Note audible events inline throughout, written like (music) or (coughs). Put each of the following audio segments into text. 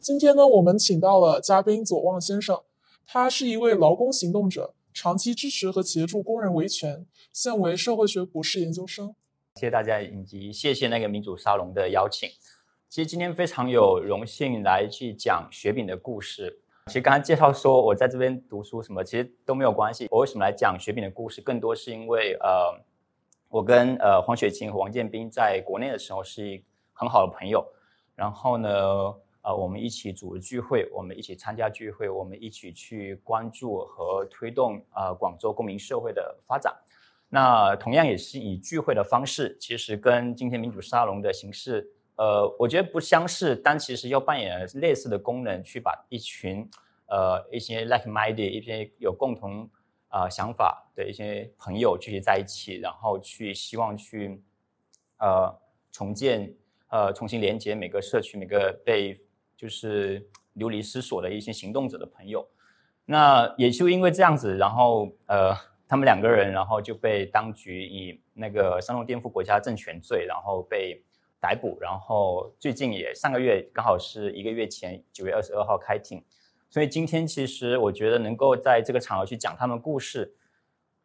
今天呢，我们请到了嘉宾左望先生，他是一位劳工行动者，长期支持和协助工人维权，现为社会学博士研究生。谢谢大家，以及谢谢那个民主沙龙的邀请。其实今天非常有荣幸来去讲雪饼的故事。其实刚才介绍说我在这边读书什么，其实都没有关系。我为什么来讲雪饼的故事，更多是因为呃，我跟呃黄雪晴和王建斌在国内的时候是一很好的朋友，然后呢。呃，我们一起组织聚会，我们一起参加聚会，我们一起去关注和推动呃广州公民社会的发展。那同样也是以聚会的方式，其实跟今天民主沙龙的形式，呃，我觉得不相似，但其实要扮演类似的功能，去把一群呃一些 like-minded 一些有共同啊想法的一些朋友聚集在一起，然后去希望去呃重建呃重新连接每个社区每个被。就是流离失所的一些行动者的朋友，那也就因为这样子，然后呃，他们两个人，然后就被当局以那个煽动颠覆国家政权罪，然后被逮捕，然后最近也上个月刚好是一个月前九月二十二号开庭，所以今天其实我觉得能够在这个场合去讲他们故事，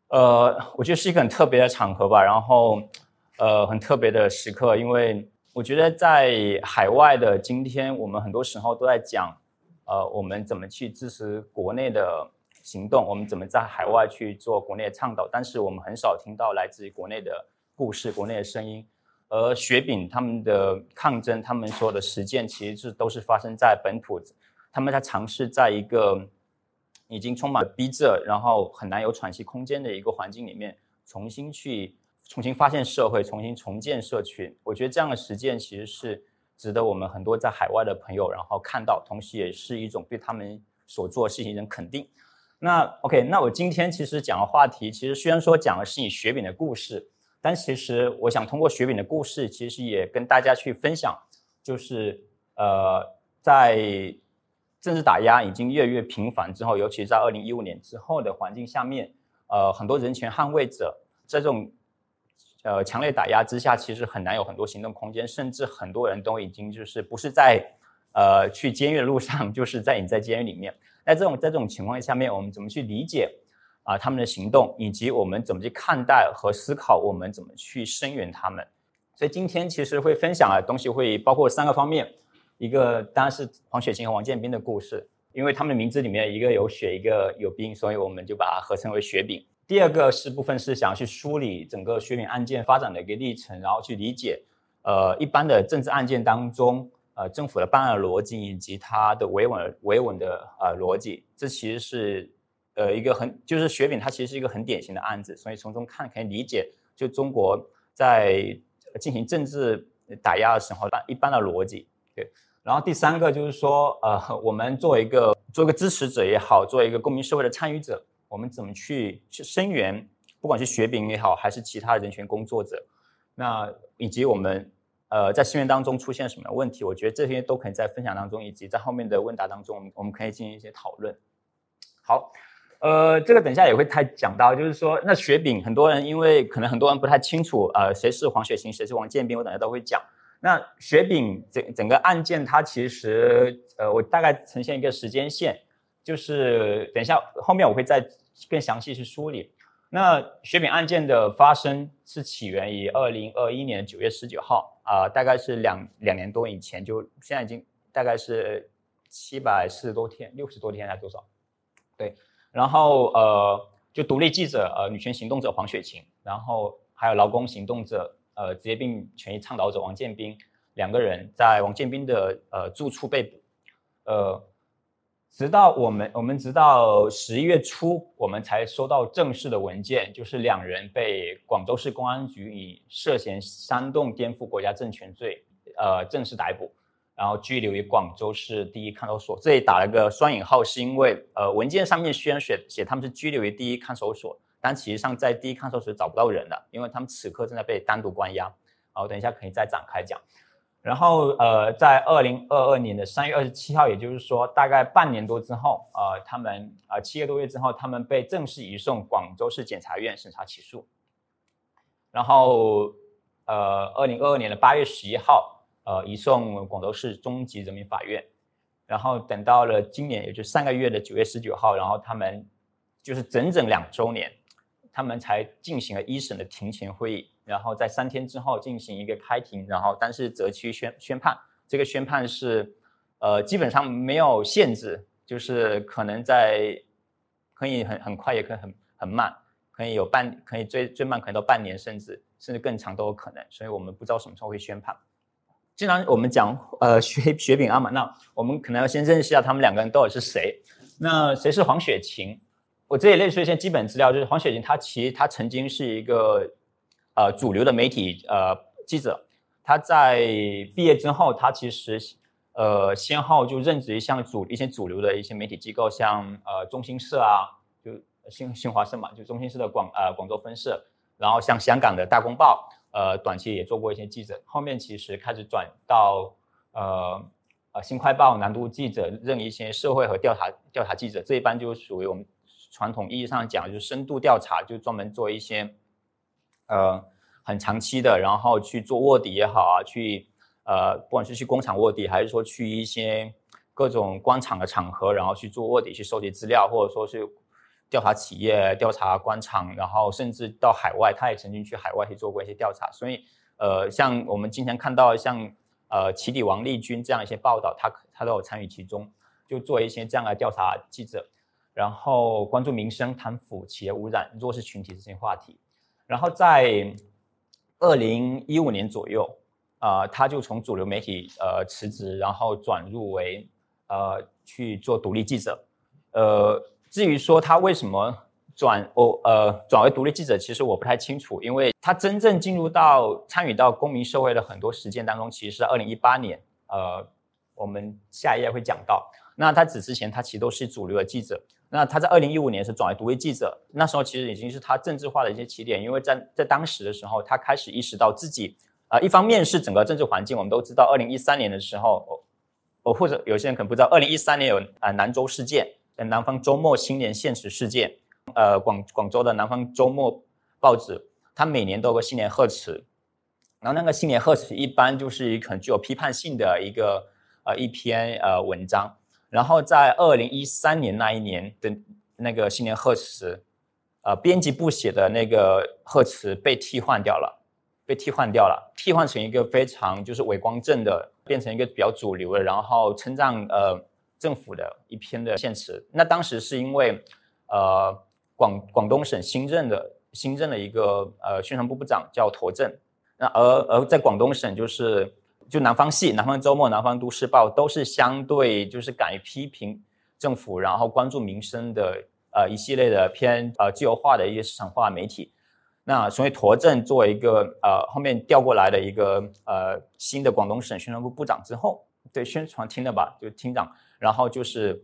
呃，我觉得是一个很特别的场合吧，然后呃，很特别的时刻，因为。我觉得在海外的今天，我们很多时候都在讲，呃，我们怎么去支持国内的行动，我们怎么在海外去做国内的倡导，但是我们很少听到来自于国内的故事、国内的声音。而雪饼他们的抗争，他们所有的实践，其实是都是发生在本土，他们在尝试在一个已经充满逼仄，然后很难有喘息空间的一个环境里面，重新去。重新发现社会，重新重建社群，我觉得这样的实践其实是值得我们很多在海外的朋友然后看到，同时也是一种对他们所做事情一种肯定。那 OK，那我今天其实讲的话题，其实虽然说讲的是你雪饼的故事，但其实我想通过雪饼的故事，其实也跟大家去分享，就是呃，在政治打压已经越来越频繁之后，尤其是在二零一五年之后的环境下面，呃，很多人权捍卫者在这种。呃，强烈打压之下，其实很难有很多行动空间，甚至很多人都已经就是不是在呃去监狱的路上，(laughs) 就是在你在监狱里面。在这种在这种情况下面，我们怎么去理解啊他们的行动，以及我们怎么去看待和思考，我们怎么去声援他们？所以今天其实会分享的东西会包括三个方面，一个当然是黄雪晴和王建斌的故事，因为他们的名字里面一个有雪，一个有冰，所以我们就把它合称为雪饼。第二个是部分是想要去梳理整个雪饼案件发展的一个历程，然后去理解，呃，一般的政治案件当中，呃，政府的办案逻辑以及它的维稳维稳的呃逻辑，这其实是呃一个很就是雪饼它其实是一个很典型的案子，所以从中看可以理解，就中国在进行政治打压的时候，一般的逻辑。对，然后第三个就是说，呃，我们作为一个做一个支持者也好，作为一个公民社会的参与者。我们怎么去去声援，不管是雪饼也好，还是其他人权工作者，那以及我们呃在声援当中出现什么问题，我觉得这些都可以在分享当中，以及在后面的问答当中，我们可以进行一些讨论。好，呃，这个等一下也会太讲到，就是说，那雪饼很多人因为可能很多人不太清楚，呃，谁是黄雪晴，谁是王建斌，我等下都会讲。那雪饼整整个案件，它其实呃，我大概呈现一个时间线，就是等一下后面我会再。更详细去梳理。那雪饼案件的发生是起源于二零二一年九月十九号啊，大概是两两年多以前，就现在已经大概是七百四十多天，六十多天还是多少？对。然后呃，就独立记者呃，女权行动者黄雪晴，然后还有劳工行动者呃，职业病权益倡导者王建斌两个人在王建斌的呃住处被捕，呃。直到我们，我们直到十一月初，我们才收到正式的文件，就是两人被广州市公安局以涉嫌煽动颠覆国家政权罪，呃，正式逮捕，然后拘留于广州市第一看守所。这里打了个双引号，是因为呃，文件上面虽然写写他们是拘留于第一看守所，但其实上在第一看守所找不到人的，因为他们此刻正在被单独关押。好，等一下可以再展开讲。然后，呃，在二零二二年的三月二十七号，也就是说，大概半年多之后，呃，他们呃七个多月之后，他们被正式移送广州市检察院审查起诉。然后，呃，二零二二年的八月十一号，呃，移送广州市中级人民法院。然后等到了今年，也就上个月的九月十九号，然后他们就是整整两周年，他们才进行了一审的庭前会议，然后在三天之后进行一个开庭，然后但是择期宣宣判。这个宣判是呃基本上没有限制，就是可能在可以很很快，也可以很很慢，可以有半可以最最慢可能到半年，甚至甚至更长都有可能。所以我们不知道什么时候会宣判。既然我们讲呃雪雪饼阿嘛，那我们可能要先认识一下他们两个人到底是谁。那谁是黄雪晴？我这里列出一些基本资料，就是黄雪晴，她其实她曾经是一个呃主流的媒体呃记者。她在毕业之后，她其实呃先后就任职于像主一些主流的一些媒体机构，像呃中新社啊，就新新华社嘛，就中新社的广呃广州分社，然后像香港的大公报。呃，短期也做过一些记者，后面其实开始转到呃呃新快报南都记者，任一些社会和调查调查记者，这一般就属于我们传统意义上讲，就是深度调查，就专门做一些呃很长期的，然后去做卧底也好啊，去呃不管是去工厂卧底，还是说去一些各种官场的场合，然后去做卧底，去收集资料，或者说是。调查企业、调查官场，然后甚至到海外，他也曾经去海外去做过一些调查。所以，呃，像我们今天看到像呃起底王立军这样一些报道，他他都有参与其中，就做一些这样的调查记者，然后关注民生、贪腐、企业污染、弱势群体这些话题。然后在二零一五年左右，啊，他就从主流媒体呃辞职，然后转入为呃去做独立记者，呃。至于说他为什么转哦呃转为独立记者，其实我不太清楚，因为他真正进入到参与到公民社会的很多实践当中，其实是二零一八年。呃，我们下一页会讲到。那他此之前，他其实都是主流的记者。那他在二零一五年是转为独立记者，那时候其实已经是他政治化的一些起点，因为在在当时的时候，他开始意识到自己啊，一方面是整个政治环境，我们都知道，二零一三年的时候，哦或者有些人可能不知道，二零一三年有啊南州事件。南方周末新年现实事件，呃，广广州的南方周末报纸，它每年都有个新年贺词，然后那个新年贺词一般就是一很具有批判性的一个呃一篇呃文章，然后在二零一三年那一年的那个新年贺词，呃，编辑部写的那个贺词被替换掉了，被替换掉了，替换成一个非常就是伪光正的，变成一个比较主流的，然后称赞呃。政府的一篇的献词，那当时是因为，呃，广广东省新任的新任的一个呃宣传部部长叫驼正，那而而在广东省就是就南方系、南方周末、南方都市报都是相对就是敢于批评政府，然后关注民生的呃一系列的偏呃自由化的一些市场化媒体，那所以驼镇作为一个呃后面调过来的一个呃新的广东省宣传部部长之后，对宣传厅的吧，就厅长。然后就是，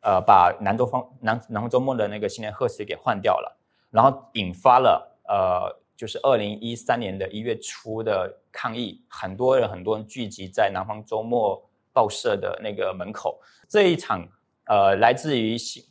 呃，把南州方南南方周末的那个新年贺词给换掉了，然后引发了呃，就是二零一三年的一月初的抗议，很多人很多人聚集在南方周末报社的那个门口。这一场呃，来自于新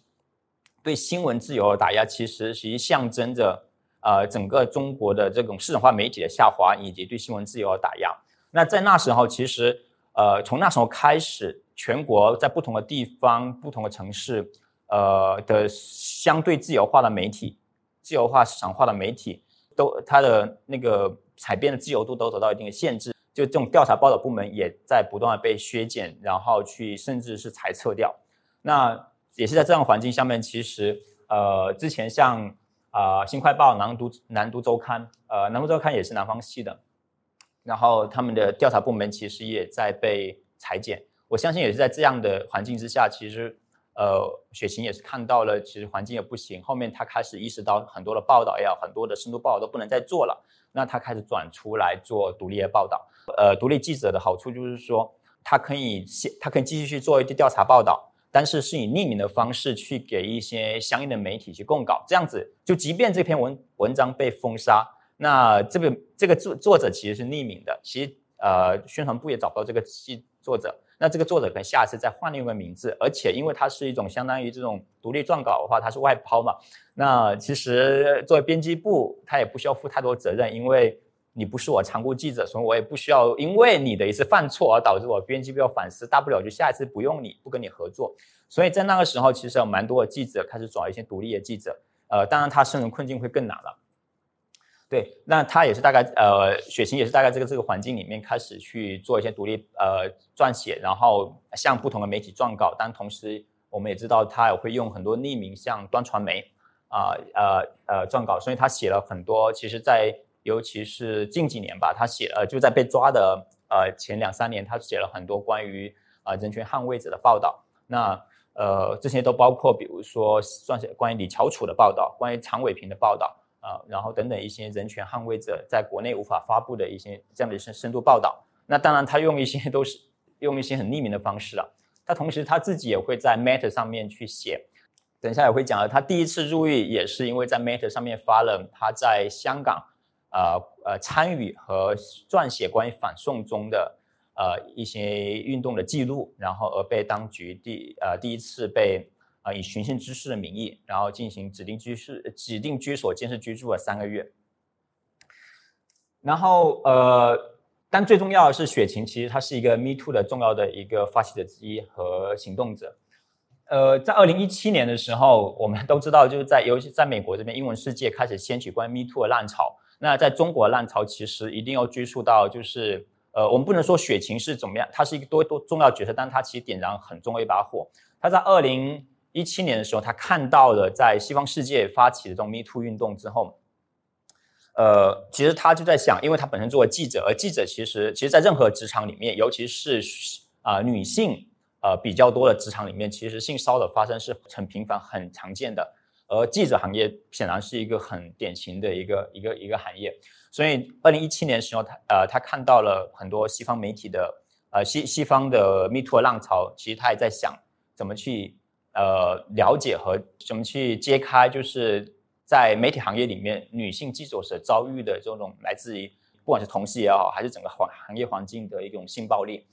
对新闻自由的打压，其实其实象征着呃整个中国的这种市场化媒体的下滑，以及对新闻自由的打压。那在那时候，其实呃，从那时候开始。全国在不同的地方、不同的城市，呃的相对自由化的媒体、自由化市场化的媒体，都它的那个采编的自由度都得到一定的限制。就这种调查报道部门也在不断的被削减，然后去甚至是裁撤掉。那也是在这样环境下面，其实呃之前像啊新快报、南都南都周刊，呃南都周刊也是南方系的，然后他们的调查部门其实也在被裁减。我相信也是在这样的环境之下，其实，呃，雪晴也是看到了，其实环境也不行。后面他开始意识到很多的报道要很多的深度报道都不能再做了，那他开始转出来做独立的报道。呃，独立记者的好处就是说，他可以先，他可以继续去做一些调查报道，但是是以匿名的方式去给一些相应的媒体去供稿，这样子就即便这篇文文章被封杀，那这个这个作作者其实是匿名的，其实呃宣传部也找不到这个记作者。那这个作者可能下次再换另一个名字，而且因为它是一种相当于这种独立撰稿的话，它是外抛嘛。那其实作为编辑部，他也不需要负太多责任，因为你不是我常雇记者，所以我也不需要因为你的一次犯错而导致我编辑部要反思，大不了就下一次不用你，不跟你合作。所以在那个时候，其实有蛮多的记者开始找一些独立的记者。呃，当然他生存困境会更难了。对，那他也是大概呃，雪晴也是大概这个这个环境里面开始去做一些独立呃撰写，然后向不同的媒体撰稿。但同时我们也知道他也会用很多匿名向端传媒啊呃呃撰稿，所以他写了很多。其实，在尤其是近几年吧，他写了就在被抓的呃前两三年，他写了很多关于啊人权捍卫者的报道。那呃，这些都包括，比如说，算是关于李乔楚的报道，关于常伟平的报道啊，然后等等一些人权捍卫者在国内无法发布的一些这样的深深度报道。那当然，他用一些 (laughs) 都是用一些很匿名的方式啊。他同时他自己也会在 Matter 上面去写，等一下也会讲了。他第一次入狱也是因为在 Matter 上面发了他在香港呃呃参与和撰写关于反送中的。呃，一些运动的记录，然后而被当局第呃第一次被啊以寻衅滋事的名义，然后进行指定居室、指定居所监视居住了三个月。然后呃，但最重要的是，雪晴其实他是一个 Me Too 的重要的一个发起者之一和行动者。呃，在二零一七年的时候，我们都知道，就是在尤其在美国这边，英文世界开始掀起关于 Me Too 的浪潮。那在中国浪潮，其实一定要追溯到就是。呃，我们不能说雪晴是怎么样，他是一个多多重要角色，但他其实点燃很重要一把火。他在二零一七年的时候，他看到了在西方世界发起的这种 Me Too 运动之后，呃，其实他就在想，因为他本身作为记者，而记者其实其实，在任何职场里面，尤其是啊女性呃比较多的职场里面，其实性骚扰发生是很频繁、很常见的。而记者行业显然是一个很典型的一个一个一个行业。所以，二零一七年的时候，他呃，他看到了很多西方媒体的呃西西方的 Me Too 浪潮，其实他也在想怎么去呃了解和怎么去揭开，就是在媒体行业里面女性记者所遭遇的这种来自于不管是同事也好，还是整个环行业环境的一种性暴力。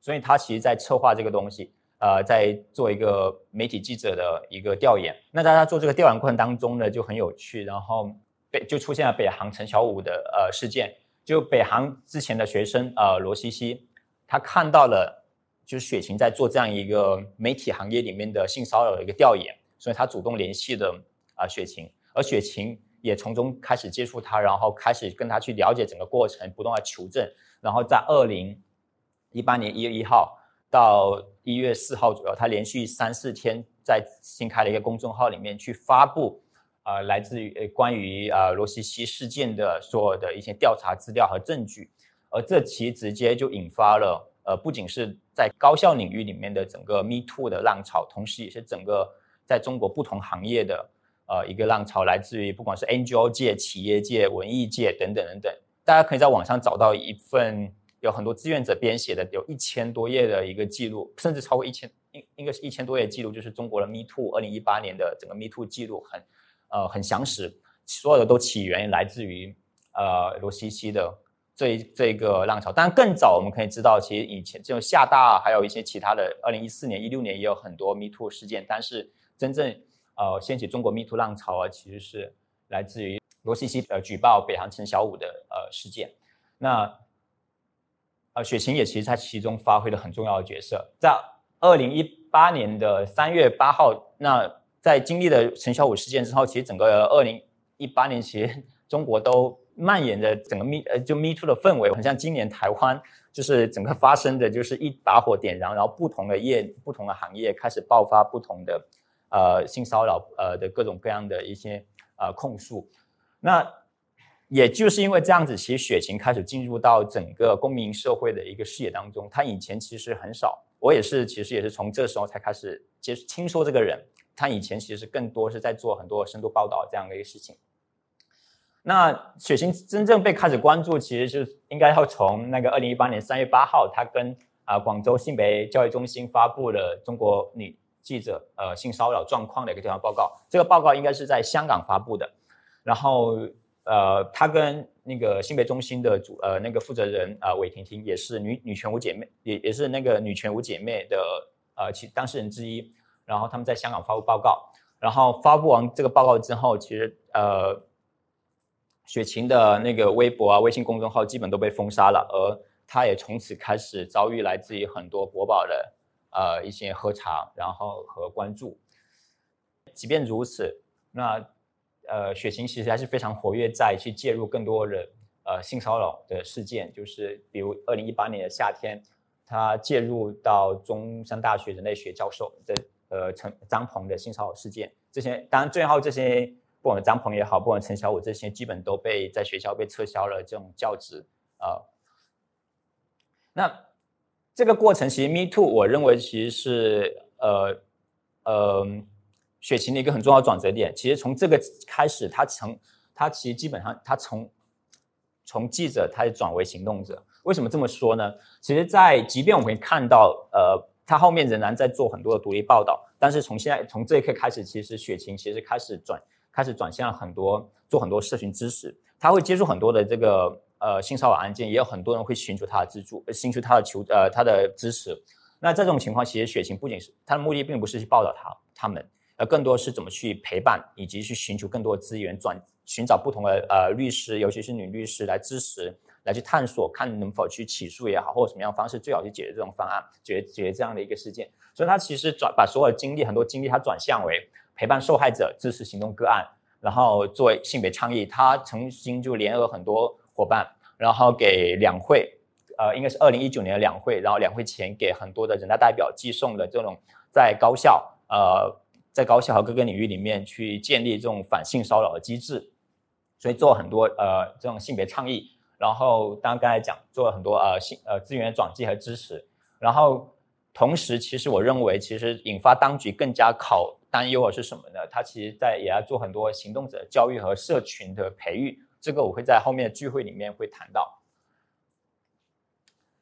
所以他其实在策划这个东西，呃，在做一个媒体记者的一个调研。那在他做这个调研过程当中呢，就很有趣，然后。北就出现了北航陈小武的呃事件，就北航之前的学生呃罗西西，他看到了就是雪晴在做这样一个媒体行业里面的性骚扰的一个调研，所以他主动联系了啊雪晴，而雪晴也从中开始接触他，然后开始跟他去了解整个过程，不断的求证，然后在二零一八年一月一号到一月四号左右，他连续三四天在新开了一个公众号里面去发布。呃，来自于呃关于呃罗西西事件的所有的一些调查资料和证据，而这其直接就引发了呃不仅是在高校领域里面的整个 Me Too 的浪潮，同时也是整个在中国不同行业的呃一个浪潮，来自于不管是 NGO 界、企业界、文艺界等等等等。大家可以在网上找到一份有很多志愿者编写的有一千多页的一个记录，甚至超过一千应应该是一千多页记录，就是中国的 Me Too 二零一八年的整个 Me Too 记录很。呃，很详实，所有的都起源来自于呃罗西西的这这个浪潮。当然，更早我们可以知道，其实以前就厦大，还有一些其他的，二零一四年、一六年也有很多 Me Too 事件。但是真正呃掀起中国 Me Too 浪潮啊，其实是来自于罗西西呃举报北航陈小武的呃事件。那呃雪晴也其实在其中发挥了很重要的角色。在二零一八年的三月八号，那。在经历了陈小武事件之后，其实整个二零一八年，其实中国都蔓延着整个 Me 呃就 Me Too 的氛围，很像今年台湾就是整个发生的就是一把火点燃，然后不同的业、不同的行业开始爆发不同的呃性骚扰呃的各种各样的一些呃控诉。那也就是因为这样子，其实雪晴开始进入到整个公民社会的一个视野当中。他以前其实很少，我也是，其实也是从这时候才开始接听说这个人。他以前其实更多是在做很多深度报道这样的一个事情。那雪晴真正被开始关注，其实是应该要从那个二零一八年三月八号，他跟啊广州性别教育中心发布了中国女记者呃性骚扰状况的一个调查报告。这个报告应该是在香港发布的。然后呃，他跟那个性别中心的主呃那个负责人啊韦婷婷也是女女权五姐妹，也也是那个女权五姐妹的呃其当事人之一。然后他们在香港发布报告，然后发布完这个报告之后，其实呃，雪晴的那个微博啊、微信公众号基本都被封杀了，而他也从此开始遭遇来自于很多国宝的呃一些喝茶，然后和关注。即便如此，那呃雪晴其实还是非常活跃在去介入更多的呃性骚扰的事件，就是比如二零一八年的夏天，他介入到中山大学人类学教授的呃陈张鹏的性骚扰事件，这些当然最后这些。不管张鹏也好，不管陈小武这些，基本都被在学校被撤销了这种教职啊。那这个过程其实 Me Too，我认为其实是呃呃雪晴的一个很重要转折点。其实从这个开始，他从他其实基本上他从从记者他转为行动者。为什么这么说呢？其实，在即便我们看到呃他后面仍然在做很多的独立报道，但是从现在从这一刻开始，其实雪晴其实开始转。开始转向了很多做很多社群支持，他会接触很多的这个呃性骚扰案件，也有很多人会寻求他的资助，寻求他的求呃他的支持。那这种情况，其实雪晴不仅是他的目的，并不是去报道他他们，而更多是怎么去陪伴，以及去寻求更多的资源，转寻找不同的呃律师，尤其是女律师来支持，来去探索，看能否去起诉也好，或者什么样方式最好去解决这种方案，解决解决这样的一个事件。所以他其实转把所有的精力，很多精力，他转向为。陪伴受害者，支持行动个案，然后作为性别倡议，他曾经就联合很多伙伴，然后给两会，呃，应该是二零一九年的两会，然后两会前给很多的人大代表寄送的这种在高校，呃，在高校和各个领域里面去建立这种反性骚扰的机制，所以做很多呃这种性别倡议，然后当然刚才讲做了很多呃性呃资源转寄和支持，然后同时其实我认为其实引发当局更加考。担忧啊是什么呢？他其实在也要做很多行动者教育和社群的培育，这个我会在后面的聚会里面会谈到。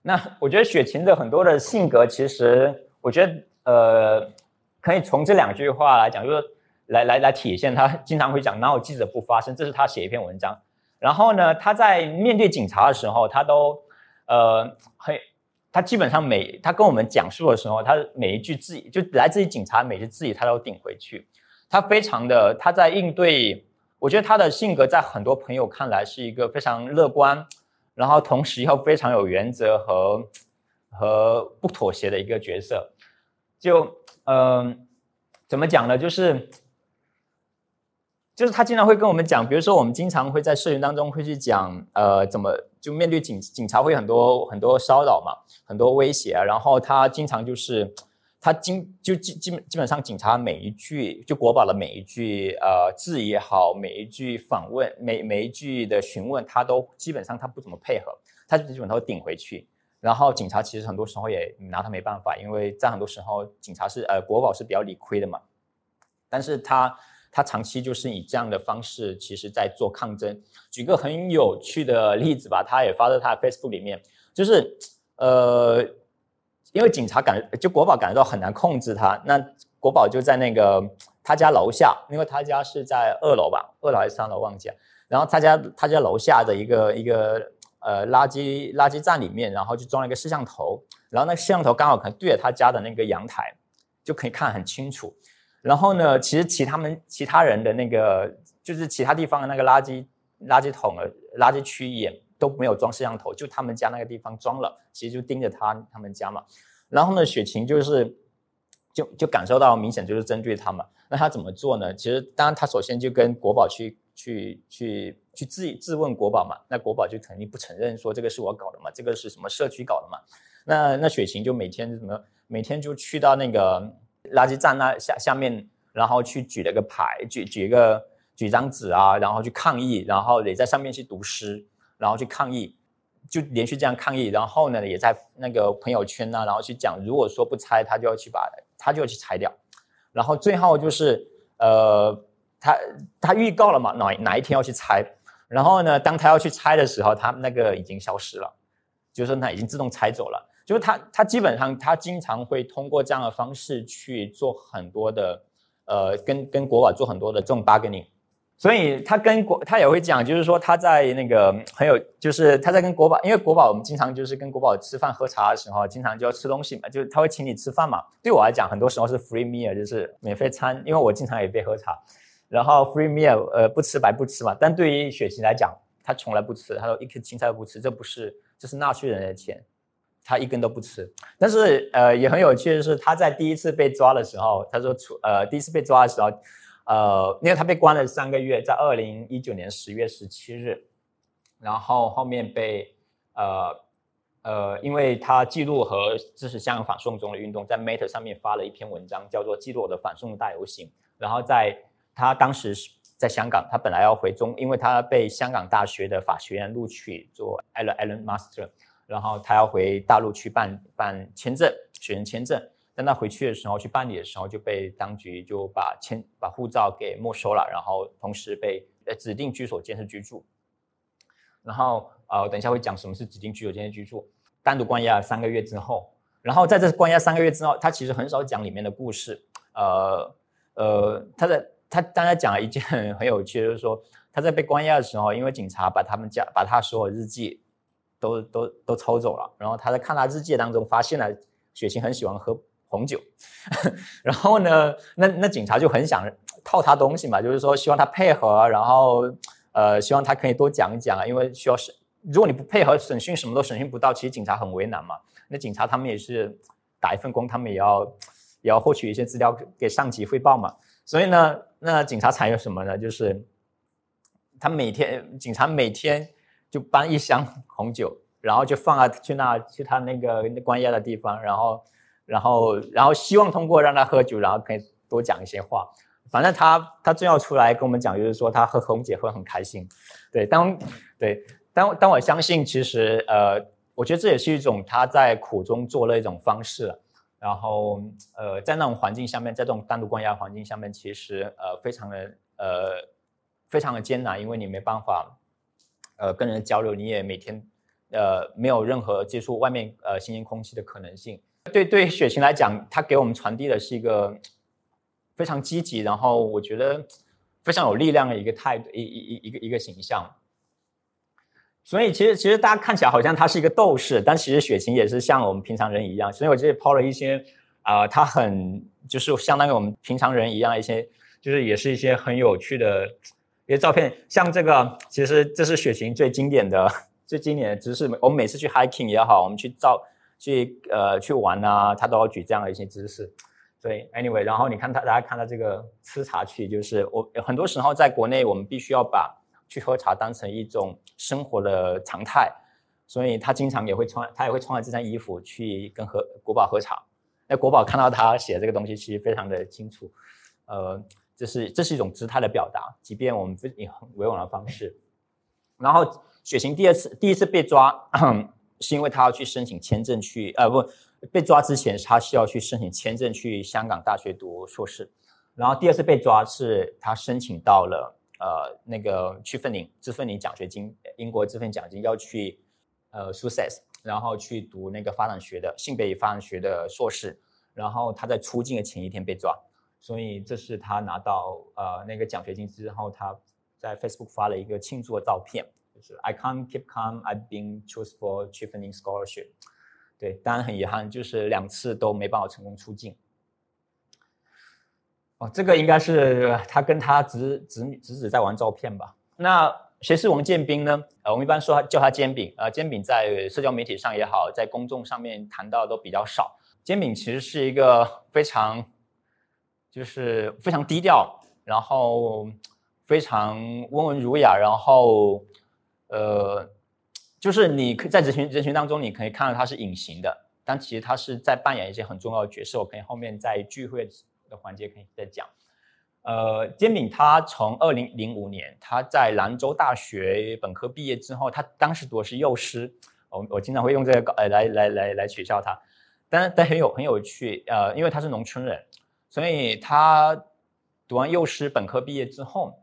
那我觉得雪晴的很多的性格，其实我觉得呃，可以从这两句话来讲，就是来来来体现他经常会讲哪有记者不发声，这是他写一篇文章。然后呢，他在面对警察的时候，他都呃很。他基本上每他跟我们讲述的时候，他每一句字就来自于警察，每句字他都顶回去。他非常的他在应对，我觉得他的性格在很多朋友看来是一个非常乐观，然后同时又非常有原则和和不妥协的一个角色。就嗯，怎么讲呢？就是就是他经常会跟我们讲，比如说我们经常会在社群当中会去讲，呃，怎么。就面对警警察会很多很多骚扰嘛，很多威胁啊，然后他经常就是他经就基基本基本上警察每一句就国宝的每一句呃质疑也好，每一句访问每每一句的询问，他都基本上他不怎么配合，他就基本都顶回去，然后警察其实很多时候也拿他没办法，因为在很多时候警察是呃国宝是比较理亏的嘛，但是他。他长期就是以这样的方式，其实在做抗争。举个很有趣的例子吧，他也发在他的 Facebook 里面，就是呃，因为警察感就国宝感觉到很难控制他，那国宝就在那个他家楼下，因为他家是在二楼吧，二楼还是三楼忘记了。然后他家他家楼下的一个一个呃垃圾垃圾站里面，然后就装了一个摄像头，然后那个摄像头刚好可能对着他家的那个阳台，就可以看很清楚。然后呢，其实其他们其他人的那个，就是其他地方的那个垃圾垃圾桶的垃圾区也都没有装摄像头，就他们家那个地方装了，其实就盯着他他们家嘛。然后呢，雪晴就是就就感受到明显就是针对他嘛。那他怎么做呢？其实当然他首先就跟国宝去去去去质质问国宝嘛。那国宝就肯定不承认说这个是我搞的嘛，这个是什么社区搞的嘛。那那雪晴就每天怎么每天就去到那个。垃圾站那下下面，然后去举了个牌，举举个举张纸啊，然后去抗议，然后也在上面去读诗，然后去抗议，就连续这样抗议，然后呢，也在那个朋友圈呢，然后去讲，如果说不拆，他就要去把，他就要去拆掉，然后最后就是呃，他他预告了嘛，哪哪一天要去拆，然后呢，当他要去拆的时候，他那个已经消失了，就是他已经自动拆走了。就是他，他基本上他经常会通过这样的方式去做很多的，呃，跟跟国宝做很多的这种 bargaining，所以他跟国他也会讲，就是说他在那个很有，就是他在跟国宝，因为国宝我们经常就是跟国宝吃饭喝茶的时候，经常就要吃东西嘛，就是他会请你吃饭嘛。对我来讲，很多时候是 free meal，就是免费餐，因为我经常也被喝茶，然后 free meal，呃，不吃白不吃嘛。但对于雪琴来讲，他从来不吃，他说一颗青菜都不吃，这不是，这是纳税人的钱，他一根都不吃。但是呃，也很有趣的是，他在第一次被抓的时候，他说出呃第一次被抓的时候，呃，因为他被关了三个月，在二零一九年十月十七日，然后后面被呃呃，因为他记录和支持香港反送中的运动，在 Meta 上面发了一篇文章，叫做《记录我的反送大游行》，然后在他当时是在香港，他本来要回中，因为他被香港大学的法学院录取做 Allen Allen Master，然后他要回大陆去办办签证，学生签证。但他回去的时候去办理的时候，就被当局就把签把护照给没收了，然后同时被呃指定居所监视居住。然后呃，等一下会讲什么是指定居所监视居住，单独关押三个月之后，然后在这关押三个月之后，他其实很少讲里面的故事，呃呃，他在。他刚才讲了一件很有趣，就是说他在被关押的时候，因为警察把他们家把他所有日记都都都抽走了，然后他在看他日记当中发现了雪晴很喜欢喝红酒，(laughs) 然后呢，那那警察就很想套他东西嘛，就是说希望他配合，然后呃希望他可以多讲一讲啊，因为需要审，如果你不配合审讯，什么都审讯不到，其实警察很为难嘛。那警察他们也是打一份工，他们也要也要获取一些资料给上级汇报嘛。所以呢，那警察采用什么呢？就是他每天，警察每天就搬一箱红酒，然后就放啊去那去他那个关押的地方，然后，然后，然后希望通过让他喝酒，然后可以多讲一些话。反正他他最后出来跟我们讲，就是说他喝红酒喝很开心。对，当对当当我相信，其实呃，我觉得这也是一种他在苦中作乐一种方式。然后，呃，在那种环境下面，在这种单独关押环境下面，其实呃，非常的呃，非常的艰难，因为你没办法，呃，跟人交流，你也每天，呃，没有任何接触外面呃新鲜空气的可能性。对对，雪晴来讲，他给我们传递的是一个非常积极，然后我觉得非常有力量的一个态度，一一一一个一个形象。所以其实其实大家看起来好像他是一个斗士，但其实雪晴也是像我们平常人一样。所以我这里抛了一些啊，他很就是相当于我们平常人一样一些，就是也是一些很有趣的因为照片。像这个，其实这是雪晴最经典的 (laughs) 最经典的姿势。我们每次去 hiking 也好，我们去照去呃去玩啊，他都要举这样的一些姿势。所以 anyway，然后你看他大家看到这个吃茶去，就是我很多时候在国内我们必须要把。去喝茶当成一种生活的常态，所以他经常也会穿，他也会穿着这件衣服去跟和国宝喝茶。那国宝看到他写这个东西，其实非常的清楚，呃，这是这是一种姿态的表达，即便我们以很委婉的方式。然后雪晴第二次第一次被抓，(clears throat) 是因为他要去申请签证去，呃，不被抓之前他需要去申请签证去香港大学读硕士，然后第二次被抓是他申请到了。呃，那个去奋领自奋领奖学金，英国自奋奖金要去呃 Sussex，然后去读那个发展学的性别与发展学的硕士，然后他在出境的前一天被抓，所以这是他拿到呃那个奖学金之后，他在 Facebook 发了一个庆祝的照片，就是 I can't keep calm, I've been chosen for Chevening scholarship。对，当然很遗憾，就是两次都没办法成功出境。哦，这个应该是他跟他侄侄女侄子在玩照片吧？那谁是王建斌呢？呃，我们一般说叫他煎饼。呃，煎饼在社交媒体上也好，在公众上面谈到都比较少。煎饼其实是一个非常，就是非常低调，然后非常温文儒雅，然后呃，就是你可以在人群人群当中，你可以看到他是隐形的，但其实他是在扮演一些很重要的角色。我可以后面在聚会。的环节可以再讲。呃，煎饼他从二零零五年他在兰州大学本科毕业之后，他当时读的是幼师。我我经常会用这个呃来来来来取笑他，但但很有很有趣。呃，因为他是农村人，所以他读完幼师本科毕业之后，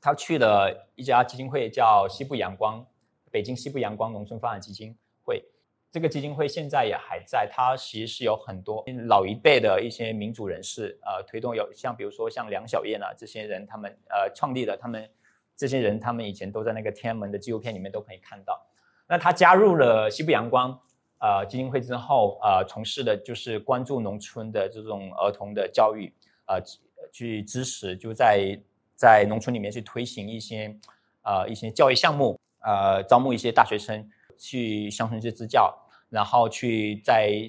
他去了一家基金会，叫西部阳光，北京西部阳光农村发展基金会。这个基金会现在也还在，它其实是有很多老一辈的一些民主人士，呃，推动有像比如说像梁小燕啊这些人，他们呃创立的，他们这些人他们以前都在那个天安门的纪录片里面都可以看到。那他加入了西部阳光呃基金会之后，呃，从事的就是关注农村的这种儿童的教育，呃，去支持就在在农村里面去推行一些呃一些教育项目，呃，招募一些大学生去乡村去支教，然后去在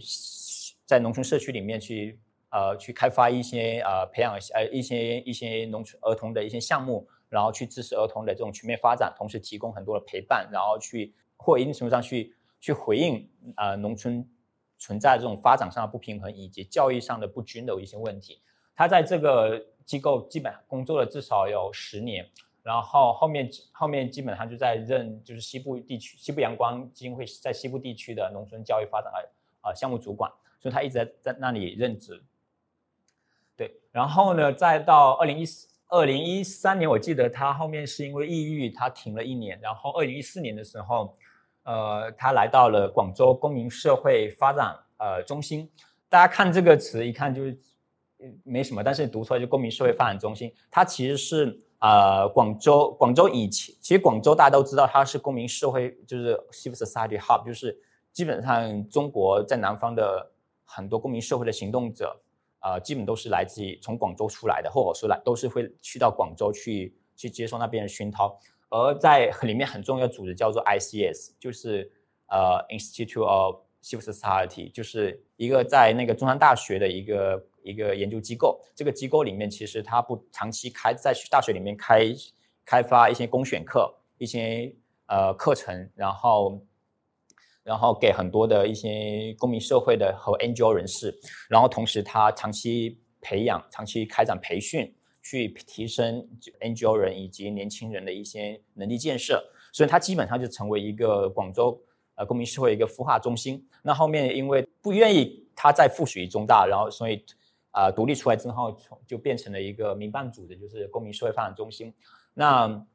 在农村社区里面去呃去开发一些呃培养呃一些一些农村儿童的一些项目，然后去支持儿童的这种全面发展，同时提供很多的陪伴，然后去或一定程度上去去回应呃农村存在这种发展上的不平衡以及教育上的不均的一些问题。他在这个机构基本工作了至少有十年，然后后面后面基本上就在任就是西部地区西部阳光基金会在西部地区的农村教育发展呃呃项目主管，所以他一直在在那里任职。对，然后呢，再到二零一四二零一三年，我记得他后面是因为抑郁，他停了一年，然后二零一四年的时候，呃，他来到了广州公民社会发展呃中心。大家看这个词，一看就是。没什么，但是读出来就公民社会发展中心，它其实是呃广州广州以前，其实广州大家都知道它是公民社会，就是 civil society hub，就是基本上中国在南方的很多公民社会的行动者，呃，基本都是来自于从广州出来的，或者说来都是会去到广州去去接受那边的熏陶，而在里面很重要的组织叫做 ICS，就是呃 Institute of Civil Society，就是一个在那个中山大学的一个。一个研究机构，这个机构里面其实它不长期开在大学里面开开发一些公选课，一些呃课程，然后然后给很多的一些公民社会的和 NGO 人士，然后同时它长期培养、长期开展培训，去提升 NGO 人以及年轻人的一些能力建设，所以它基本上就成为一个广州呃公民社会一个孵化中心。那后面因为不愿意它再附属于中大，然后所以。啊，独立出来之后，就变成了一个民办组织，就是公民社会发展中心。那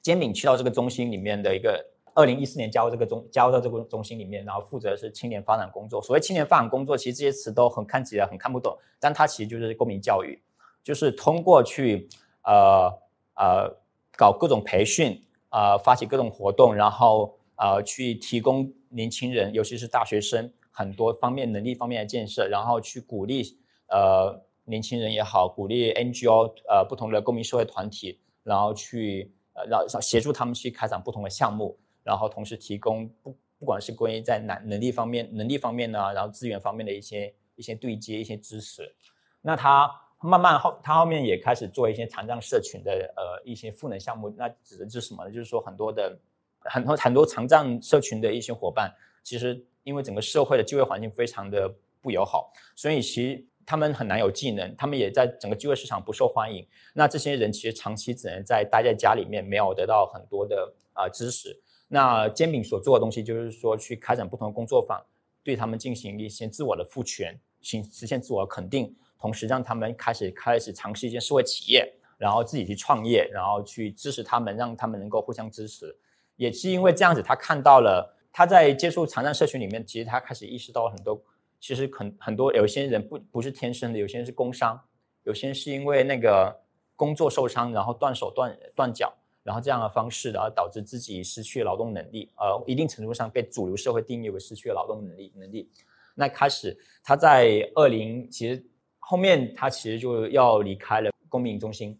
煎饼去到这个中心里面的一个，二零一四年加入这个中，加入到这个中心里面，然后负责是青年发展工作。所谓青年发展工作，其实这些词都很看起来很看不懂，但它其实就是公民教育，就是通过去呃呃搞各种培训，呃发起各种活动，然后呃去提供年轻人，尤其是大学生很多方面能力方面的建设，然后去鼓励。呃，年轻人也好，鼓励 NGO 呃不同的公民社会团体，然后去呃让协助他们去开展不同的项目，然后同时提供不不管是关于在能能力方面、能力方面呢，然后资源方面的一些一些对接、一些支持。那他慢慢后，他后面也开始做一些残障社群的呃一些赋能项目。那指的是什么呢？就是说很多的很多很多残障社群的一些伙伴，其实因为整个社会的就业环境非常的不友好，所以其实。他们很难有技能，他们也在整个就业市场不受欢迎。那这些人其实长期只能在待在家里面，没有得到很多的啊知识。那煎饼所做的东西，就是说去开展不同的工作坊，对他们进行一些自我的赋权，行实现自我肯定，同时让他们开始开始尝试一些社会企业，然后自己去创业，然后去支持他们，让他们能够互相支持。也是因为这样子，他看到了他在接触残障社群里面，其实他开始意识到很多。其实很很多有些人不不是天生的，有些人是工伤，有些人是因为那个工作受伤，然后断手断断脚，然后这样的方式，然后导致自己失去劳动能力，呃，一定程度上被主流社会定义为失去了劳动能力能力。那开始他在二零其实后面他其实就要离开了公民中心，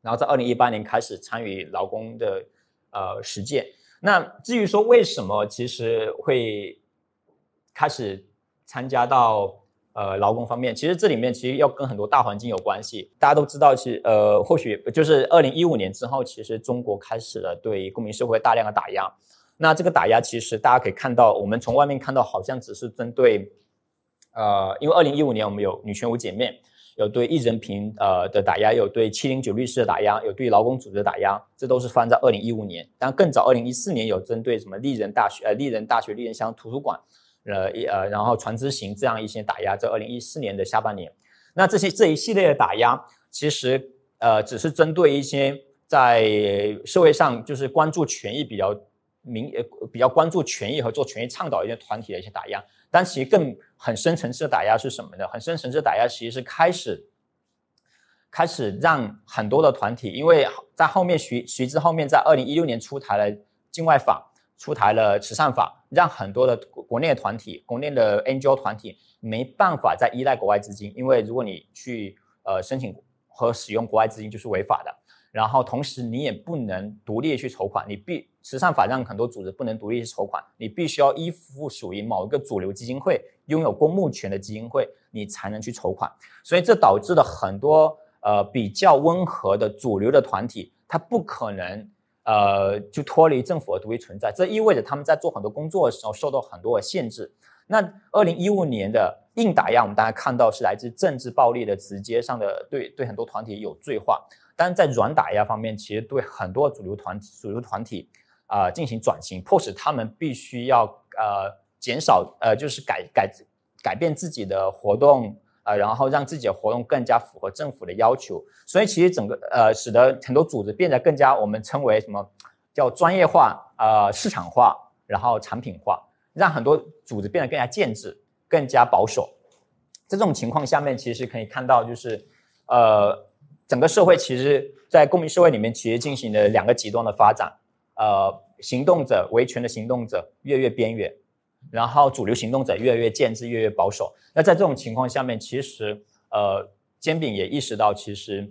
然后在二零一八年开始参与劳工的呃实践。那至于说为什么其实会开始。参加到呃劳工方面，其实这里面其实要跟很多大环境有关系。大家都知道，其实呃或许就是二零一五年之后，其实中国开始了对公民社会大量的打压。那这个打压其实大家可以看到，我们从外面看到好像只是针对呃，因为二零一五年我们有女权五姐妹，有对艺人平呃的打压，有对七零九律师的打压，有对劳工组织的打压，这都是发生在二零一五年。但更早，二零一四年有针对什么丽人大学呃丽人大学丽人乡图书馆。呃，一呃，然后船只行这样一些打压，在二零一四年的下半年，那这些这一系列的打压，其实呃，只是针对一些在社会上就是关注权益比较民呃比较关注权益和做权益倡导一些团体的一些打压，但其实更很深层次的打压是什么呢？很深层次的打压其实是开始开始让很多的团体，因为在后面徐徐之后面在二零一六年出台了境外法。出台了慈善法，让很多的国内的团体、国内的 NGO 团体没办法再依赖国外资金，因为如果你去呃申请和使用国外资金就是违法的。然后同时你也不能独立去筹款，你必慈善法让很多组织不能独立去筹款，你必须要依附属于某一个主流基金会，拥有公募权的基金会，你才能去筹款。所以这导致了很多呃比较温和的主流的团体，它不可能呃就脱离政府而独立存在。这意味着他们在做很多工作的时候受到很多的限制。那二零一五年的硬打压，我们大家看到是来自政治暴力的直接上的对对很多团体有罪化。但是在软打压方面，其实对很多主流团、主流团体啊进行转型，迫使他们必须要呃减少呃就是改改改变自己的活动呃，然后让自己的活动更加符合政府的要求。所以其实整个呃使得很多组织变得更加我们称为什么叫专业化呃市场化，然后产品化，让很多组织变得更加建制、更加保守。在这种情况下面，其实可以看到就是呃。整个社会其实，在公民社会里面，其实进行了两个极端的发展。呃，行动者维权的行动者越越边缘，然后主流行动者越来越建制，越来越保守。那在这种情况下面，其实呃，煎饼也意识到，其实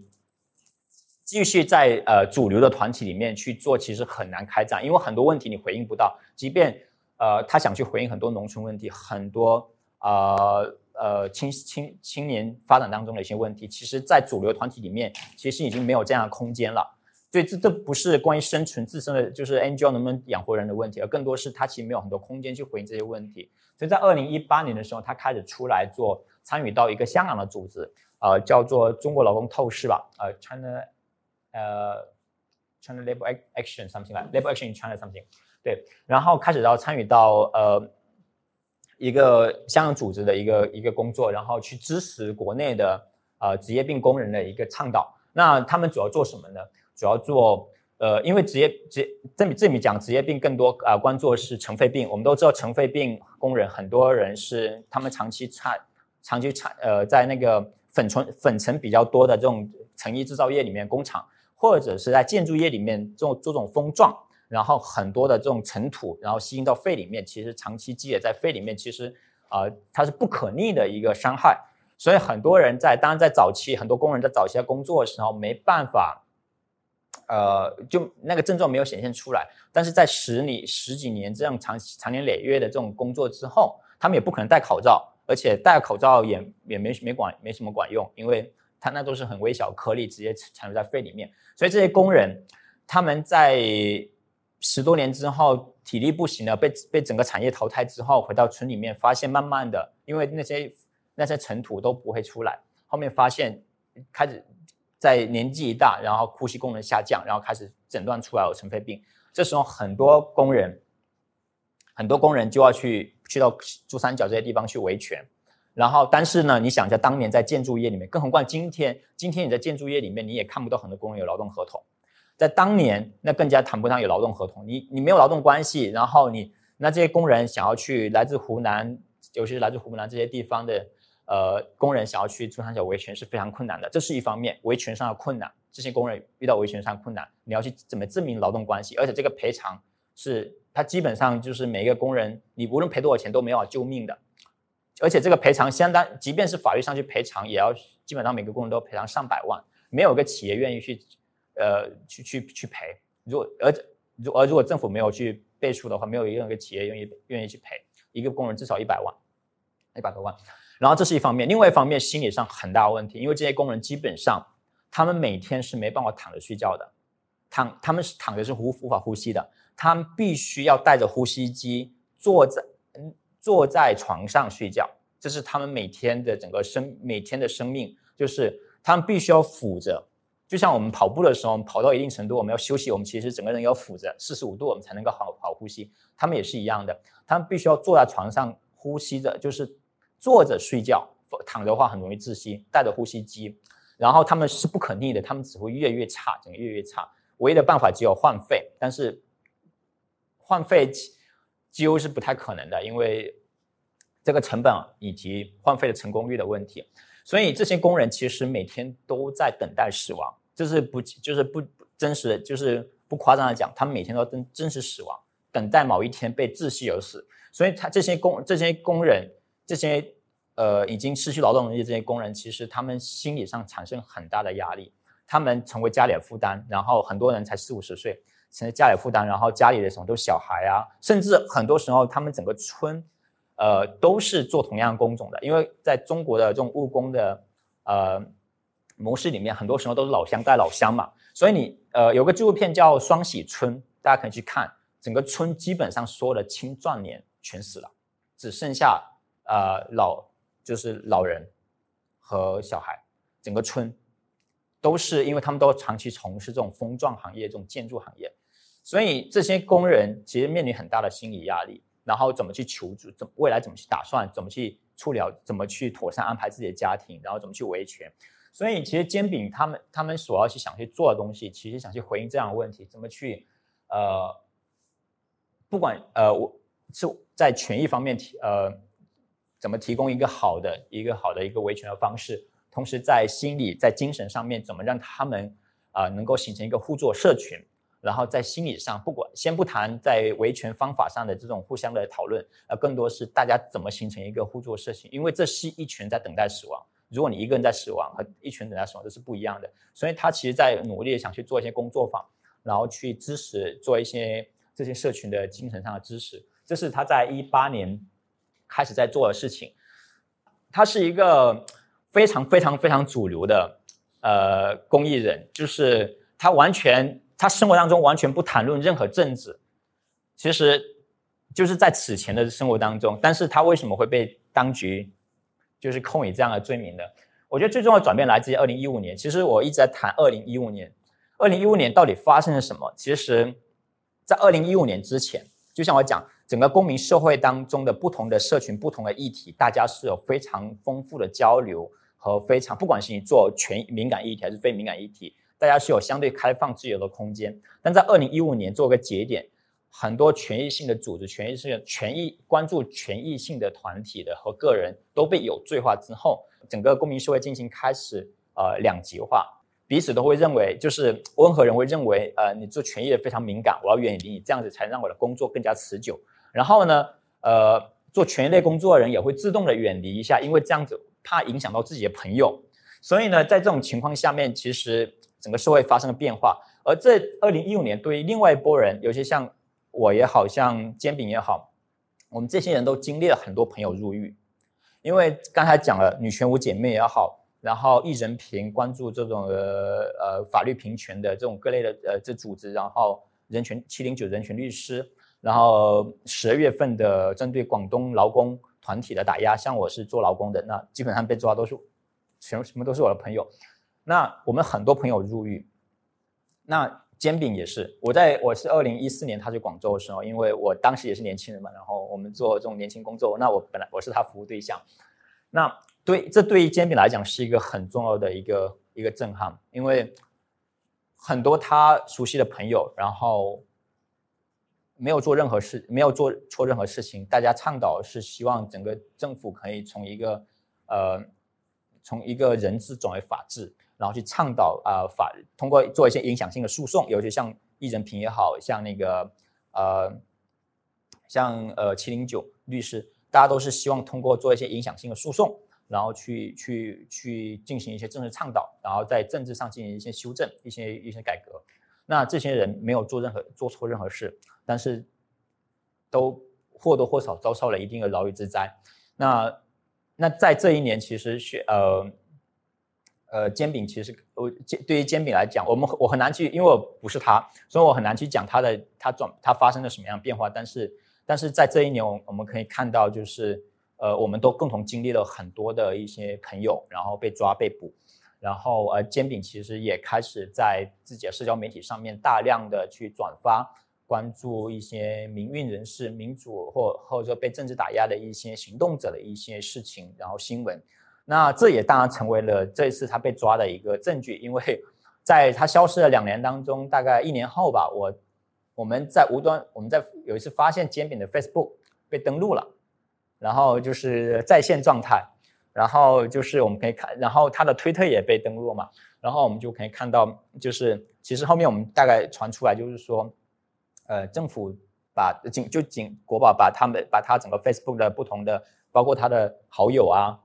继续在呃主流的团体里面去做，其实很难开展，因为很多问题你回应不到。即便呃他想去回应很多农村问题，很多啊。呃，青青青年发展当中的一些问题，其实，在主流团体里面，其实已经没有这样的空间了。所以，这这不是关于生存自身的，就是 NGO 能不能养活人的问题，而更多是他其实没有很多空间去回应这些问题。所以在二零一八年的时候，他开始出来做，参与到一个香港的组织，呃，叫做中国劳工透视吧，呃，China，呃，China Labor Action something like，Labor Action in China something，对，然后开始到参与到呃。一个香港组织的一个一个工作，然后去支持国内的呃职业病工人的一个倡导。那他们主要做什么呢？主要做呃，因为职业职这里这里讲职业病更多啊，关注是尘肺病。我们都知道尘肺病工人很多人是他们长期产长期产呃在那个粉尘粉尘比较多的这种成衣制造业里面工厂，或者是在建筑业里面做做这种风状。然后很多的这种尘土，然后吸进到肺里面，其实长期积累在肺里面，其实啊，它是不可逆的一个伤害。所以很多人在，当然在早期，很多工人在早期在工作的时候没办法，呃，就那个症状没有显现出来。但是在十里十几年这样长长年累月的这种工作之后，他们也不可能戴口罩，而且戴口罩也也没没管没什么管用，因为它那都是很微小颗粒直接残留在肺里面。所以这些工人他们在十多年之后，体力不行了，被被整个产业淘汰之后，回到村里面，发现慢慢的，因为那些那些尘土都不会出来，后面发现开始在年纪一大，然后呼吸功能下降，然后开始诊断出来有尘肺病。这时候很多工人，很多工人就要去去到珠三角这些地方去维权。然后，但是呢，你想一下，当年在建筑业里面，更何况今天，今天你在建筑业里面，你也看不到很多工人有劳动合同。在当年，那更加谈不上有劳动合同。你你没有劳动关系，然后你那这些工人想要去来自湖南，尤其是来自湖南这些地方的呃工人想要去珠三角维权是非常困难的。这是一方面，维权上的困难，这些工人遇到维权上困难，你要去怎么证明劳动关系？而且这个赔偿是他基本上就是每一个工人，你无论赔多少钱都没有救命的。而且这个赔偿相当，即便是法律上去赔偿，也要基本上每个工人都赔偿上百万，没有个企业愿意去。呃，去去去赔，如果而如而如果政府没有去背书的话，没有任何一个企业愿意愿意去赔一个工人至少一百万，一百多万。然后这是一方面，另外一方面心理上很大问题，因为这些工人基本上他们每天是没办法躺着睡觉的，躺他们是躺着是无无法呼吸的，他们必须要带着呼吸机坐在坐在床上睡觉，这是他们每天的整个生每天的生命，就是他们必须要俯着。就像我们跑步的时候，跑到一定程度，我们要休息，我们其实整个人要俯着四十五度，我们才能够好好呼吸。他们也是一样的，他们必须要坐在床上呼吸着，就是坐着睡觉，躺的话很容易窒息，带着呼吸机，然后他们是不可逆的，他们只会越越差，整个越越差。唯一的办法只有换肺，但是换肺几乎是不太可能的，因为这个成本以及换肺的成功率的问题。所以这些工人其实每天都在等待死亡。就是不就是不真实的，就是不夸张的讲，他们每天都真真实死亡，等待某一天被窒息而死。所以，他这些工这些工人，这些呃已经失去劳动能力这些工人，其实他们心理上产生很大的压力。他们成为家里的负担，然后很多人才四五十岁，成为家里负担，然后家里的什么都小孩啊，甚至很多时候他们整个村，呃，都是做同样工种的，因为在中国的这种务工的呃模式里面，很多时候都是老乡带老乡嘛，所以你呃有个纪录片叫《双喜村》，大家可以去看，整个村基本上所有的青壮年全死了，只剩下呃老就是老人和小孩，整个村。都是因为他们都长期从事这种封装行业、这种建筑行业，所以这些工人其实面临很大的心理压力。然后怎么去求助？怎未来怎么去打算？怎么去处理？怎么去妥善安排自己的家庭？然后怎么去维权？所以其实煎饼他们他们所要去想去做的东西，其实想去回应这样的问题：怎么去呃，不管呃我是在权益方面提呃，怎么提供一个好的一个好的一个维权的方式？同时，在心理、在精神上面，怎么让他们啊能够形成一个互助社群？然后在心理上，不管先不谈在维权方法上的这种互相的讨论，呃，更多是大家怎么形成一个互助社群？因为这是一群在等待死亡。如果你一个人在死亡，和一群等待死亡，这是不一样的。所以他其实在努力想去做一些工作坊，然后去支持做一些这些社群的精神上的支持。这是他在一八年开始在做的事情。他是一个。非常非常非常主流的，呃，公益人，就是他完全，他生活当中完全不谈论任何政治，其实就是在此前的生活当中，但是他为什么会被当局就是控以这样的罪名的？我觉得最重要的转变来自于二零一五年。其实我一直在谈二零一五年，二零一五年到底发生了什么？其实，在二零一五年之前，就像我讲，整个公民社会当中的不同的社群、不同的议题，大家是有非常丰富的交流。和非常，不管是你做全敏感议题还是非敏感议题，大家是有相对开放自由的空间。但在二零一五年做个节点，很多权益性的组织、权益性、权益关注权益性的团体的和个人都被有罪化之后，整个公民社会进行开始呃两极化，彼此都会认为，就是温和人会认为，呃，你做权益的非常敏感，我要远离你，这样子才让我的工作更加持久。然后呢，呃，做权益类工作的人也会自动的远离一下，因为这样子。怕影响到自己的朋友，所以呢，在这种情况下面，其实整个社会发生了变化。而这二零一五年，对于另外一波人，有些像我也好像煎饼也好，我们这些人都经历了很多朋友入狱。因为刚才讲了女权五姐妹也好，然后一人平关注这种呃呃法律平权的这种各类的呃这组织，然后人权七零九人权律师，然后十二月份的针对广东劳工。团体的打压，像我是做劳工的，那基本上被抓都是全什么都是我的朋友。那我们很多朋友入狱，那煎饼也是。我在我是二零一四年他去广州的时候，因为我当时也是年轻人嘛，然后我们做这种年轻工作，那我本来我是他服务对象。那对这对于煎饼来讲是一个很重要的一个一个震撼，因为很多他熟悉的朋友，然后。没有做任何事，没有做错任何事情。大家倡导是希望整个政府可以从一个呃，从一个人治转为法治，然后去倡导啊法通过做一些影响性的诉讼，尤其像易人平也好像那个呃，像呃七零九律师，大家都是希望通过做一些影响性的诉讼，然后去去去进行一些政治倡导，然后在政治上进行一些修正、一些一些改革。那这些人没有做任何做错任何事。但是，都或多或少遭受了一定的牢狱之灾。那那在这一年，其实学呃呃煎饼，其实我煎对于煎饼来讲，我们我很难去，因为我不是他，所以我很难去讲他的他转他发生了什么样的变化。但是但是在这一年，我我们可以看到，就是呃，我们都共同经历了很多的一些朋友，然后被抓被捕，然后呃煎饼其实也开始在自己的社交媒体上面大量的去转发。关注一些民运人士、民主或或者被政治打压的一些行动者的一些事情，然后新闻，那这也当然成为了这一次他被抓的一个证据，因为 (laughs) 在他消失了两年当中，大概一年后吧，我我们在无端我们在有一次发现煎饼的 Facebook 被登录了，然后就是在线状态，然后就是我们可以看，然后他的推特也被登录嘛，然后我们就可以看到，就是其实后面我们大概传出来就是说。呃，政府把警就警国宝把他们把他整个 Facebook 的不同的，包括他的好友啊，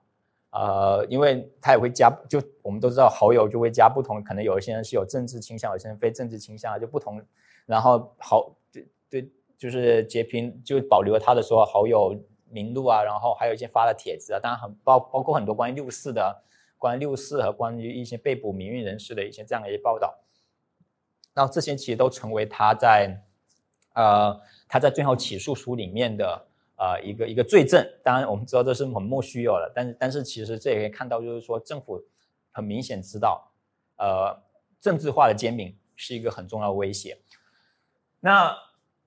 呃，因为他也会加，就我们都知道好友就会加不同，可能有一些人是有政治倾向，有些人非政治倾向，就不同。然后好，对对，就是截屏就保留了他的所有好友名录啊，然后还有一些发的帖子啊，当然很包包括很多关于六四的，关于六四和关于一些被捕民运人士的一些这样的一些报道。然后这些其实都成为他在，呃，他在最后起诉书里面的。呃，一个一个罪证，当然我们知道这是很莫须有的，但是但是其实这也可以看到，就是说政府很明显知道，呃，政治化的煎饼是一个很重要的威胁。那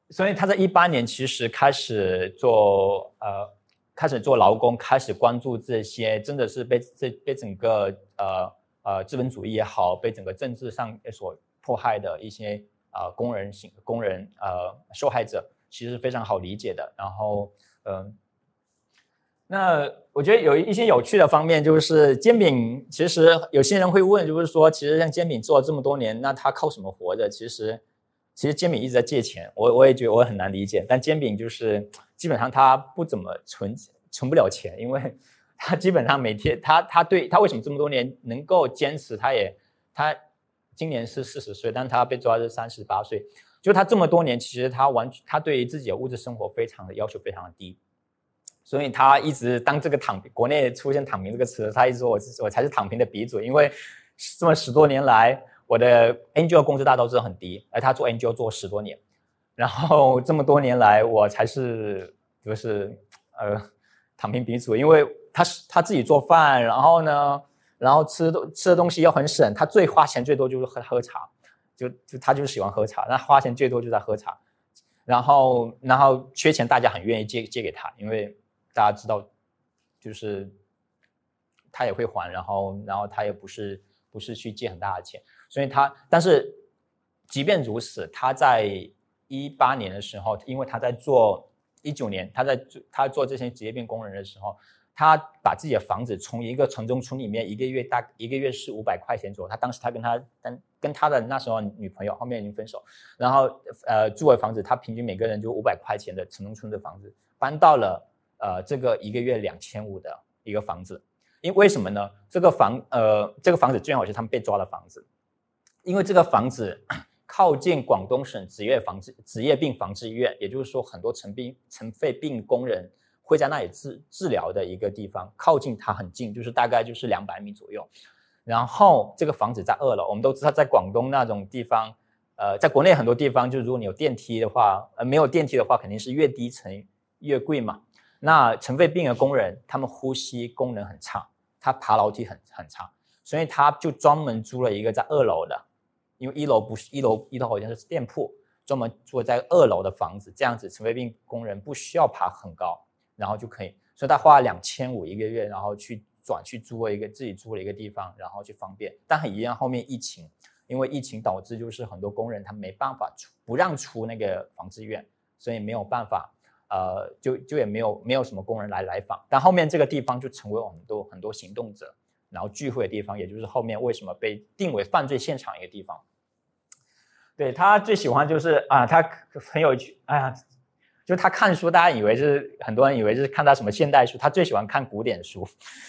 所以他在一八年其实开始做呃，开始做劳工，开始关注这些真的是被这被整个呃呃资本主义也好，被整个政治上所迫害的一些啊工人型工人呃受害者。其实非常好理解的，然后，嗯，那我觉得有一些有趣的方面，就是煎饼。其实有些人会问，就是说，其实像煎饼做了这么多年，那他靠什么活着？其实，其实煎饼一直在借钱，我我也觉得我很难理解。但煎饼就是基本上他不怎么存存不了钱，因为他基本上每天他他对他为什么这么多年能够坚持？他也他今年是四十岁，但他被抓是三十八岁。就他这么多年，其实他完全他对于自己的物质生活非常的要求非常的低，所以他一直当这个躺平，国内出现躺平这个词，他一直说我我才是躺平的鼻祖，因为这么十多年来，我的 angel 工资大都是很低，而他做 angel 做十多年，然后这么多年来，我才是就是呃躺平鼻祖，因为他是他自己做饭，然后呢，然后吃的吃的东西又很省，他最花钱最多就是喝喝茶。就就他就是喜欢喝茶，那花钱最多就在喝茶，然后然后缺钱，大家很愿意借借给他，因为大家知道，就是他也会还，然后然后他也不是不是去借很大的钱，所以他但是即便如此，他在一八年的时候，因为他在做一九年他在做他做这些职业病工人的时候。他把自己的房子从一个城中村里面，一个月大一个月是五百块钱左右。他当时他跟他跟跟他的那时候女朋友后面已经分手，然后呃租的房子，他平均每个人就五百块钱的城中村的房子，搬到了呃这个一个月两千五的一个房子。因为什么呢？这个房呃这个房子最好是他们被抓的房子，因为这个房子 (coughs) 靠近广东省职业防治职业病防治医院，也就是说很多尘病尘肺病工人。会在那里治治疗的一个地方，靠近它很近，就是大概就是两百米左右。然后这个房子在二楼，我们都知道在广东那种地方，呃，在国内很多地方，就如果你有电梯的话，呃，没有电梯的话，肯定是越低层越贵嘛。那尘肺病的工人，他们呼吸功能很差，他爬楼梯很很差，所以他就专门租了一个在二楼的，因为一楼不是一楼，一楼好像是店铺，专门住在二楼的房子，这样子尘肺病工人不需要爬很高。然后就可以，所以他花了两千五一个月，然后去转去租了一个自己租了一个地方，然后去方便。但很遗憾，后面疫情，因为疫情导致就是很多工人他没办法出，不让出那个防治院，所以没有办法，呃，就就也没有没有什么工人来来访。但后面这个地方就成为很多很多行动者然后聚会的地方，也就是后面为什么被定为犯罪现场一个地方。对他最喜欢就是啊，他很有趣，哎呀。就他看书，大家以为是很多人以为是看他什么现代书，他最喜欢看古典书，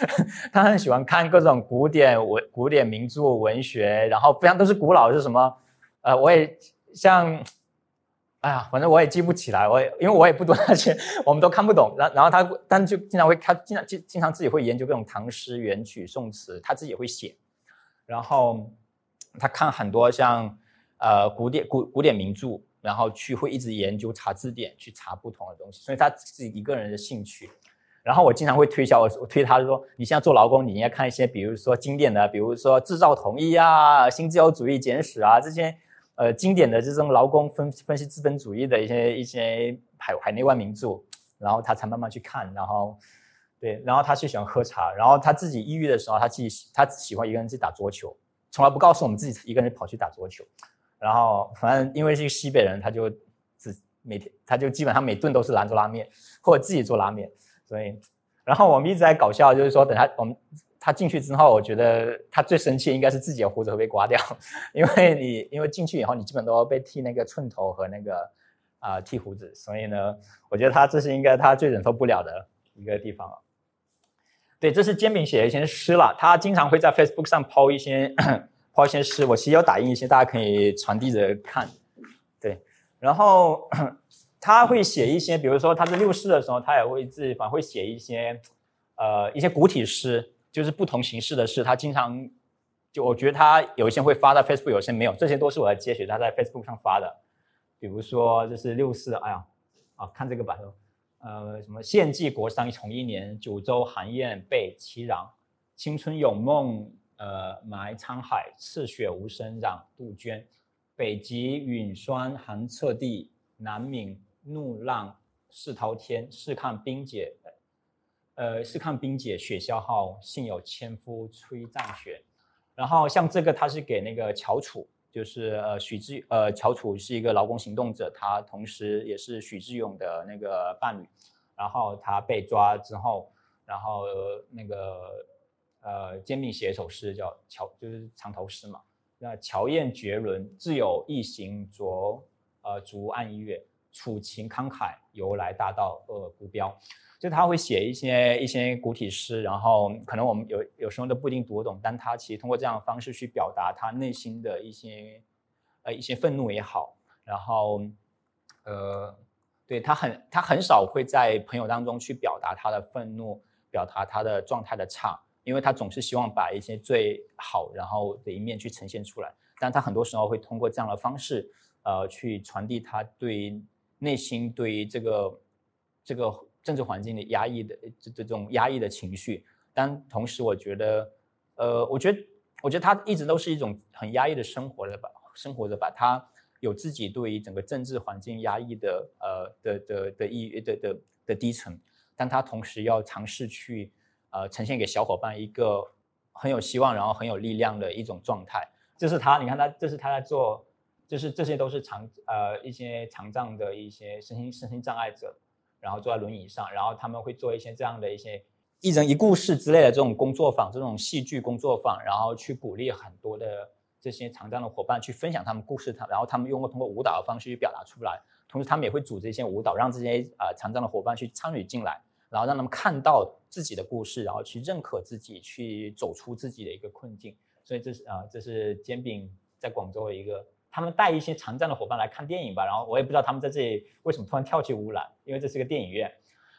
(laughs) 他很喜欢看各种古典文、古典名著、文学，然后非常都是古老，是什么？呃，我也像，哎呀，反正我也记不起来，我也因为我也不读那些，我们都看不懂。然然后他，但就经常会看，经常经经常自己会研究各种唐诗、元曲、宋词，他自己也会写。然后他看很多像呃古典古古典名著。然后去会一直研究查字典，去查不同的东西，所以他自己一个人的兴趣。然后我经常会推销我，推他说：“你现在做劳工，你应该看一些，比如说经典的，比如说《制造统一》啊，《新自由主义简史》啊，这些呃经典的这种劳工分分析资本主义的一些一些海海内外名著。”然后他才慢慢去看。然后对，然后他是喜欢喝茶。然后他自己抑郁的时候，他自己他喜欢一个人去打桌球，从来不告诉我们自己一个人跑去打桌球。然后反正因为是西北人，他就只每天他就基本上每顿都是兰州拉面或者自己做拉面，所以然后我们一直在搞笑，就是说等他我们他进去之后，我觉得他最生气应该是自己的胡子会被刮掉，(laughs) 因为你因为进去以后你基本都要被剃那个寸头和那个啊剃胡子，所以呢，我觉得他这是应该他最忍受不了的一个地方了。对，这是煎饼写的一些诗了。他经常会在 Facebook 上抛一些抛一些诗，我其实有打印一些，大家可以传递着看。对，然后 (coughs) 他会写一些，比如说他在六四的时候，他也会自己反会写一些呃一些古体诗，就是不同形式的诗。他经常就我觉得他有一些会发在 Facebook，有些没有，这些都是我在接取他在 Facebook 上发的。比如说这是六四，哎呀，啊看这个吧。呃，什么献祭国殇重一年，九州寒雁被凄壤，青春有梦，呃，埋沧海，赤血无声染杜鹃。北极陨霜寒彻地，南闽怒浪势滔天。试看冰解，呃，试看冰解雪消耗，幸有千夫吹战雪。然后像这个，他是给那个乔楚。就是呃，许志呃，乔楚是一个劳工行动者，他同时也是许志勇的那个伴侣。然后他被抓之后，然后那个呃，煎饼写一首诗叫乔，就是长头诗嘛。那乔燕绝伦，自有一行着呃竹岸一月，楚情慷慨，由来大道恶孤标。就他会写一些一些古体诗，然后可能我们有有时候都不一定读懂，但他其实通过这样的方式去表达他内心的一些呃一些愤怒也好，然后呃，对他很他很少会在朋友当中去表达他的愤怒，表达他的状态的差，因为他总是希望把一些最好然后的一面去呈现出来，但他很多时候会通过这样的方式呃去传递他对内心对于这个这个。政治环境的压抑的这这种压抑的情绪，但同时我觉得，呃，我觉得，我觉得他一直都是一种很压抑的生活的吧，生活着吧，他有自己对于整个政治环境压抑的呃的的的意的的的低沉，但他同时要尝试去呃呈现给小伙伴一个很有希望，然后很有力量的一种状态。这是他，你看他，这是他在做，就是这些都是长呃一些残障的一些身心身心障碍者。然后坐在轮椅上，然后他们会做一些这样的一些一人一故事之类的这种工作坊，这种戏剧工作坊，然后去鼓励很多的这些残障的伙伴去分享他们故事，他然后他们用过通过舞蹈的方式去表达出来，同时他们也会组织一些舞蹈，让这些呃残障的伙伴去参与进来，然后让他们看到自己的故事，然后去认可自己，去走出自己的一个困境。所以这是啊，这是煎饼在广州的一个。他们带一些残障的伙伴来看电影吧，然后我也不知道他们在这里为什么突然跳起舞来，因为这是个电影院。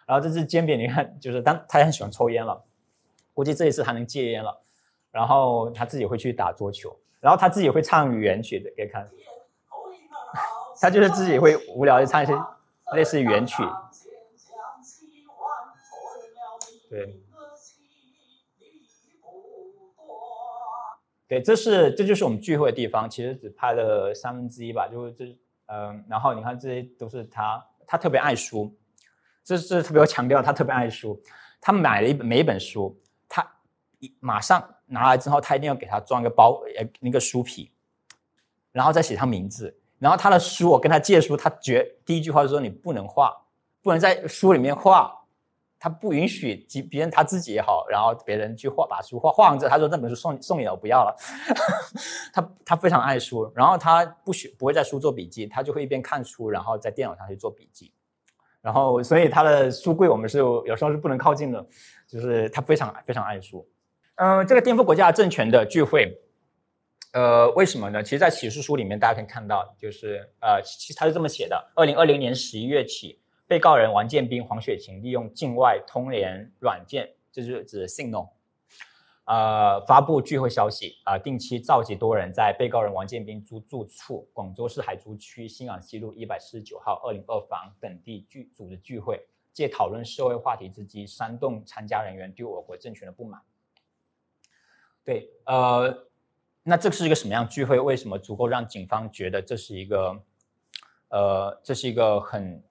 然后这只煎饼，你看，就是当他也很喜欢抽烟了，估计这一次他能戒烟了。然后他自己会去打桌球，然后他自己会唱原曲的，可以看。(laughs) 他就是自己会无聊的唱一些类似原曲。对。对，这是这就是我们聚会的地方，其实只拍了三分之一吧，就是这，嗯，然后你看这些都是他，他特别爱书，这是特别要强调他特别爱书，他买了一本每一本书，他一马上拿来之后，他一定要给他装一个包，呃，那个书皮，然后再写上名字，然后他的书我跟他借书，他绝第一句话就说你不能画，不能在书里面画。他不允许，即别人他自己也好，然后别人去画把书画画完之后，他说这本书送送你了，我不要了。(laughs) 他他非常爱书，然后他不许不会在书做笔记，他就会一边看书，然后在电脑上去做笔记。然后所以他的书柜我们是有时候是不能靠近的，就是他非常非常爱书。嗯，这个颠覆国家政权的聚会，呃，为什么呢？其实，在启示书里面大家可以看到，就是呃，其实他是这么写的：二零二零年十一月起。被告人王建斌、黄雪晴利用境外通联软件，这就是指 Signal，呃，发布聚会消息，啊，定期召集多人在被告人王建斌租住处广州市海珠区新港西路一百四十九号二零二房等地聚组织聚会，借讨论社会话题之机，煽动参加人员对我国政权的不满。对，呃，那这是一个什么样聚会？为什么足够让警方觉得这是一个，呃，这是一个很。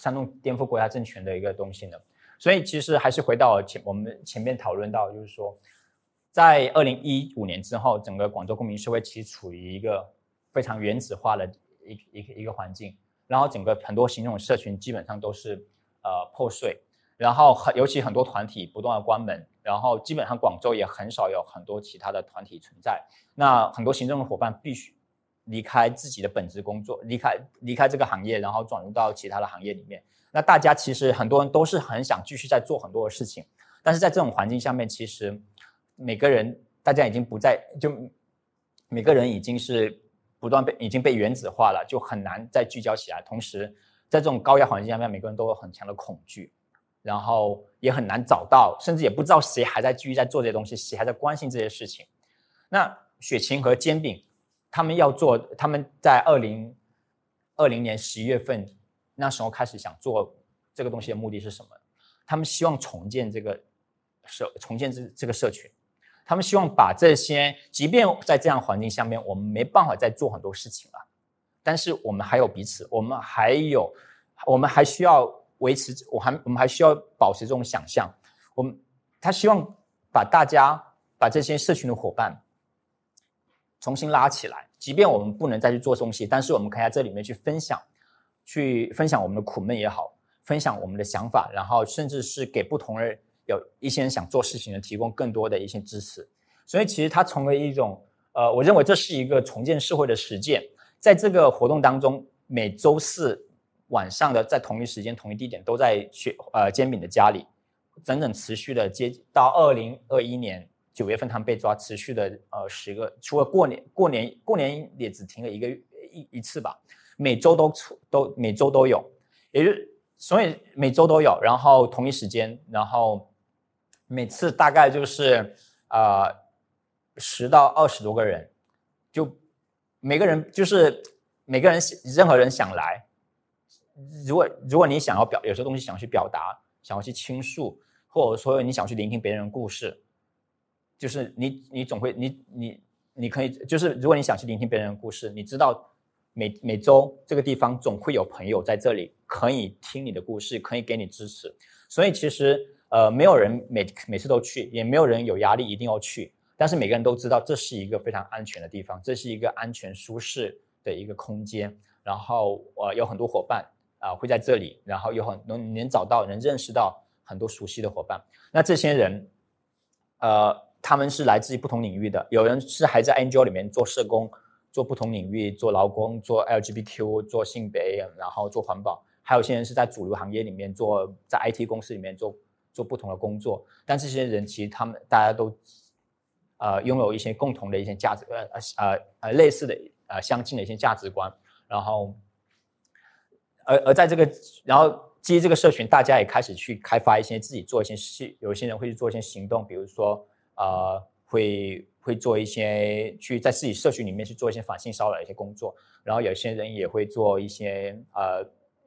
煽动颠覆国家政权的一个东西呢，所以其实还是回到前我们前面讨论到，就是说，在二零一五年之后，整个广州公民社会其实处于一个非常原子化的一一个一个环境，然后整个很多行动社群基本上都是呃破碎，然后很尤其很多团体不断的关门，然后基本上广州也很少有很多其他的团体存在，那很多行政的伙伴必须。离开自己的本职工作，离开离开这个行业，然后转入到其他的行业里面。那大家其实很多人都是很想继续在做很多的事情，但是在这种环境下面，其实每个人大家已经不在，就每个人已经是不断被已经被原子化了，就很难再聚焦起来。同时，在这种高压环境下面，每个人都有很强的恐惧，然后也很难找到，甚至也不知道谁还在继续在做这些东西，谁还在关心这些事情。那雪晴和煎饼，他们要做，他们在二零二零年十一月份那时候开始想做这个东西的目的是什么？他们希望重建这个社，重建这这个社群。他们希望把这些，即便在这样环境下面，我们没办法再做很多事情了，但是我们还有彼此，我们还有，我们还需要维持，我还我们还需要保持这种想象。我们他希望把大家，把这些社群的伙伴。重新拉起来，即便我们不能再去做东西，但是我们可以在这里面去分享，去分享我们的苦闷也好，分享我们的想法，然后甚至是给不同人有一些人想做事情的提供更多的一些支持。所以其实它成为一种，呃，我认为这是一个重建社会的实践。在这个活动当中，每周四晚上的在同一时间、同一地点都在去呃煎饼的家里，整整持续的接到二零二一年。九月份他们被抓，持续的呃十个，除了过年过年过年也只停了一个一一次吧，每周都出都每周都有，也就所以每周都有，然后同一时间，然后每次大概就是呃十到二十多个人，就每个人就是每个人任何人想来，如果如果你想要表有些东西想去表达，想要去倾诉，或者说你想去聆听别人的故事。就是你，你总会，你你你可以，就是如果你想去聆听别人的故事，你知道每每周这个地方总会有朋友在这里可以听你的故事，可以给你支持。所以其实呃，没有人每每次都去，也没有人有压力一定要去。但是每个人都知道这是一个非常安全的地方，这是一个安全舒适的一个空间。然后呃，有很多伙伴啊会在这里，然后有很能能找到能认识到很多熟悉的伙伴。那这些人呃。他们是来自于不同领域的，有人是还在 NGO 里面做社工，做不同领域，做劳工，做 LGBTQ，做性别，然后做环保，还有些人是在主流行业里面做，在 IT 公司里面做做不同的工作。但这些人其实他们大家都，呃，拥有一些共同的一些价值，呃呃呃类似的呃相近的一些价值观。然后，而而在这个，然后基于这个社群，大家也开始去开发一些自己做一些事，有些人会去做一些行动，比如说。呃，会会做一些去在自己社群里面去做一些反性骚扰一些工作，然后有些人也会做一些呃，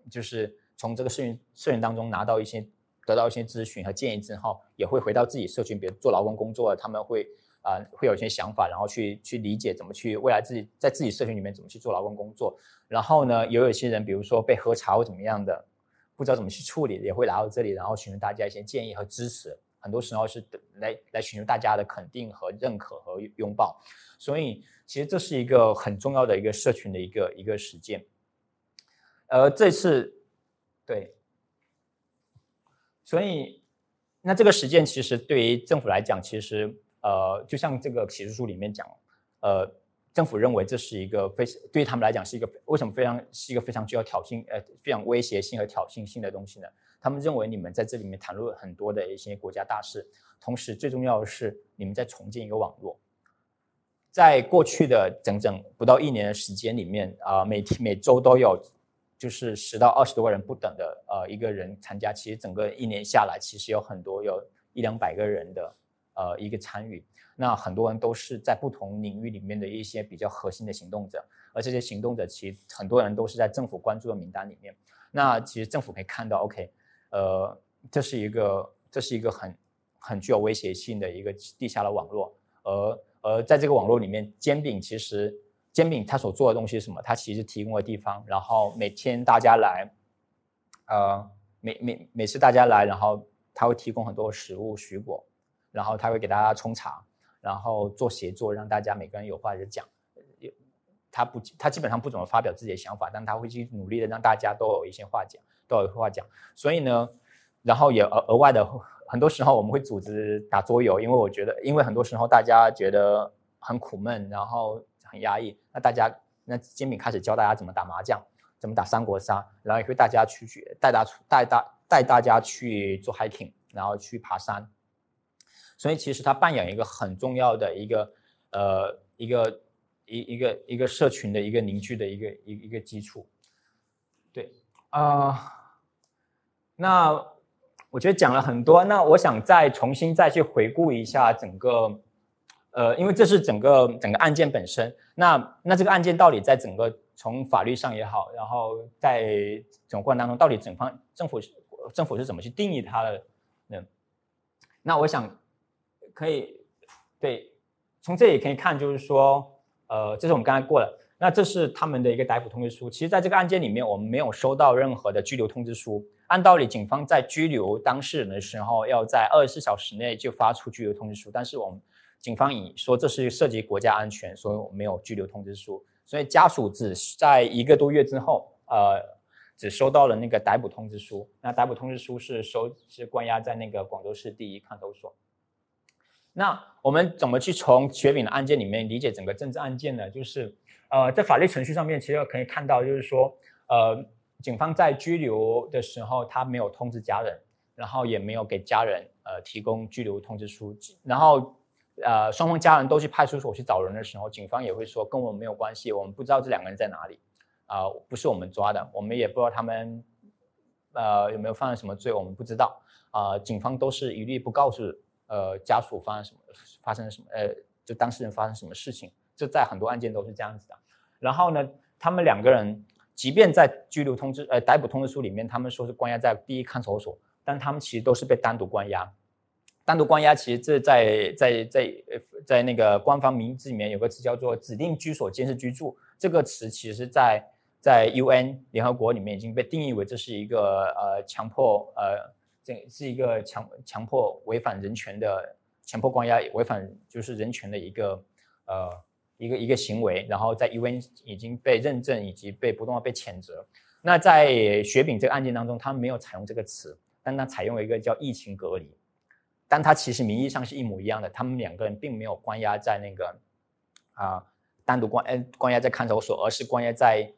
就是从这个社群社群当中拿到一些得到一些咨询和建议之后，也会回到自己社群，比如做劳工工作，他们会啊会有一些想法，然后去去理解怎么去未来自己在自己社群里面怎么去做劳工工作，然后呢，也有一些人，比如说被喝茶或怎么样的，不知道怎么去处理，也会来到这里，然后询问大家一些建议和支持。很多时候是来来寻求大家的肯定和认可和拥抱，所以其实这是一个很重要的一个社群的一个一个实践。而这次，对，所以那这个实践其实对于政府来讲，其实呃，就像这个启示书里面讲，呃，政府认为这是一个非对于他们来讲是一个为什么非常是一个非常具有挑衅呃非常威胁性和挑衅性的东西呢？他们认为你们在这里面谈论很多的一些国家大事，同时最重要的是你们在重建一个网络。在过去的整整不到一年的时间里面，啊，每天每周都有就是十到二十多个人不等的呃一个人参加。其实整个一年下来，其实有很多有一两百个人的呃一个参与。那很多人都是在不同领域里面的一些比较核心的行动者，而这些行动者其实很多人都是在政府关注的名单里面。那其实政府可以看到，OK。呃，这是一个，这是一个很很具有威胁性的一个地下的网络，而而在这个网络里面，煎饼其实煎饼它所做的东西是什么？它其实提供的地方，然后每天大家来，呃，每每每次大家来，然后他会提供很多食物、水果，然后他会给大家冲茶，然后做协作，让大家每个人有话就讲。他不，他基本上不怎么发表自己的想法，但他会去努力的让大家都有一些话讲。都有话讲，所以呢，然后也额额外的，很多时候我们会组织打桌游，因为我觉得，因为很多时候大家觉得很苦闷，然后很压抑，那大家那煎饼开始教大家怎么打麻将，怎么打三国杀，然后也会大家去去带大带大带大家去做 hiking，然后去爬山，所以其实它扮演一个很重要的一个呃一个一一个一个社群的一个凝聚的一个一一个基础。啊，那我觉得讲了很多，那我想再重新再去回顾一下整个。呃，因为这是整个整个案件本身，那那这个案件到底在整个从法律上也好，然后在整个过程当中，到底整方政府政府是怎么去定义它的？呢？那我想可以对从这里可以看，就是说，呃，这是我们刚才过了，那这是他们的一个逮捕通知书。其实，在这个案件里面，我们没有收到任何的拘留通知书。按道理，警方在拘留当事人的时候，要在二十四小时内就发出拘留通知书，但是我们。警方以说这是涉及国家安全，所以我们没有拘留通知书，所以家属只在一个多月之后，呃，只收到了那个逮捕通知书。那逮捕通知书是收是关押在那个广州市第一看守所。那我们怎么去从雪饼的案件里面理解整个政治案件呢？就是呃，在法律程序上面，其实可以看到，就是说，呃，警方在拘留的时候，他没有通知家人，然后也没有给家人呃提供拘留通知书，然后。呃，双方家人都去派出所去找人的时候，警方也会说跟我们没有关系，我们不知道这两个人在哪里，啊，不是我们抓的，我们也不知道他们，呃，有没有犯了什么罪，我们不知道，啊，警方都是一律不告诉呃家属发生什么，发生了什么，呃，就当事人发生什么事情，这在很多案件都是这样子的。然后呢，他们两个人即便在拘留通知，呃，逮捕通知书里面，他们说是关押在第一看守所，但他们其实都是被单独关押。单独关押，其实这在在在在那个官方名字里面有个词叫做指定居所监视居住，这个词其实，在在 UN 联合国里面已经被定义为这是一个呃强迫呃这是一个强强迫违反人权的强迫关押违反就是人权的一个呃一个一个行为，然后在 UN 已经被认证以及被不断的被谴责。那在雪饼这个案件当中，他没有采用这个词，但他采用了一个叫疫情隔离。但他其实名义上是一模一样的，他们两个人并没有关押在那个啊单独关呃关押在看守所，而是关押在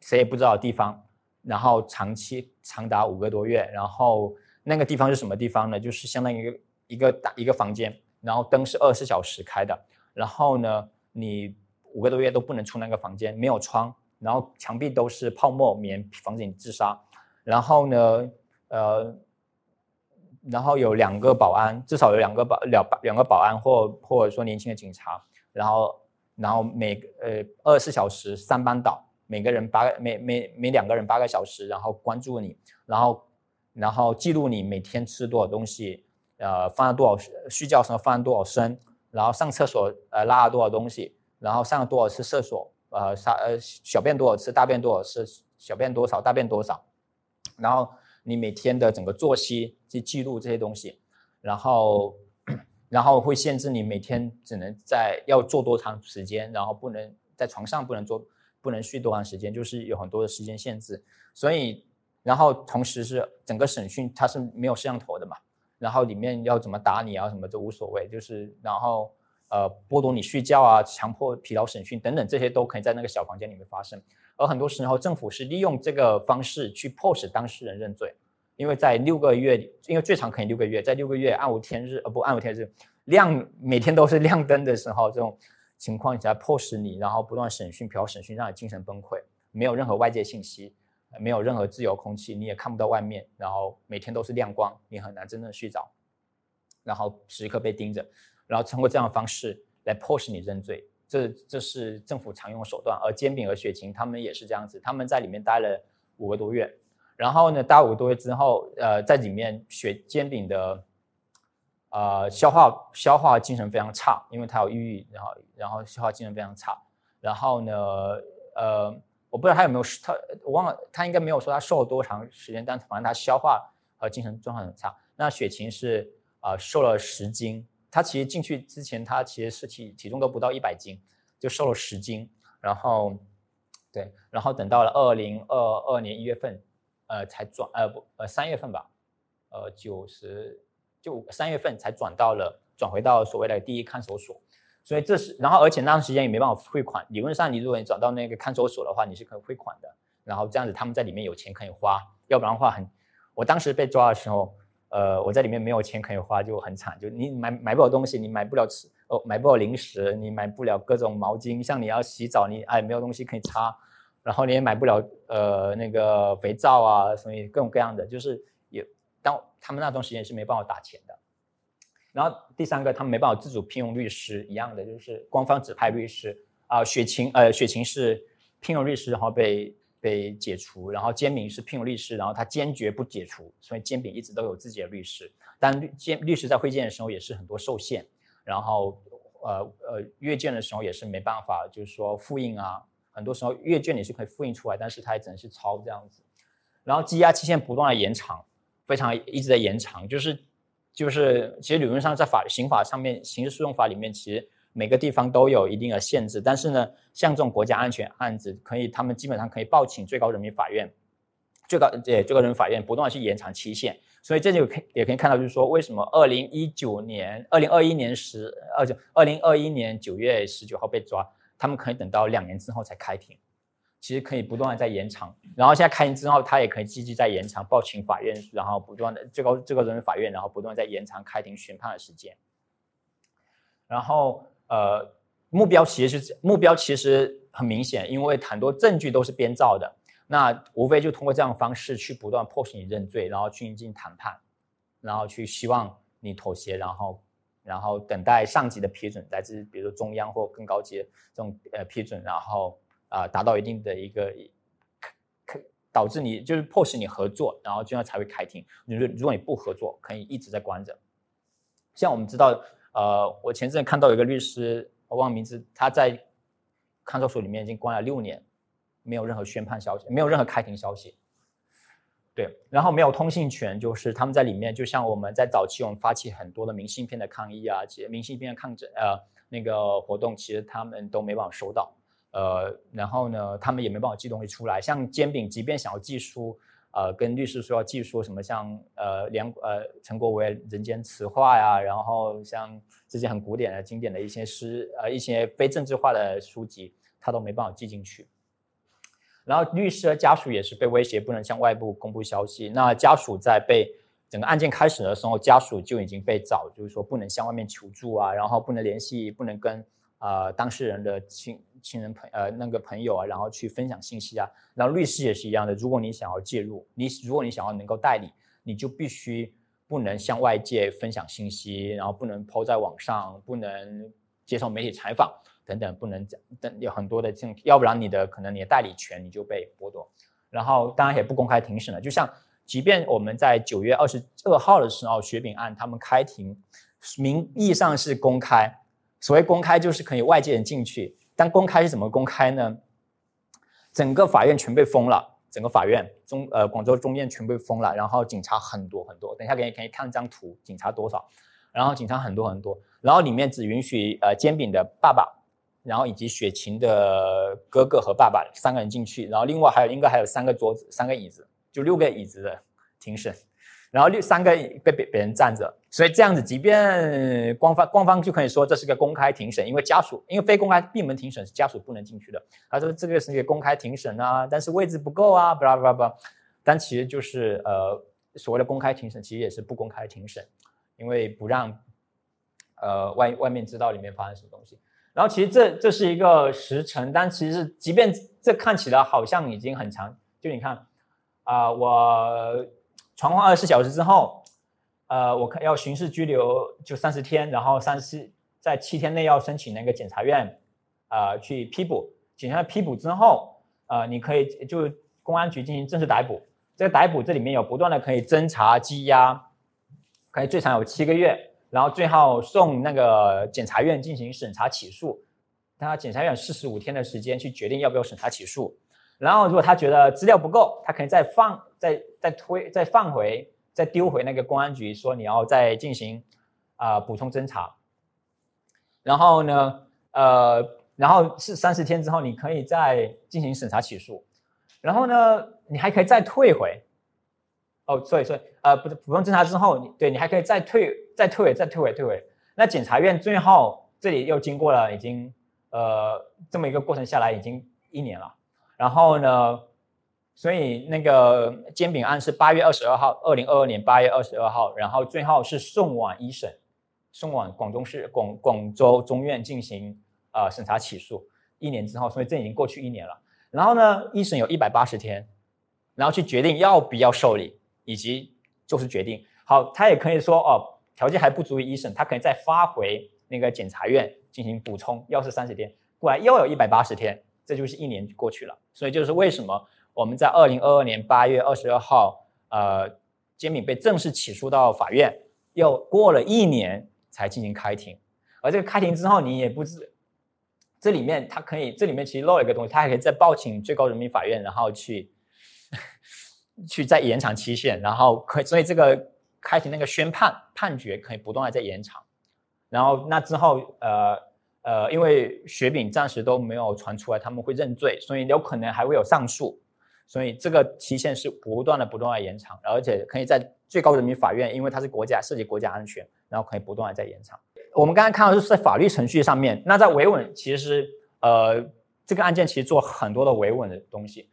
谁也不知道的地方，然后长期长达五个多月，然后那个地方是什么地方呢？就是相当于一个一个大一个房间，然后灯是二十四小时开的，然后呢你五个多月都不能出那个房间，没有窗，然后墙壁都是泡沫棉，防止你自杀，然后呢呃。然后有两个保安，至少有两个保两两个保安或或者说年轻的警察，然后然后每呃二十四小时三班倒，每个人八个每每每两个人八个小时，然后关注你，然后然后记录你每天吃多少东西，呃放了多少睡觉时候放了多少声，然后上厕所呃拉了多少东西，然后上了多少次厕所，呃撒呃小便多少次，大便多少次，小便多少，大便多少，然后。你每天的整个作息去记录这些东西，然后，(clears throat) 然后会限制你每天只能在要做多长时间，然后不能在床上不能做，不能睡多长时间，就是有很多的时间限制。所以，然后同时是整个审讯它是没有摄像头的嘛，然后里面要怎么打你啊什么都无所谓，就是然后呃剥夺你睡觉啊，强迫疲劳审讯等等这些都可以在那个小房间里面发生。而很多时候，政府是利用这个方式去迫使当事人认罪，因为在六个月，因为最长可以六个月，在六个月暗无天日，呃不暗无天日，亮每天都是亮灯的时候，这种情况下迫使你，然后不断审讯、疲劳审讯，让你精神崩溃，没有任何外界信息，没有任何自由空气，你也看不到外面，然后每天都是亮光，你很难真正睡着，然后时刻被盯着，然后通过这样的方式来迫使你认罪。这这是政府常用手段，而煎饼和雪晴他们也是这样子，他们在里面待了五个多月，然后呢，待五个多月之后，呃，在里面雪煎饼的，呃，消化消化精神非常差，因为他有抑郁，然后然后消化精神非常差，然后呢，呃，我不知道他有没有他我忘了，他应该没有说他瘦了多长时间，但反正他消化和精神状况很差。那雪晴是啊，瘦了十斤。他其实进去之前，他其实是体体重都不到一百斤，就瘦了十斤。然后，对，然后等到了二零二二年一月份，呃，才转，呃不，呃三月份吧，呃九十就三月份才转到了转回到所谓的第一看守所。所以这是，然后而且那段时间也没办法汇款。理论上，你如果你转到那个看守所的话，你是可以汇款的。然后这样子他们在里面有钱可以花，要不然的话很，我当时被抓的时候。呃，我在里面没有钱可以花，就很惨。就你买买不了东西，你买不了吃哦，买不了零食，你买不了各种毛巾。像你要洗澡，你哎没有东西可以擦，然后你也买不了呃那个肥皂啊，所以各种各样的，就是也当他们那段时间是没办法打钱的。然后第三个，他们没办法自主聘用律师，一样的就是官方指派律师啊。雪晴呃雪晴是聘用律师，然后被。被解除，然后煎饼是聘用律师，然后他坚决不解除，所以煎饼一直都有自己的律师。但律监律师在会见的时候也是很多受限，然后呃呃阅卷的时候也是没办法，就是说复印啊，很多时候阅卷你是可以复印出来，但是他也只能是抄这样子。然后羁押期限不断的延长，非常一直在延长，就是就是其实理论上在法刑法上面，刑事诉讼法里面其实。每个地方都有一定的限制，但是呢，像这种国家安全案子，可以他们基本上可以报请最高人民法院，最高呃最高人民法院不断去延长期限，所以这就可也可以看到，就是说为什么二零一九年、二零二一年十二就二零二一年九月十九号被抓，他们可以等到两年之后才开庭，其实可以不断的在延长，然后现在开庭之后，他也可以继续在延长报请法院，然后不断的最高最高人民法院，然后不断在延长开庭宣判的时间，然后。呃，目标其实是目标其实很明显，因为很多证据都是编造的。那无非就通过这样的方式去不断迫使你认罪，然后去进行谈判，然后去希望你妥协，然后然后等待上级的批准，来自比如说中央或更高级的这种呃批准，然后啊达到一定的一个可导致你就是迫使你合作，然后这样才会开庭。你说如果你不合作，可以一直在关着。像我们知道。呃，我前阵看到有一个律师，我忘名字，他在看守所里面已经关了六年，没有任何宣判消息，没有任何开庭消息。对，然后没有通信权，就是他们在里面，就像我们在早期我们发起很多的明信片的抗议啊，其实明信片的抗争呃那个活动，其实他们都没办法收到。呃，然后呢，他们也没办法寄东西出来，像煎饼，即便想要寄书。呃，跟律师说要寄书什么，像呃梁呃陈国维《人间词话》呀，然后像这些很古典的、经典的一些诗，呃一些非政治化的书籍，他都没办法寄进去。然后律师的家属也是被威胁，不能向外部公布消息。那家属在被整个案件开始的时候，家属就已经被找，就是说不能向外面求助啊，然后不能联系，不能跟。呃，当事人的亲亲人朋呃那个朋友啊，然后去分享信息啊，然后律师也是一样的。如果你想要介入，你如果你想要能够代理，你就必须不能向外界分享信息，然后不能抛在网上，不能接受媒体采访等等，不能等有很多的这种，要不然你的可能你的代理权你就被剥夺。然后当然也不公开庭审了，就像即便我们在九月二十二号的时候，雪饼案他们开庭，名义上是公开。所谓公开就是可以外界人进去，但公开是怎么公开呢？整个法院全被封了，整个法院中呃广州中院全被封了，然后警察很多很多，等一下给你可以看张图，警察多少？然后警察很多很多，然后里面只允许呃煎饼的爸爸，然后以及雪晴的哥哥和爸爸三个人进去，然后另外还有应该还有三个桌子、三个椅子，就六个椅子的庭审。然后六三个被别别人占着，所以这样子，即便官方官方就可以说这是个公开庭审，因为家属因为非公开闭门庭审是家属不能进去的。他说这个是一个公开庭审啊，但是位置不够啊，巴拉巴拉巴拉。但其实就是呃所谓的公开庭审，其实也是不公开庭审，因为不让呃外外面知道里面发生什么东西。然后其实这这是一个时辰，但其实即便这看起来好像已经很长，就你看啊我。传唤二十四小时之后，呃，我看要刑事拘留就三十天，然后三十在七天内要申请那个检察院，呃，去批捕。检察院批捕之后，呃，你可以就公安局进行正式逮捕。这个逮捕这里面有不断的可以侦查羁押，可以最长有七个月，然后最后送那个检察院进行审查起诉。他检察院四十五天的时间去决定要不要审查起诉。然后，如果他觉得资料不够，他可以再放、再再推、再放回、再丢回那个公安局，说你要再进行啊补充侦查。然后呢，呃，然后是三十天之后，你可以再进行审查起诉。然后呢，你还可以再退回。哦，所以所以呃，不是补充侦查之后，你对你还可以再退、再退回、再退回、退回。那检察院最后这里又经过了已经呃这么一个过程下来，已经一年了。然后呢，所以那个煎饼案是八月二十二号，二零二二年八月二十二号，然后最后是送往一审，送往广东市广广州中院进行呃审查起诉。一年之后，所以这已经过去一年了。然后呢，一审有一百八十天，然后去决定要不要受理，以及就是决定。好，他也可以说哦，条件还不足以一审，他可以再发回那个检察院进行补充，要是三十天，过来又有一百八十天，这就是一年过去了。所以就是为什么。我们在二零二二年八月二十二号，呃，煎饼被正式起诉到法院，又过了一年才进行开庭。而这个开庭之后，你也不知这里面他可以，这里面其实漏了一个东西，他还可以再报请最高人民法院，然后去 (laughs) 去再延长期限，然后可以所以这个开庭那个宣判判决可以不断的在延长。然后那之后，呃呃，因为雪饼暂时都没有传出来他们会认罪，所以有可能还会有上诉。所以这个期限是不断的、不断的延长，而且可以在最高人民法院，因为它是国家涉及国家安全，然后可以不断的在延长。我们刚才看到是在法律程序上面，那在维稳，其实呃这个案件其实做很多的维稳的东西。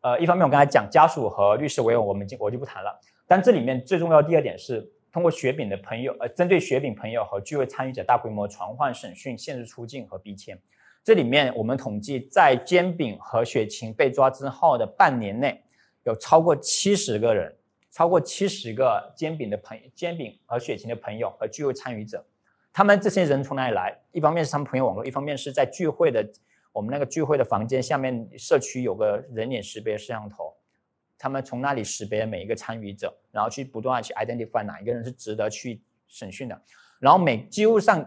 呃，一方面我刚才讲家属和律师维稳，我们就我就不谈了。但这里面最重要第二点是，通过雪饼的朋友，呃，针对雪饼朋友和聚会参与者大规模传唤、审讯、限制出境和逼迁。这里面我们统计，在煎饼和雪晴被抓之后的半年内，有超过七十个人，超过七十个煎饼的朋煎饼和雪晴的朋友和聚会参与者。他们这些人从哪里来？一方面是他们朋友网络，一方面是在聚会的我们那个聚会的房间下面，社区有个人脸识别摄像头，他们从那里识别每一个参与者，然后去不断的去 identify 哪一个人是值得去审讯的，然后每几乎上。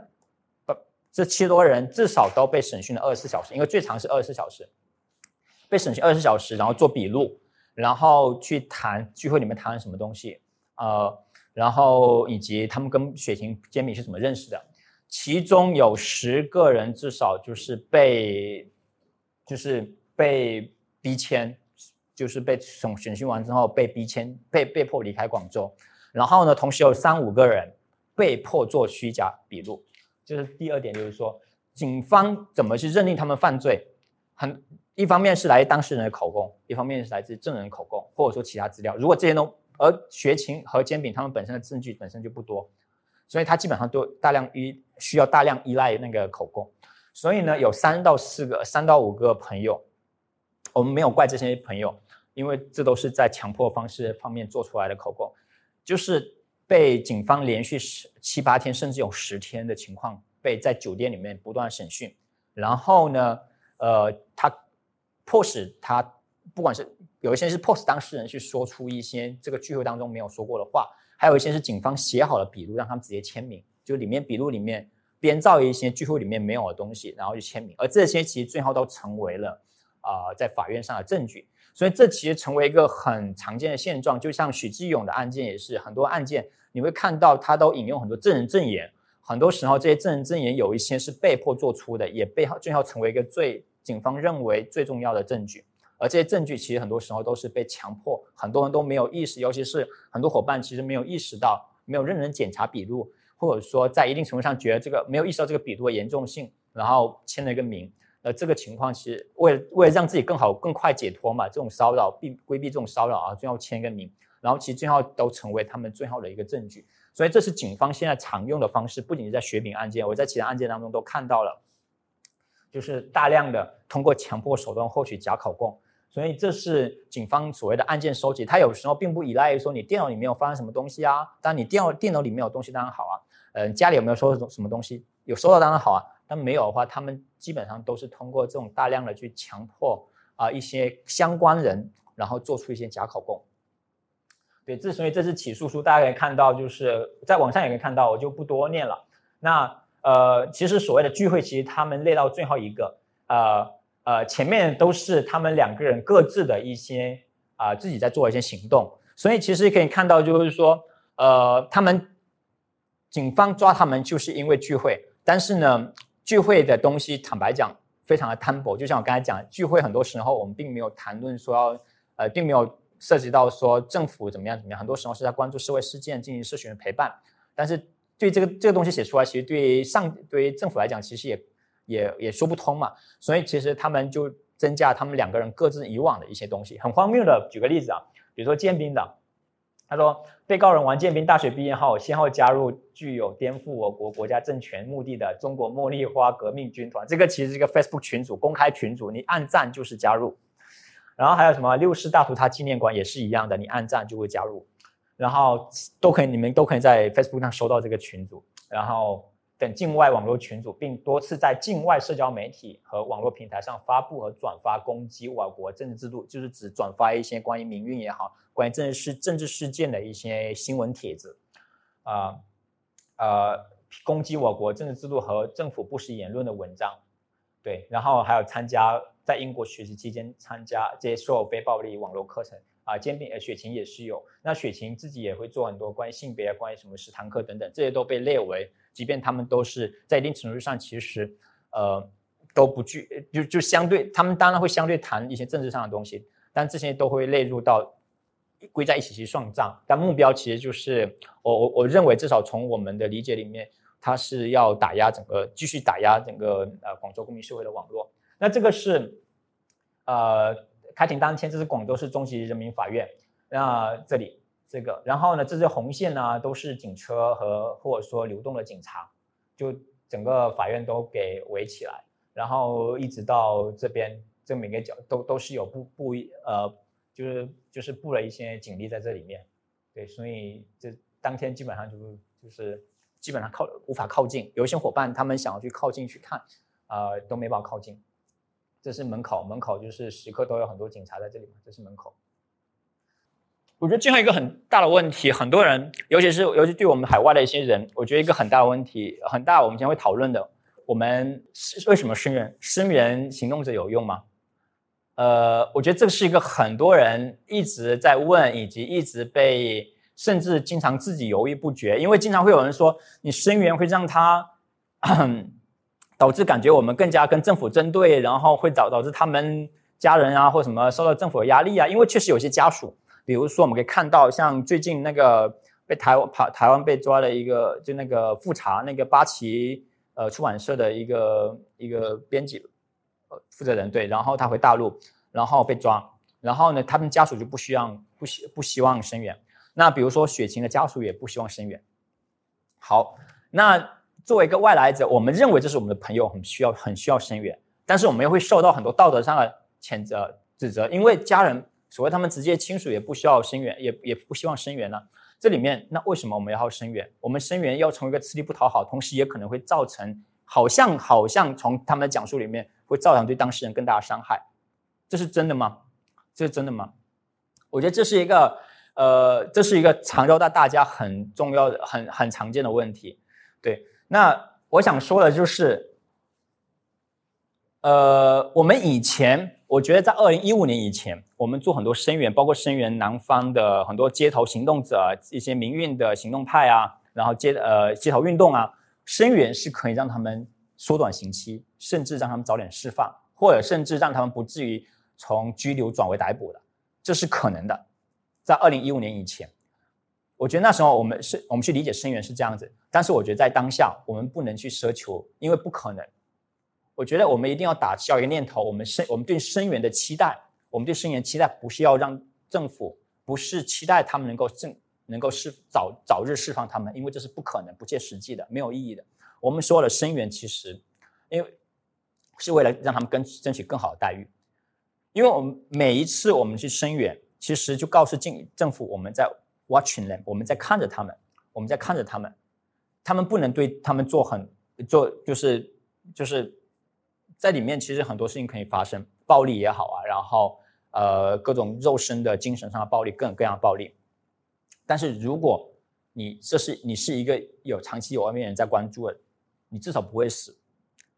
不这七多人至少都被审讯了二十四小时，因为最长是二十四小时，被审讯二十四小时，然后做笔录，然后去谈聚会里面谈了什么东西，呃，然后以及他们跟雪晴、煎饼是怎么认识的。其中有十个人至少就是被，就是被逼签，就是被审审讯完之后被逼迁，被被迫离开广州。然后呢，同时有三五个人被迫做虚假笔录。就是第二点，就是说，警方怎么去认定他们犯罪？很一方面是来当事人的口供，一方面是来自证人口供，或者说其他资料。如果这些都，而学琴和煎饼他们本身的证据本身就不多，所以他基本上都大量依需要大量依赖那个口供。所以呢，有三到四个、三到五个朋友，我们没有怪这些朋友，因为这都是在强迫方式方面做出来的口供，就是。被警方连续十七八天，甚至有十天的情况，被在酒店里面不断审讯，然后呢，呃，他迫使他，不管是有一些是迫使当事人去说出一些这个聚会当中没有说过的话，还有一些是警方写好了笔录，让他们直接签名，就里面笔录里面编造一些聚会里面没有的东西，然后去签名，而这些其实最后都成为了啊在法院上的证据，所以这其实成为一个很常见的现状，就像许继勇的案件也是，很多案件。你会看到他都引用很多证人证言，很多时候这些证人证言有一些是被迫做出的，也被最后成为一个最警方认为最重要的证据。而这些证据其实很多时候都是被强迫，很多人都没有意识，尤其是很多伙伴其实没有意识到，没有认真检查笔录，或者说在一定程度上觉得这个没有意识到这个笔录的严重性，然后签了一个名。这个情况其实为了为了让自己更好更快解脱嘛，这种骚扰避规避这种骚扰啊，最后签个名。然后其实最后都成为他们最后的一个证据，所以这是警方现在常用的方式。不仅是在雪饼案件，我在其他案件当中都看到了，就是大量的通过强迫手段获取假口供。所以这是警方所谓的案件收集。他有时候并不依赖于说你电脑里面有发生什么东西啊，当然你电脑电脑里面有东西当然好啊。嗯，家里有没有收什么东西？有收到当然好啊。但没有的话，他们基本上都是通过这种大量的去强迫啊一些相关人，然后做出一些假口供。对，之所以这是起诉书，大家可以看到，就是在网上也可以看到，我就不多念了。那呃，其实所谓的聚会，其实他们列到最后一个，呃呃，前面都是他们两个人各自的一些啊自己在做一些行动。所以其实可以看到，就是说，呃，他们警方抓他们就是因为聚会，但是呢，聚会的东西坦白讲非常的摊薄。就像我刚才讲，聚会很多时候我们并没有谈论说要，呃，并没有。涉及到说政府怎么样怎么样，很多时候是在关注社会事件进行社群的陪伴，但是对这个这个东西写出来，其实对上对于政府来讲，其实也也也说不通嘛。所以其实他们就增加他们两个人各自以往的一些东西。很荒谬的，举个例子啊，比如说建兵党，他说被告人王建斌大学毕业后，先后加入具有颠覆我国国家政权目的的中国茉莉花革命军团。这个其实是一个 Facebook 群组，公开群组，你按赞就是加入。然后还有什么六四大屠杀纪念馆也是一样的，你按赞就会加入。然后都可以，你们都可以在 Facebook 上收到这个群组。然后等境外网络群组，并多次在境外社交媒体和网络平台上发布和转发攻击我国政治制度，就是指转发一些关于民运也好，关于政治事政治事件的一些新闻帖子，啊呃，攻击我国政治制度和政府不实言论的文章，对，然后还有参加在英国学习期间参加接受非暴力网络课程。啊，兼并呃，雪晴也是有。那雪晴自己也会做很多关于性别、关于什么食堂课等等，这些都被列为，即便他们都是在一定程度上，其实呃都不具，就就相对他们当然会相对谈一些政治上的东西，但这些都会列入到归在一起去算账。但目标其实就是我我我认为至少从我们的理解里面，它是要打压整个，继续打压整个呃广州公民社会的网络。那这个是呃。开庭当天，这是广州市中级人民法院。那这里这个，然后呢，这些红线呢，都是警车和或者说流动的警察，就整个法院都给围起来，然后一直到这边，这每个角都都是有布布呃，就是就是布了一些警力在这里面。对，所以这当天基本上就就是基本上靠无法靠近，有一些伙伴他们想要去靠近去看，呃，都没办法靠近。这是门口，门口就是时刻都有很多警察在这里嘛。这是门口。我觉得最后一个很大的问题，很多人，尤其是尤其对我们海外的一些人，我觉得一个很大的问题，很大，我们将会讨论的。我们为什么声援声援行动者有用吗？呃，我觉得这是一个很多人一直在问，以及一直被，甚至经常自己犹豫不决，因为经常会有人说，你声援会让他。导致感觉我们更加跟政府针对，然后会导导致他们家人啊或什么受到政府的压力啊。因为确实有些家属，比如说我们可以看到，像最近那个被台湾跑台湾被抓的一个，就那个复查那个八旗呃出版社的一个一个编辑呃负责人对，然后他回大陆，然后被抓，然后呢他们家属就不需要不希不希望声援。那比如说雪晴的家属也不希望声援。好，那。作为一个外来者，我们认为这是我们的朋友，很需要很需要声援，但是我们又会受到很多道德上的谴责指责，因为家人所谓他们直接亲属也不需要声援，也也不希望声援呢。这里面那为什么我们要声援？我们声援要成为一个吃力不讨好，同时也可能会造成好像好像从他们的讲述里面会造成对当事人更大的伤害，这是真的吗？这是真的吗？我觉得这是一个呃，这是一个常绕到大家很重要的、很很常见的问题，对。那我想说的就是，呃，我们以前，我觉得在二零一五年以前，我们做很多声援，包括声援南方的很多街头行动者，一些民运的行动派啊，然后街呃街头运动啊，声援是可以让他们缩短刑期，甚至让他们早点释放，或者甚至让他们不至于从拘留转为逮捕的，这是可能的，在二零一五年以前。我觉得那时候我们是，我们去理解声援是这样子，但是我觉得在当下我们不能去奢求，因为不可能。我觉得我们一定要打消一个念头，我们声我们对声援的期待，我们对声援期待不是要让政府，不是期待他们能够正能够释早早日释放他们，因为这是不可能、不切实际的、没有意义的。我们说的声援其实，因为是为了让他们跟争取更好的待遇，因为我们每一次我们去声援，其实就告诉政政府我们在。Watching them，我们在看着他们，我们在看着他们，他们不能对他们做很做，就是就是在里面，其实很多事情可以发生，暴力也好啊，然后呃各种肉身的、精神上的暴力，各种各样的暴力。但是如果你这是你是一个有长期有外面人在关注的，你至少不会死，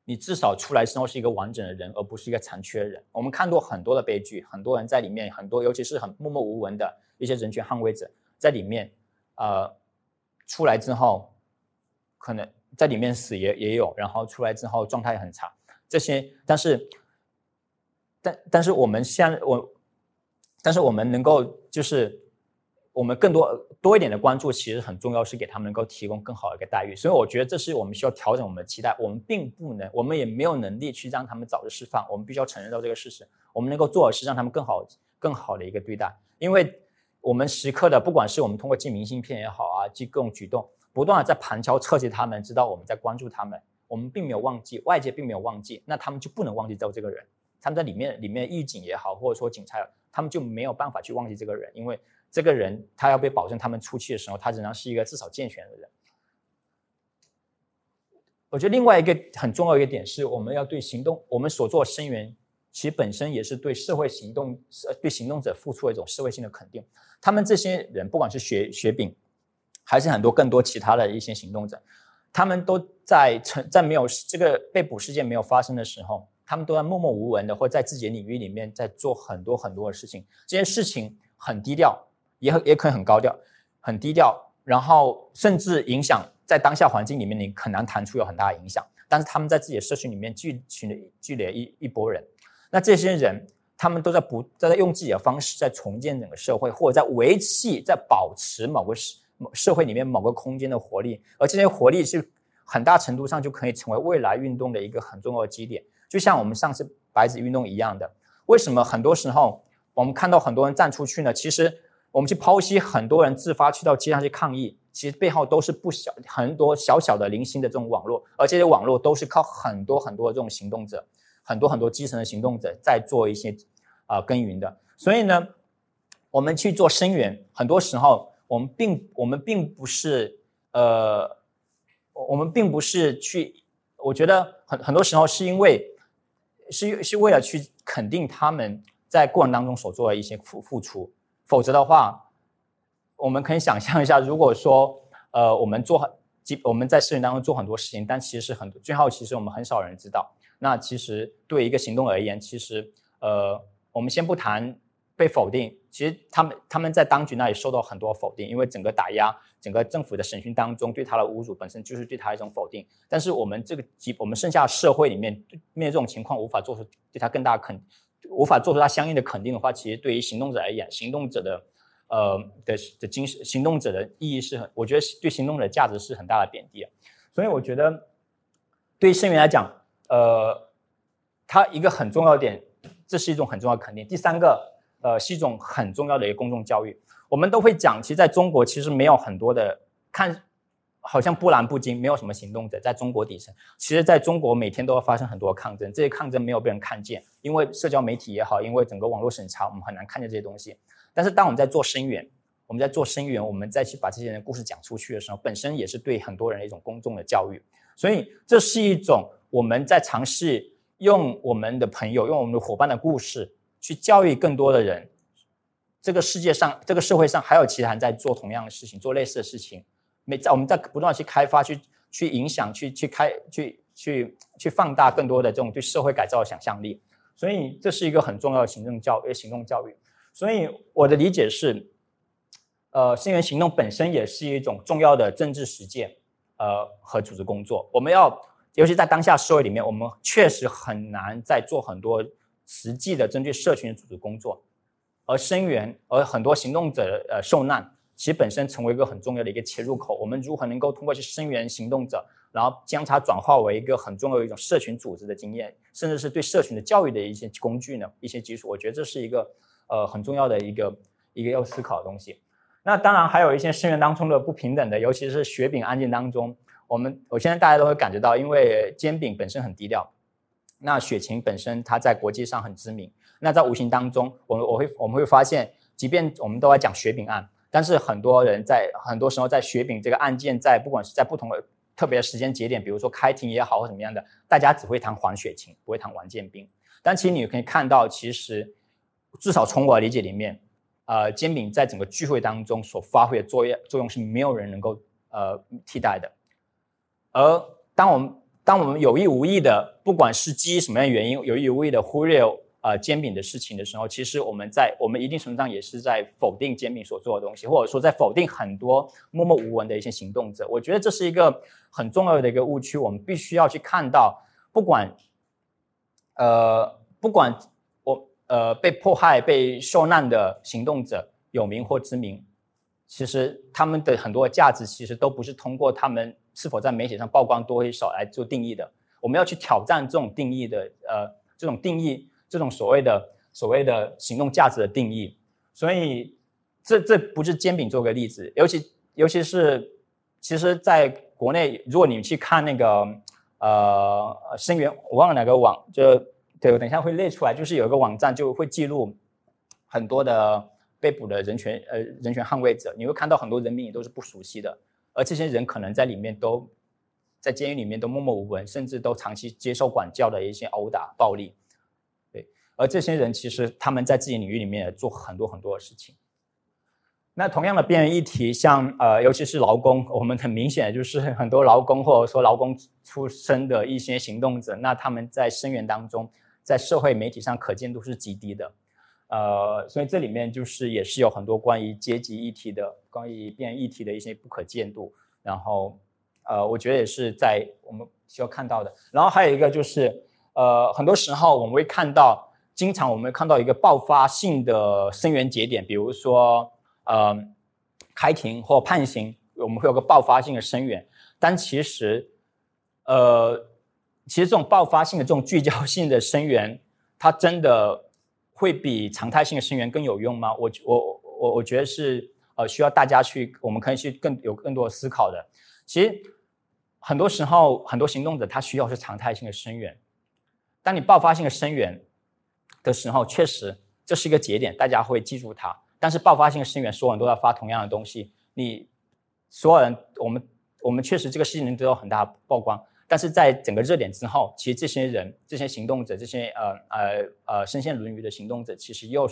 你至少出来之后是一个完整的人，而不是一个残缺人。我们看过很多的悲剧，很多人在里面，很多尤其是很默默无闻的一些人权捍卫者。在里面，呃，出来之后，可能在里面死也也有，然后出来之后状态很差。这些，但是，但但是我们现我，但是我们能够就是我们更多多一点的关注，其实很重要，是给他们能够提供更好的一个待遇。所以我觉得这是我们需要调整我们的期待。我们并不能，我们也没有能力去让他们早日释放。我们必须要承认到这个事实。我们能够做的是让他们更好、更好的一个对待，因为我们时刻的，不管是我们通过寄明信片也好啊，寄各种举动，不断的在旁敲侧击他们，知道我们在关注他们。我们并没有忘记，外界并没有忘记，那他们就不能忘记掉这个人。他们在里面里面狱警也好，或者说警察，他们就没有办法去忘记这个人，因为。这个人他要被保证，他们出去的时候，他仍然是一个至少健全的人。我觉得另外一个很重要一个点是，我们要对行动，我们所做声援，其实本身也是对社会行动、对行动者付出一种社会性的肯定。他们这些人，不管是雪雪饼，还是很多更多其他的一些行动者，他们都在成在没有这个被捕事件没有发生的时候，他们都在默默无闻的，或在自己的领域里面在做很多很多的事情。这件事情很低调。也很也可以很高调，很低调，然后甚至影响在当下环境里面，你很难谈出有很大的影响。但是他们在自己的社群里面聚群的聚了一一波人，那这些人他们都在不都在用自己的方式在重建整个社会，或者在维系、在保持某个社会里面某个空间的活力，而这些活力是很大程度上就可以成为未来运动的一个很重要的基点。就像我们上次白纸运动一样的，为什么很多时候我们看到很多人站出去呢？其实。我们去剖析很多人自发去到街上去抗议，其实背后都是不小很多小小的零星的这种网络，而这些网络都是靠很多很多这种行动者，很多很多基层的行动者在做一些啊耕耘的。所以呢，我们去做声援，很多时候我们并我们并不是呃，我们并不是去，我觉得很很多时候是因为是是为了去肯定他们在过程当中所做的一些付付出。否则的话，我们可以想象一下，如果说，呃，我们做很，我们在视频当中做很多事情，但其实是很最后，其实我们很少人知道。那其实对一个行动而言，其实，呃，我们先不谈被否定，其实他们他们在当局那里受到很多否定，因为整个打压，整个政府的审讯当中对他的侮辱，本身就是对他一种否定。但是我们这个几，我们剩下社会里面面对这种情况，无法做出对他更大肯。无法做出他相应的肯定的话，其实对于行动者而言，行动者的呃的的精神，行动者的意义是很，我觉得对行动者的价值是很大的贬低。所以我觉得，对于声援来讲，呃，他一个很重要的点，这是一种很重要的肯定。第三个，呃，是一种很重要的一个公众教育。我们都会讲，其实在中国其实没有很多的看。好像波澜不惊，没有什么行动者在中国底层。其实，在中国每天都要发生很多抗争，这些抗争没有被人看见，因为社交媒体也好，因为整个网络审查，我们很难看见这些东西。但是，当我们在做声援，我们在做声援，我们再去把这些人的故事讲出去的时候，本身也是对很多人的一种公众的教育。所以，这是一种我们在尝试用我们的朋友、用我们的伙伴的故事去教育更多的人。这个世界上，这个社会上还有其他人在做同样的事情，做类似的事情。每在我们在不断去开发、去去影响、去去开、去去去放大更多的这种对社会改造的想象力，所以这是一个很重要的行政教育、行动教育。所以我的理解是，呃，声援行动本身也是一种重要的政治实践，呃，和组织工作。我们要，尤其在当下社会里面，我们确实很难在做很多实际的针对社群组织工作，而声援，而很多行动者呃受难。其实本身成为一个很重要的一个切入口，我们如何能够通过去声援行动者，然后将它转化为一个很重要的一种社群组织的经验，甚至是对社群的教育的一些工具呢？一些基础，我觉得这是一个呃很重要的一个一个要思考的东西。那当然还有一些声援当中的不平等的，尤其是雪饼案件当中，我们我现在大家都会感觉到，因为煎饼本身很低调，那雪晴本身它在国际上很知名，那在无形当中，我们我会我们会发现，即便我们都在讲雪饼案。但是很多人在很多时候在雪饼这个案件，在不管是在不同的特别的时间节点，比如说开庭也好或怎么样的，大家只会谈黄雪晴，不会谈王建斌。但其实你可以看到，其实至少从我的理解里面，呃，煎饼在整个聚会当中所发挥的作业作用是没有人能够呃替代的。而当我们当我们有意无意的，不管是基于什么样原因，有意无意的忽略。呃，煎饼的事情的时候，其实我们在我们一定程度上也是在否定煎饼所做的东西，或者说在否定很多默默无闻的一些行动者。我觉得这是一个很重要的一个误区，我们必须要去看到，不管呃不管我呃被迫害、被受难的行动者有名或知名，其实他们的很多价值其实都不是通过他们是否在媒体上曝光多与少来做定义的。我们要去挑战这种定义的，呃，这种定义，这种所谓的所谓的行动价值的定义。所以，这这不是煎饼做个例子，尤其尤其是，其实在国内，如果你去看那个呃声源，我忘了哪个网，就对我等一下会列出来，就是有一个网站就会记录很多的。被捕的人权呃人权捍卫者，你会看到很多人民也都是不熟悉的，而这些人可能在里面都在监狱里面都默默无闻，甚至都长期接受管教的一些殴打暴力，对，而这些人其实他们在自己领域里面做很多很多的事情。那同样的边缘议题，像呃尤其是劳工，我们很明显就是很多劳工或者说劳工出身的一些行动者，那他们在声援当中，在社会媒体上可见度是极低的。呃，所以这里面就是也是有很多关于阶级议题的、关于变议题的一些不可见度，然后呃，我觉得也是在我们需要看到的。然后还有一个就是，呃，很多时候我们会看到，经常我们会看到一个爆发性的声援节点，比如说呃开庭或判刑，我们会有个爆发性的声援，但其实呃，其实这种爆发性的、这种聚焦性的声援，它真的。会比常态性的声援更有用吗？我我我我觉得是呃需要大家去，我们可以去更有更多的思考的。其实很多时候，很多行动者他需要是常态性的声援。当你爆发性的声援的时候，确实这是一个节点，大家会记住它。但是爆发性的声援，所有人都要发同样的东西，你所有人，我们我们确实这个事情能得到很大曝光。但是在整个热点之后，其实这些人、这些行动者、这些呃呃呃身陷囹圄的行动者，其实又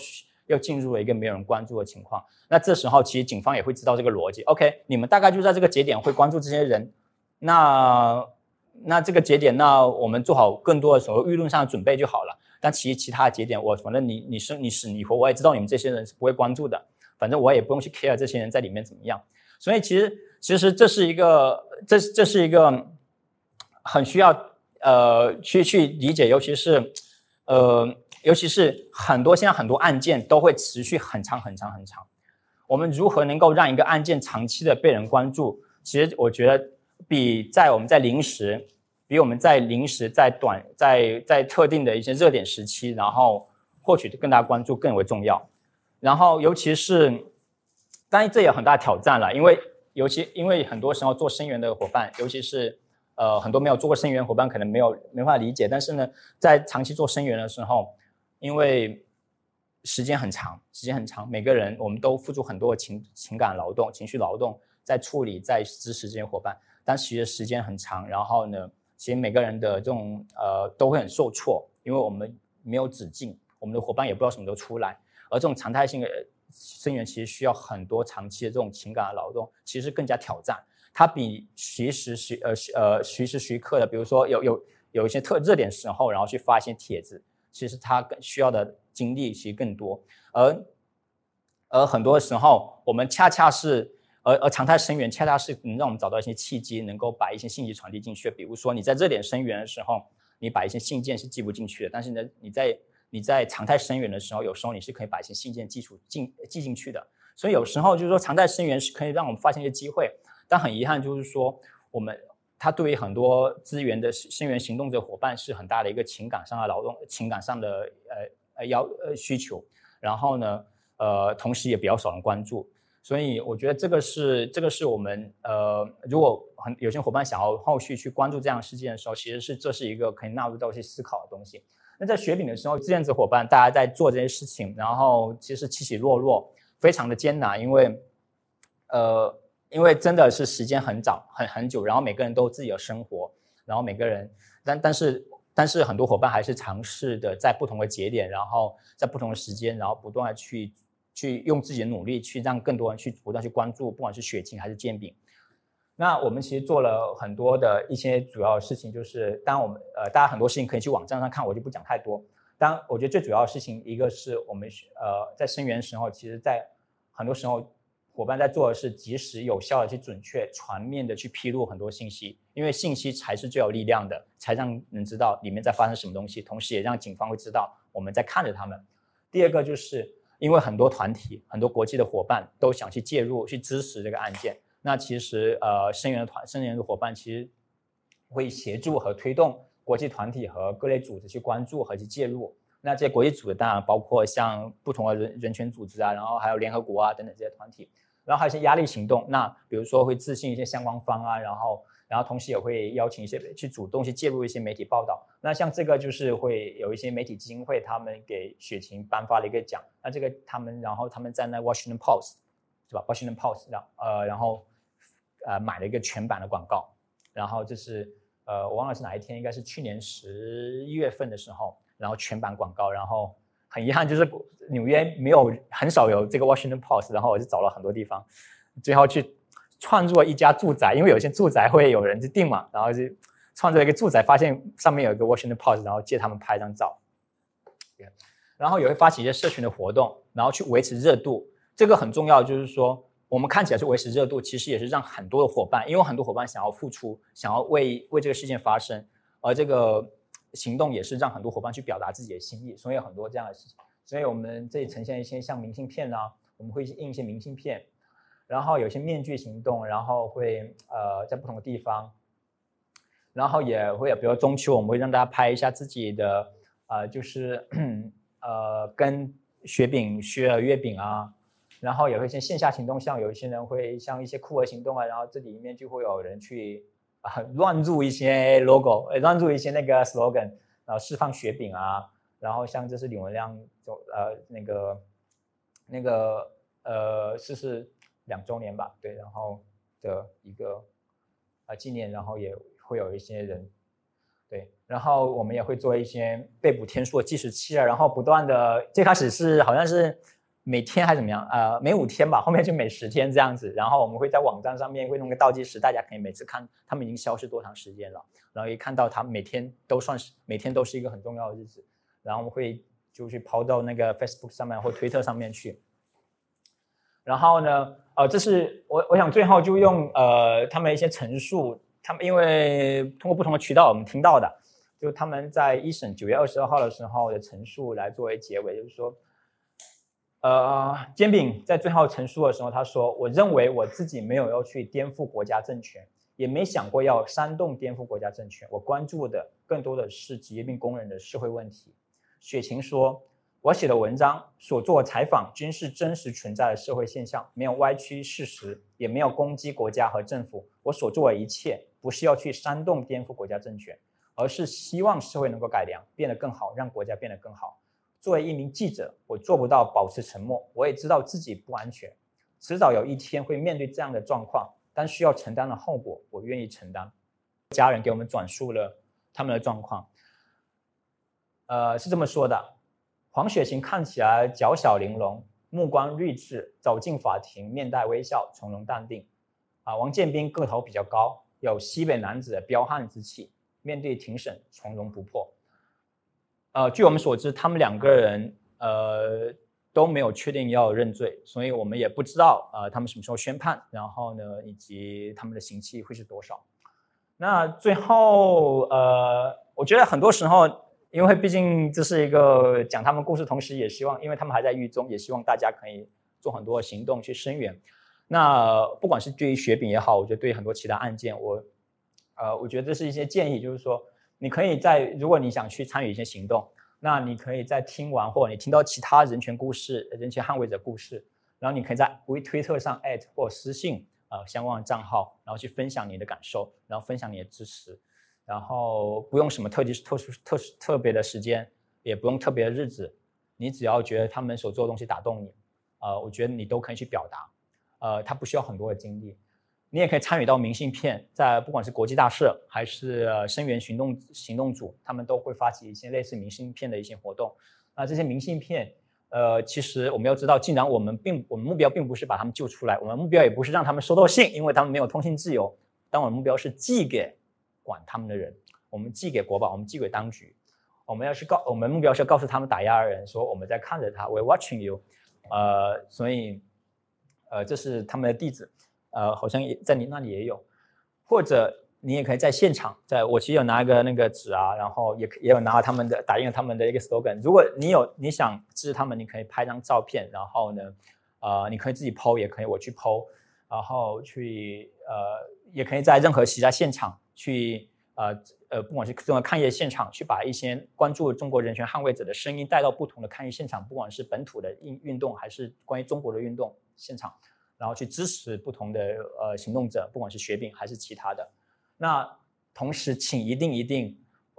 又进入了一个没有人关注的情况。那这时候，其实警方也会知道这个逻辑。OK，你们大概就在这个节点会关注这些人。那那这个节点，那我们做好更多的所谓舆论上的准备就好了。但其实其他节点，我反正你你是你死你活，我也知道你们这些人是不会关注的。反正我也不用去 care 这些人在里面怎么样。所以其实其实这是一个这这是一个。很需要呃去去理解，尤其是呃尤其是很多现在很多案件都会持续很长很长很长。我们如何能够让一个案件长期的被人关注？其实我觉得比在我们在临时，比我们在临时在短在在特定的一些热点时期，然后获取更大关注更为重要。然后尤其是当然这也很大挑战了，因为尤其因为很多时候做声援的伙伴，尤其是。呃，很多没有做过声源伙伴可能没有没法理解，但是呢，在长期做声源的时候，因为时间很长，时间很长，每个人我们都付出很多的情情感劳动、情绪劳动在处理、在支持这些伙伴，但其实时间很长，然后呢，其实每个人的这种呃都会很受挫，因为我们没有止境，我们的伙伴也不知道什么时候出来，而这种常态性的声源其实需要很多长期的这种情感的劳动，其实更加挑战。它比随时随呃呃随时随刻的，比如说有有有一些特热点时候，然后去发一些帖子，其实它更需要的精力其实更多。而而很多时候，我们恰恰是而而常态声援，恰恰是能让我们找到一些契机，能够把一些信息传递进去。比如说你在热点声源的时候，你把一些信件是寄不进去的，但是呢，你在你在常态声援的时候，有时候你是可以把一些信件寄出进寄进去的。所以有时候就是说，常态声援是可以让我们发现一些机会。但很遗憾，就是说，我们他对于很多资源的声援行动者伙伴是很大的一个情感上的劳动、情感上的呃呃要呃需求，然后呢，呃，同时也比较少人关注，所以我觉得这个是这个是我们呃，如果很有些伙伴想要后续去关注这样事件的时候，其实是这是一个可以纳入到去思考的东西。那在雪饼的时候，志愿者伙伴大家在做这些事情，然后其实起起落落非常的艰难，因为呃。因为真的是时间很早很很久，然后每个人都自己的生活，然后每个人，但但是但是很多伙伴还是尝试的在不同的节点，然后在不同的时间，然后不断的去去用自己的努力去让更多人去不断去关注，不管是血清还是煎饼。那我们其实做了很多的一些主要的事情，就是当我们呃大家很多事情可以去网站上看，我就不讲太多。当我觉得最主要的事情，一个是我们呃在声援时候，其实在很多时候。伙伴在做的是及时有效的去准确全面的去披露很多信息，因为信息才是最有力量的，才让人知道里面在发生什么东西，同时也让警方会知道我们在看着他们。第二个就是因为很多团体、很多国际的伙伴都想去介入、去支持这个案件。那其实呃，声援的团、声援的伙伴其实会协助和推动国际团体和各类组织去关注和去介入。那这些国际组织当然包括像不同的人人权组织啊，然后还有联合国啊等等这些团体。然后还有一些压力行动，那比如说会自信一些相关方啊，然后然后同时也会邀请一些去主动去介入一些媒体报道。那像这个就是会有一些媒体基金会，他们给雪晴颁发了一个奖。那这个他们然后他们在那 Washington Post 是吧？Washington Post 然呃然后呃买了一个全版的广告，然后这是呃我忘了是哪一天，应该是去年十一月份的时候，然后全版广告，然后。很遗憾，就是纽约没有很少有这个 Washington Post，然后我就找了很多地方，最后去创作一家住宅，因为有些住宅会有人去订嘛，然后就创作一个住宅，发现上面有一个 Washington Post，然后借他们拍张照，然后也会发起一些社群的活动，然后去维持热度。这个很重要，就是说我们看起来是维持热度，其实也是让很多的伙伴，因为很多伙伴想要付出，想要为为这个事件发声，而这个。行动也是让很多伙伴去表达自己的心意，所以有很多这样的事情。所以我们这里呈现一些像明信片啊，我们会印一些明信片，然后有些面具行动，然后会呃在不同的地方，然后也会，比如中秋，我们会让大家拍一下自己的呃就是呃跟雪饼雪月饼啊，然后也会一些线下行动，像有一些人会像一些酷儿行动啊，然后这里面就会有人去。啊，乱入一些 logo，乱入一些那个 slogan，然后释放雪饼啊，然后像这是李文亮就呃那个那个呃逝世两周年吧，对，然后的一个呃纪念，然后也会有一些人，对，然后我们也会做一些被捕天数的计时器啊，然后不断的，最开始是好像是。每天还怎么样？呃，每五天吧，(laughs) 后面就每十天这样子。然后我们会在网站上面会弄个倒计时，大家可以每次看他们已经消失多长时间了。然后一看到他每天都算是每天都是一个很重要的日子，然后我们会就去抛到那个 Facebook 上面或推特上面去。然后呢，呃，这是我我想最后就用呃他们一些陈述，他们因为通过不同的渠道我们听到的，就他们在一审九月二十二号的时候的陈述来作为结尾，就是说。呃，煎饼在最后陈述的时候，他说：“我认为我自己没有要去颠覆国家政权，也没想过要煽动颠覆国家政权。我关注的更多的是职业病工人的社会问题。”雪晴说：“我写的文章、所做采访均是真实存在的社会现象，没有歪曲事实，也没有攻击国家和政府。我所做的一切，不是要去煽动颠覆国家政权，而是希望社会能够改良，变得更好，让国家变得更好。”作为一名记者，我做不到保持沉默。我也知道自己不安全，迟早有一天会面对这样的状况，但需要承担的后果，我愿意承担。家人给我们转述了他们的状况，呃，是这么说的：黄雪晴看起来娇小玲珑，目光睿智，走进法庭，面带微笑，从容淡定。啊，王建斌个头比较高，有西北男子的彪悍之气，面对庭审从容不迫。呃，据我们所知，他们两个人呃都没有确定要认罪，所以我们也不知道呃他们什么时候宣判，然后呢，以及他们的刑期会是多少。那最后呃，我觉得很多时候，因为毕竟这是一个讲他们故事，同时也希望，因为他们还在狱中，也希望大家可以做很多行动去声援。那不管是对于雪饼也好，我觉得对于很多其他案件，我呃，我觉得这是一些建议，就是说。你可以在，如果你想去参与一些行动，那你可以在听完或者你听到其他人权故事、人权捍卫者故事，然后你可以在微推特上艾特或私信呃相关的账号，然后去分享你的感受，然后分享你的支持，然后不用什么特地特殊特特别的时间，也不用特别的日子，你只要觉得他们所做的东西打动你，呃，我觉得你都可以去表达，呃，他不需要很多的精力。你也可以参与到明信片，在不管是国际大社还是声援行动行动组，他们都会发起一些类似明信片的一些活动。那这些明信片，呃，其实我们要知道，既然我们并我们目标并不是把他们救出来，我们目标也不是让他们收到信，因为他们没有通信自由。但我们目标是寄给管他们的人，我们寄给国宝，我们寄给当局。我们要去告，我们目标是要告诉他们打压的人说，我们在看着他，we're watching you。呃，所以，呃，这是他们的地址。呃，好像也在你那里也有，或者你也可以在现场，在我其实有拿一个那个纸啊，然后也也有拿他们的打印了他们的一个 slogan。如果你有你想支持他们，你可以拍张照片，然后呢，呃，你可以自己 PO，也可以我去 PO，然后去呃，也可以在任何其他现场去呃呃，不管是这种抗议现场，去把一些关注中国人权捍卫者的声音带到不同的抗议现场，不管是本土的运运动，还是关于中国的运动现场，然后去支持不同的呃行动者，不管是雪饼还是其他的。那同时，请一定一定，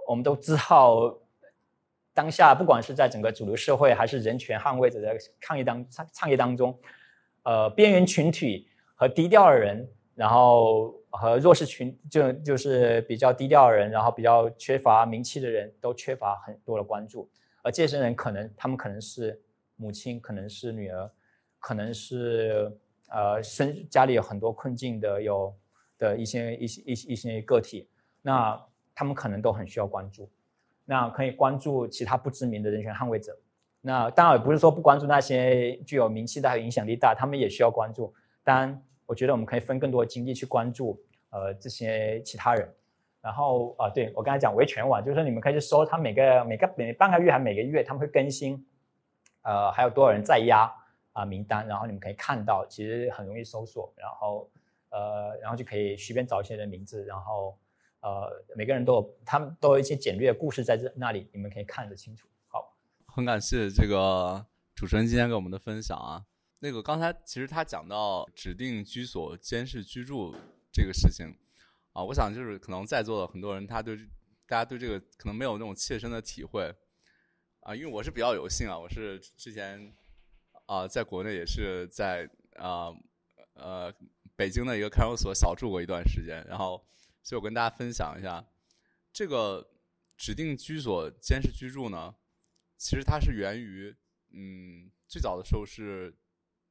我们都知道，当下不管是在整个主流社会，还是人权捍卫者的抗议当倡议当中，呃，边缘群体和低调的人，然后和弱势群，就就是比较低调的人，然后比较缺乏名气的人，都缺乏很多的关注。而这些人可能，他们可能是母亲，可能是女儿，可能是呃，生家里有很多困境的有。的一些一些一些一些个体，那他们可能都很需要关注，那可以关注其他不知名的人权捍卫者。那当然也不是说不关注那些具有名气大、影响力大，他们也需要关注。当然，我觉得我们可以分更多的精力去关注呃这些其他人。然后啊，对我刚才讲维权网，就是说你们可以去搜，他每个每个每半个月还每个月他们会更新，呃，还有多少人在押啊名单，然后你们可以看到，其实很容易搜索，然后。呃，然后就可以随便找一些人名字，然后呃，每个人都有他们都有一些简略的故事在这那里，你们可以看得清楚。好，很感谢这个主持人今天给我们的分享啊。那个刚才其实他讲到指定居所监视居住这个事情啊，我想就是可能在座的很多人他对大家对这个可能没有那种切身的体会啊，因为我是比较有幸啊，我是之前啊在国内也是在啊呃。北京的一个看守所小住过一段时间，然后，所以我跟大家分享一下，这个指定居所监视居住呢，其实它是源于，嗯，最早的时候是，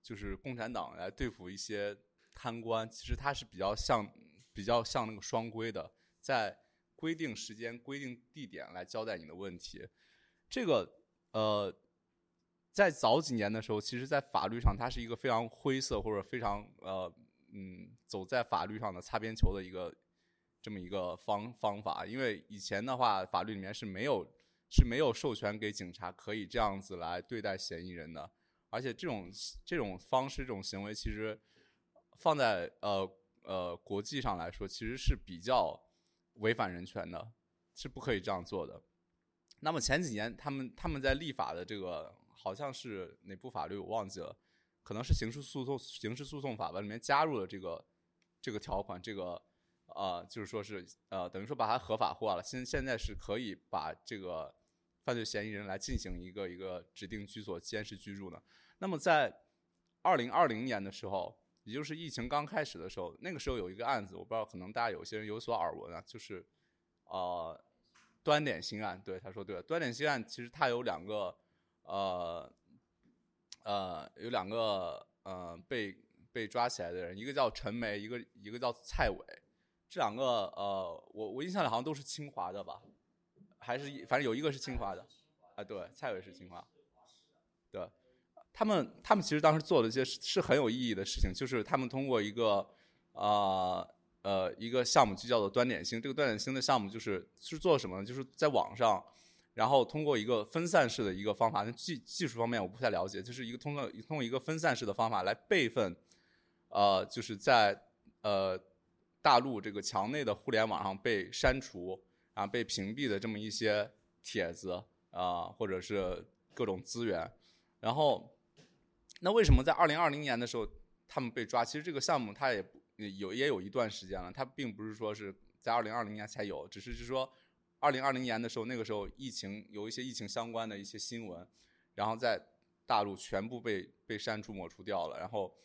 就是共产党来对付一些贪官，其实它是比较像，比较像那个双规的，在规定时间、规定地点来交代你的问题。这个，呃，在早几年的时候，其实在法律上它是一个非常灰色或者非常呃。嗯，走在法律上的擦边球的一个这么一个方方法，因为以前的话，法律里面是没有是没有授权给警察可以这样子来对待嫌疑人的，而且这种这种方式、这种行为，其实放在呃呃国际上来说，其实是比较违反人权的，是不可以这样做的。那么前几年，他们他们在立法的这个好像是哪部法律，我忘记了。可能是刑事诉讼刑事诉讼法吧里面加入了这个这个条款，这个呃就是说是呃等于说把它合法化了。现现在是可以把这个犯罪嫌疑人来进行一个一个指定居所监视居住的。那么在二零二零年的时候，也就是疫情刚开始的时候，那个时候有一个案子，我不知道可能大家有些人有所耳闻啊，就是呃端点星案。对，他说对了，端点星案其实它有两个呃。呃，有两个呃被被抓起来的人，一个叫陈梅，一个一个叫蔡伟。这两个呃，我我印象里好像都是清华的吧，还是反正有一个是清华的，啊，对，蔡伟是清华。对，他们他们其实当时做了一些是很有意义的事情，就是他们通过一个啊呃一个项目就叫做端点星，这个端点星的项目就是是做什么呢？就是在网上。然后通过一个分散式的一个方法，那技技术方面我不太了解，就是一个通过通过一个分散式的方法来备份，呃，就是在呃大陆这个墙内的互联网上被删除啊被屏蔽的这么一些帖子啊，或者是各种资源。然后，那为什么在二零二零年的时候他们被抓？其实这个项目它也有也有一段时间了，它并不是说是在二零二零年才有，只是是说。二零二零年的时候，那个时候疫情有一些疫情相关的一些新闻，然后在大陆全部被被删除抹除掉了。然后，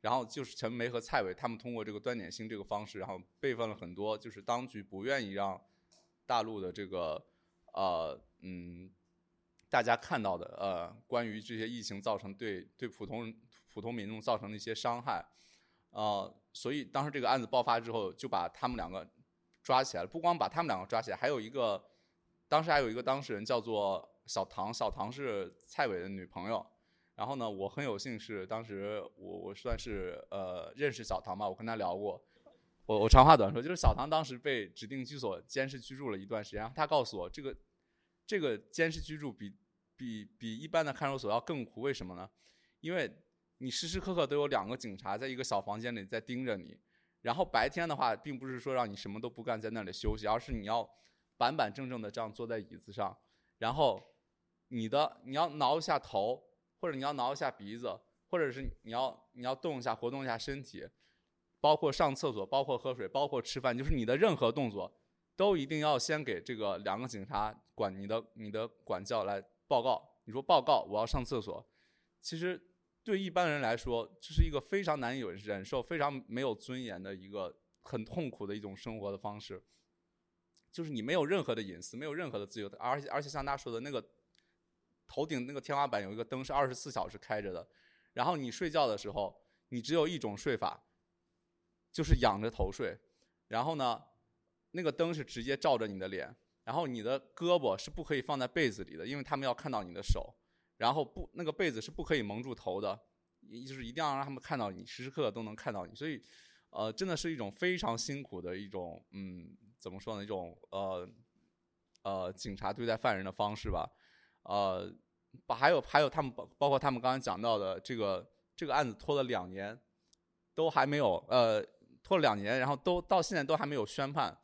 然后就是陈梅和蔡伟他们通过这个端点星这个方式，然后备份了很多，就是当局不愿意让大陆的这个呃嗯大家看到的呃关于这些疫情造成对对普通普通民众造成的一些伤害，呃，所以当时这个案子爆发之后，就把他们两个。抓起来了，不光把他们两个抓起来，还有一个，当时还有一个当事人叫做小唐，小唐是蔡伟的女朋友。然后呢，我很有幸是当时我我算是呃认识小唐吧，我跟他聊过。我我长话短说，就是小唐当时被指定居所监视居住了一段时间，他告诉我，这个这个监视居住比比比一般的看守所要更苦，为什么呢？因为你时时刻刻都有两个警察在一个小房间里在盯着你，然后白天的话，并不是说让你什么都不干在那里休息，而是你要板板正正的这样坐在椅子上，然后你的你要挠一下头，或者你要挠一下鼻子，或者是你要你要动一下活动一下身体。包括上厕所，包括喝水，包括吃饭，就是你的任何动作，都一定要先给这个两个警察管你的你的管教来报告。你说报告，我要上厕所。其实对一般人来说，这是一个非常难以忍受、非常没有尊严的一个很痛苦的一种生活的方式。就是你没有任何的隐私，没有任何的自由，而且而且像他说的那个头顶那个天花板有一个灯是二十四小时开着的，然后你睡觉的时候，你只有一种睡法。就是仰着头睡，然后呢，那个灯是直接照着你的脸，然后你的胳膊是不可以放在被子里的，因为他们要看到你的手，然后不，那个被子是不可以蒙住头的，就是一定要让他们看到你，时时刻刻都能看到你，所以，呃，真的是一种非常辛苦的一种，嗯，怎么说呢，一种呃，呃，警察对待犯人的方式吧，呃，把还有还有他们包包括他们刚才讲到的这个这个案子拖了两年，都还没有呃。拖了两年，然后都到现在都还没有宣判。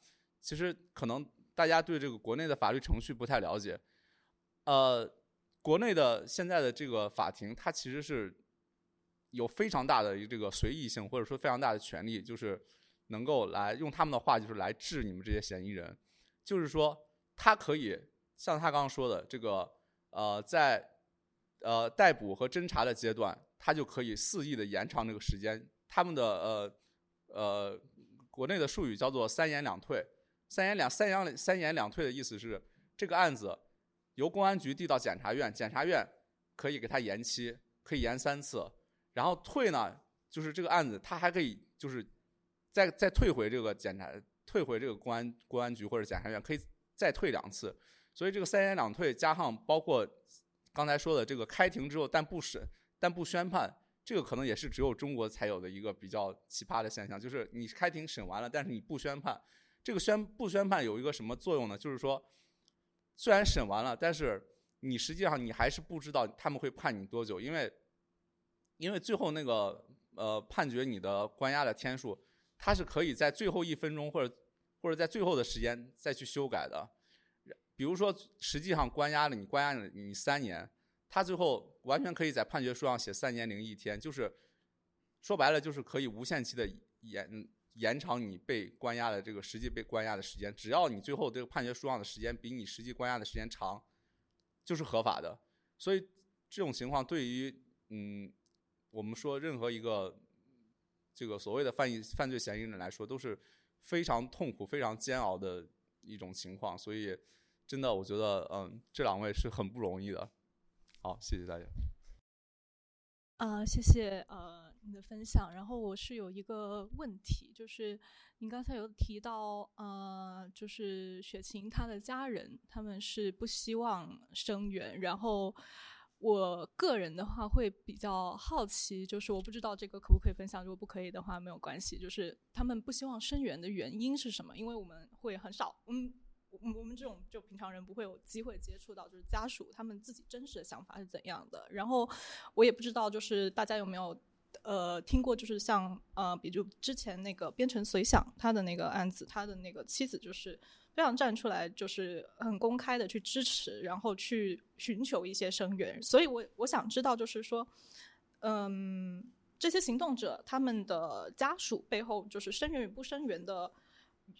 其实可能大家对这个国内的法律程序不太了解。呃，国内的现在的这个法庭，它其实是有非常大的这个随意性，或者说非常大的权利，就是能够来用他们的话，就是来治你们这些嫌疑人。就是说，他可以像他刚刚说的，这个呃，在呃逮捕和侦查的阶段，他就可以肆意的延长这个时间。他们的呃。呃，国内的术语叫做“三言两退”。三言两三言三言两退的意思是，这个案子由公安局递到检察院，检察院可以给他延期，可以延三次。然后退呢，就是这个案子他还可以就是再再退回这个检察，退回这个公安公安局或者检察院，可以再退两次。所以这个三言两退加上包括刚才说的这个开庭之后但不审但不宣判。这个可能也是只有中国才有的一个比较奇葩的现象，就是你开庭审完了，但是你不宣判。这个宣不宣判有一个什么作用呢？就是说，虽然审完了，但是你实际上你还是不知道他们会判你多久，因为因为最后那个呃判决你的关押的天数，它是可以在最后一分钟或者或者在最后的时间再去修改的。比如说，实际上关押了你关押了你三年。他最后完全可以在判决书上写三年零一天，就是说白了就是可以无限期的延延长你被关押的这个实际被关押的时间，只要你最后这个判决书上的时间比你实际关押的时间长，就是合法的。所以这种情况对于嗯我们说任何一个这个所谓的犯意犯罪嫌疑人来说都是非常痛苦、非常煎熬的一种情况。所以真的我觉得嗯这两位是很不容易的。好，谢谢大家。啊，谢谢呃你的分享。然后我是有一个问题，就是您刚才有提到呃，就是雪晴她的家人他们是不希望生源。然后我个人的话会比较好奇，就是我不知道这个可不可以分享，如果不可以的话没有关系。就是他们不希望生源的原因是什么？因为我们会很少嗯。我们这种就平常人不会有机会接触到，就是家属他们自己真实的想法是怎样的。然后我也不知道，就是大家有没有呃听过，就是像呃，比如之前那个边城随想他的那个案子，他的那个妻子就是非常站出来，就是很公开的去支持，然后去寻求一些声援。所以我我想知道，就是说，嗯，这些行动者他们的家属背后，就是声援与不声援的。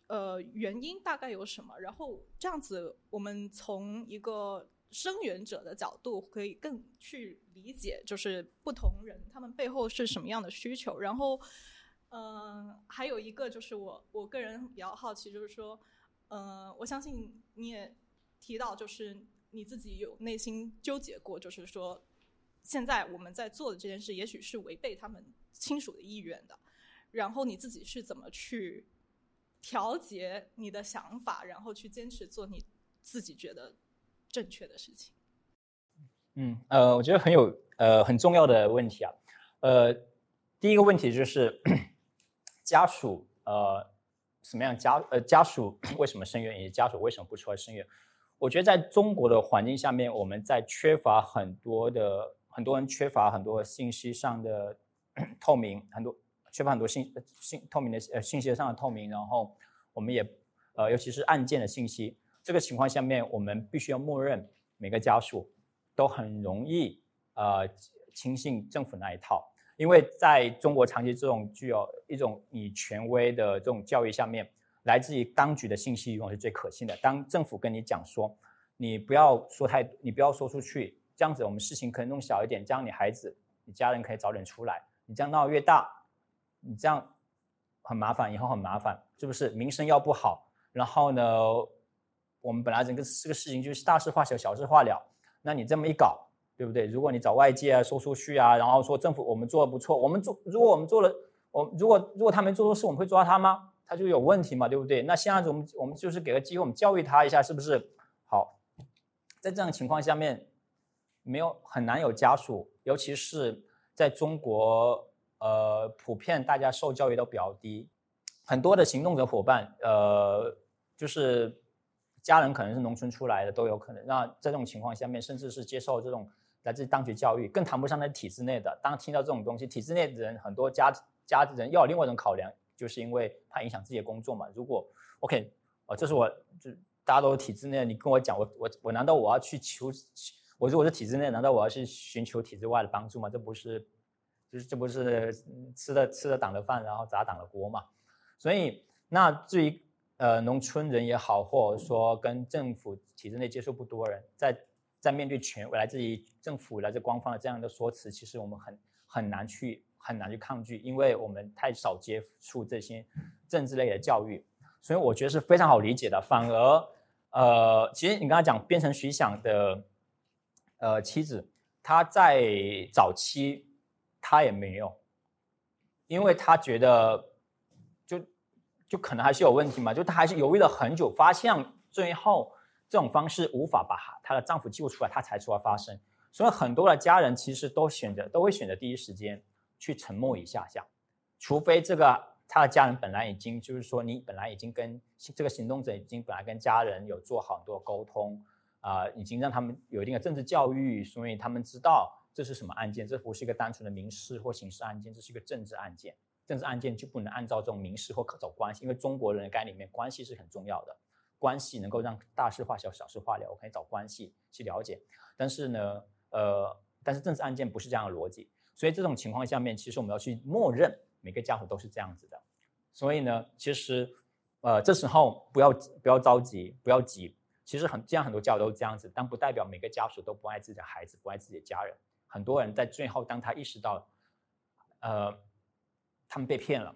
呃，原因大概有什么？然后这样子，我们从一个声援者的角度，可以更去理解，就是不同人他们背后是什么样的需求。然后，嗯，还有一个就是我我个人比较好奇，就是说，嗯，我相信你也提到，就是你自己有内心纠结过，就是说，现在我们在做的这件事，也许是违背他们亲属的意愿的。然后你自己是怎么去？调节你的想法，然后去坚持做你自己觉得正确的事情。嗯，呃，我觉得很有呃很重要的问题啊。呃，第一个问题就是 (coughs) 家属呃什么样家呃家属为什么声援，以及家属为什么不出来声援？我觉得在中国的环境下面，我们在缺乏很多的很多人缺乏很多信息上的 (coughs) 透明，很多缺乏很多信信透明的呃信息上的透明，然后我们也呃尤其是案件的信息，这个情况下面，我们必须要默认每个家属都很容易呃轻信政府那一套。因为在中国长期这种具有一种以权威的这种教育下面，来自于当局的信息永远是最可信的。当政府跟你讲说，你不要说太，你不要说出去，这样子我们事情可以弄小一点，这样你孩子、你家人可以早点出来。你这样闹越大，你这样很麻烦，以后很麻烦，是不是？名声要不好，然后呢，我们本来整个这个事情就是大事化小，小事化了。那你这么一搞。对不对？如果你找外界啊说出去啊，然后说政府我们做的不错，我们做如果我们做了，我如果如果他没做错事，我们会抓他吗？他就有问题嘛，对不对？那现在我们我们就是给个机会，我们教育他一下，是不是？好，在这样情况下面，没有很难有家属，尤其是在中国，呃，普遍大家受教育都比较低，很多的行动者伙伴，呃，就是家人可能是农村出来的都有可能。那在这种情况下面，甚至是接受这种。来自当局教育，更谈不上在体制内的。当听到这种东西，体制内的人很多家家人要有另外一种考量，就是因为怕影响自己的工作嘛。如果 OK，哦，这是我就大家都是体制内，你跟我讲，我我我难道我要去求？我如果是体制内，难道我要去寻求体制外的帮助吗？这不是，就是这不是吃的吃的党的饭，然后砸党的锅嘛？所以，那至于呃农村人也好，或者说跟政府体制内接触不多的人，在。在面对权威来自于政府、来自官方的这样的说辞，其实我们很很难去很难去抗拒，因为我们太少接触这些政治类的教育，所以我觉得是非常好理解的。反而，呃，其实你刚才讲变成徐想的呃妻子，她在早期她也没有，因为她觉得就可能还是有问题嘛，就她还是犹豫了很久，发现最后。这种方式无法把她的丈夫救出来，她才出来发声。所以很多的家人其实都选择都会选择第一时间去沉默一下下，除非这个他的家人本来已经就是说你本来已经跟这个行动者已经本来跟家人有做很多沟通啊，已经让他们有一定的政治教育，所以他们知道这是什么案件，这不是一个单纯的民事或刑事案件，这是一个政治案件。政治案件就不能按照这种民事或可走关系，因为中国人的概念里面关系是很重要的。关系能够让大事化小，小事化了。我可以找关系去了解，但是呢，呃，但是政治案件不是这样的逻辑，所以这种情况下面，其实我们要去默认每个家属都是这样子的。所以呢，其实，呃，这时候不要不要着急，不要急。其实很这样很多家属都是这样子，但不代表每个家属都不爱自己的孩子，不爱自己的家人。很多人在最后，当他意识到，呃，他们被骗了，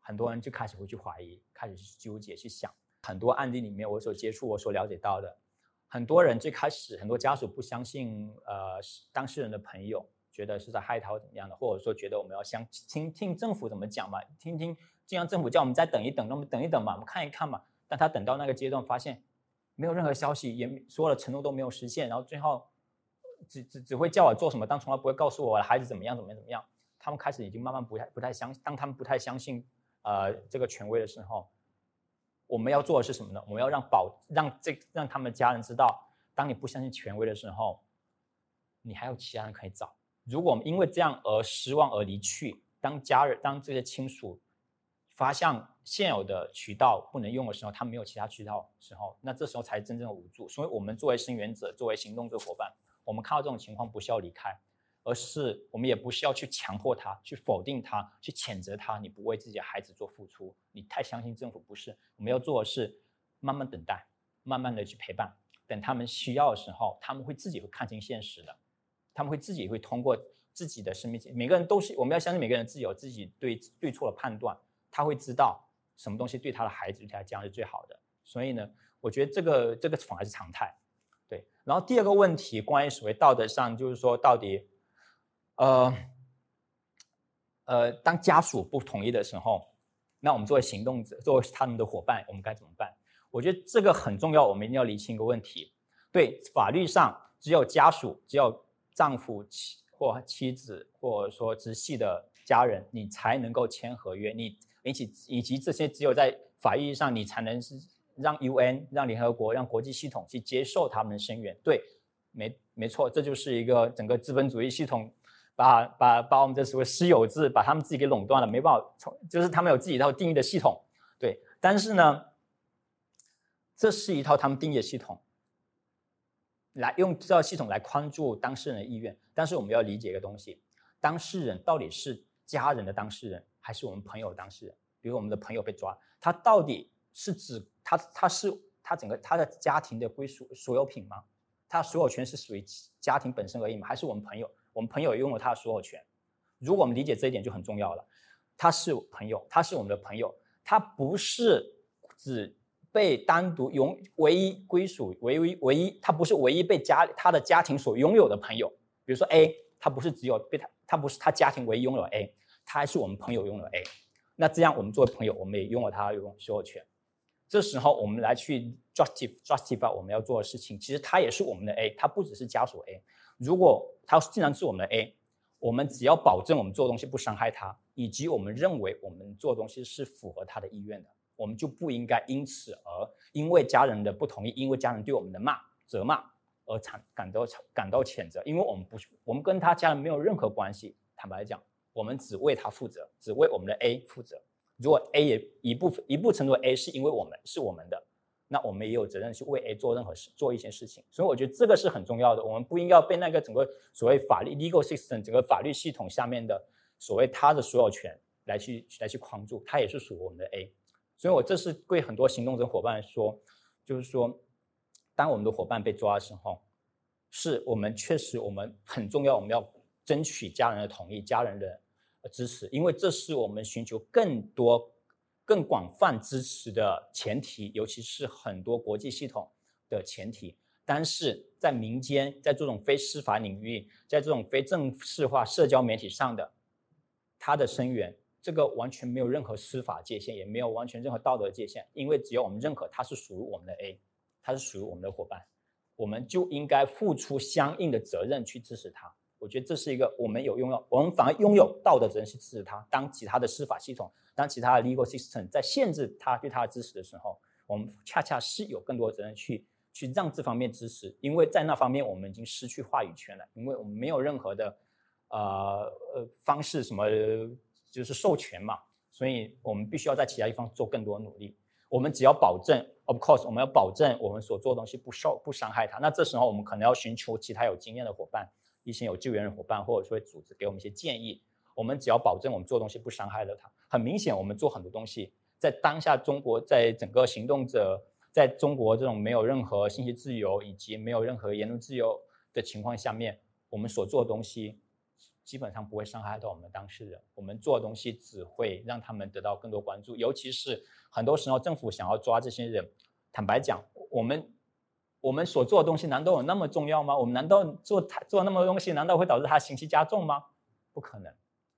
很多人就开始会去怀疑，开始去纠结，去想。很多案例里面，我所接触、我所了解到的，很多人最开始，很多家属不相信，呃，当事人的朋友，觉得是在害他怎么样的，或者说觉得我们要相听听政府怎么讲嘛，听听，既然政府叫我们再等一等，那么等一等嘛，我们看一看嘛。但他等到那个阶段，发现没有任何消息，也所有的承诺都没有实现，然后最后只只只会叫我做什么，但从来不会告诉我的孩子怎么样怎么样怎么样。他们开始已经慢慢不太不太相，当他们不太相信呃这个权威的时候。我们要做的是什么呢？我们要让保让这让他们家人知道，当你不相信权威的时候，你还有其他人可以找。如果因为这样而失望而离去，当家人当这些亲属发现现有的渠道不能用的时候，他们没有其他渠道时候，那这时候才真正的无助。所以，我们作为生援者，作为行动者伙伴，我们看到这种情况，不需要离开。而是我们也不需要去强迫他，去否定他，去谴责他。你不为自己的孩子做付出，你太相信政府不是。我们要做的是慢慢等待，慢慢的去陪伴，等他们需要的时候，他们会自己会看清现实的，他们会自己会通过自己的生命。每个人都是我们要相信每个人自己有自己对对错的判断，他会知道什么东西对他的孩子对他家是最好的。所以呢，我觉得这个这个反而是常态。对，然后第二个问题，关于所谓道德上，就是说到底。呃，呃，当家属不同意的时候，那我们作为行动者，作为他们的伙伴，我们该怎么办？我觉得这个很重要，我们一定要理清一个问题：对法律上，只有家属，只有丈夫妻或妻子，或者说直系的家人，你才能够签合约。你以及以及这些只有在法律上你才能是让 UN、让联合国、让国际系统去接受他们的声援。对，没没错，这就是一个整个资本主义系统把把把我们的所谓私有制把他们自己给垄断了，没办法从就是他们有自己一套定义的系统。对，但是呢，这是一套他们定义的系统。来用这套系统来框住当事人的意愿，但是我们要理解一个东西：当事人到底是家人的当事人，还是我们朋友的当事人？比如我们的朋友被抓，他到底是指他他是他整个他的家庭的归属所有品吗？他所有权是属于家庭本身而已吗？还是我们朋友？我们朋友拥有他的所有权？如果我们理解这一点就很重要了。他是朋友，他是我们的朋友，他不是只。被单独拥唯一归属唯唯唯一，他不是唯一被家他的家庭所拥有的朋友。比如说 A，他不是只有被他，他不是他家庭唯一拥有 A，他还是我们朋友拥有 A。那这样我们作为朋友，我们也拥有他拥有所有权。这时候我们来去 justify justify 我们要做的事情，其实他也是我们的 A，他不只是家属 A。如果他既然是我们的 A，我们只要保证我们做东西不伤害他，以及我们认为我们做东西是符合他的意愿的。我们就不应该因此而因为家人的不同意，因为家人对我们的骂责骂而产感到感到谴责，因为我们不我们跟他家人没有任何关系。坦白讲，我们只为他负责，只为我们的 A 负责。如果 A 也一部分一部分程度 A 是因为我们是我们的，那我们也有责任去为 A 做任何事做一些事情。所以我觉得这个是很重要的。我们不应该被那个整个所谓法律 legal system 整个法律系统下面的所谓他的所有权来去来去框住，他也是属于我们的 A。所以，我这是对很多行动者伙伴说，就是说，当我们的伙伴被抓的时候，是我们确实我们很重要，我们要争取家人的同意、家人的支持，因为这是我们寻求更多、更广泛支持的前提，尤其是很多国际系统的前提。但是在民间，在这种非司法领域，在这种非正式化社交媒体上的，它的声援。这个完全没有任何司法界限，也没有完全任何道德界限，因为只要我们认可它是属于我们的 A，它是属于我们的伙伴，我们就应该付出相应的责任去支持他。我觉得这是一个我们有拥有，我们反而拥有道德责任去支持他。当其他的司法系统，当其他的 legal system 在限制他对他的支持的时候，我们恰恰是有更多责任去去让这方面支持，因为在那方面我们已经失去话语权了，因为我们没有任何的呃呃方式什么。就是授权嘛，所以我们必须要在其他地方做更多努力。我们只要保证，of course，我们要保证我们所做的东西不受不伤害他。那这时候我们可能要寻求其他有经验的伙伴，一些有救援的伙伴，或者说组织给我们一些建议。我们只要保证我们做东西不伤害了他。很明显，我们做很多东西，在当下中国，在整个行动者在中国这种没有任何信息自由以及没有任何言论自由的情况下面，我们所做的东西。基本上不会伤害到我们的当事人，我们做的东西只会让他们得到更多关注。尤其是很多时候政府想要抓这些人，坦白讲，我们我们所做的东西难道有那么重要吗？我们难道做他做那么多东西，难道会导致他刑期加重吗？不可能，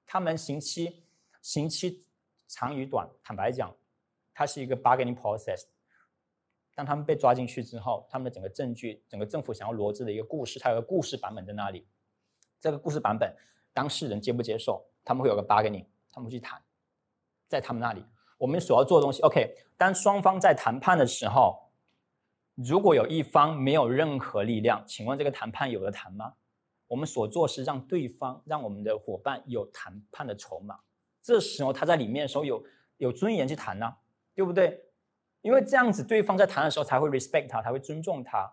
他们刑期刑期长与短，坦白讲，它是一个 bargaining process。当他们被抓进去之后，他们的整个证据，整个政府想要罗织的一个故事，它有个故事版本在那里，这个故事版本。当事人接不接受，他们会有个 bargaining，他们会去谈，在他们那里，我们所要做的东西，OK。当双方在谈判的时候，如果有一方没有任何力量，请问这个谈判有的谈吗？我们所做是让对方，让我们的伙伴有谈判的筹码。这时候他在里面的时候有有尊严去谈呢，对不对？因为这样子，对方在谈的时候才会 respect 他，才会尊重他，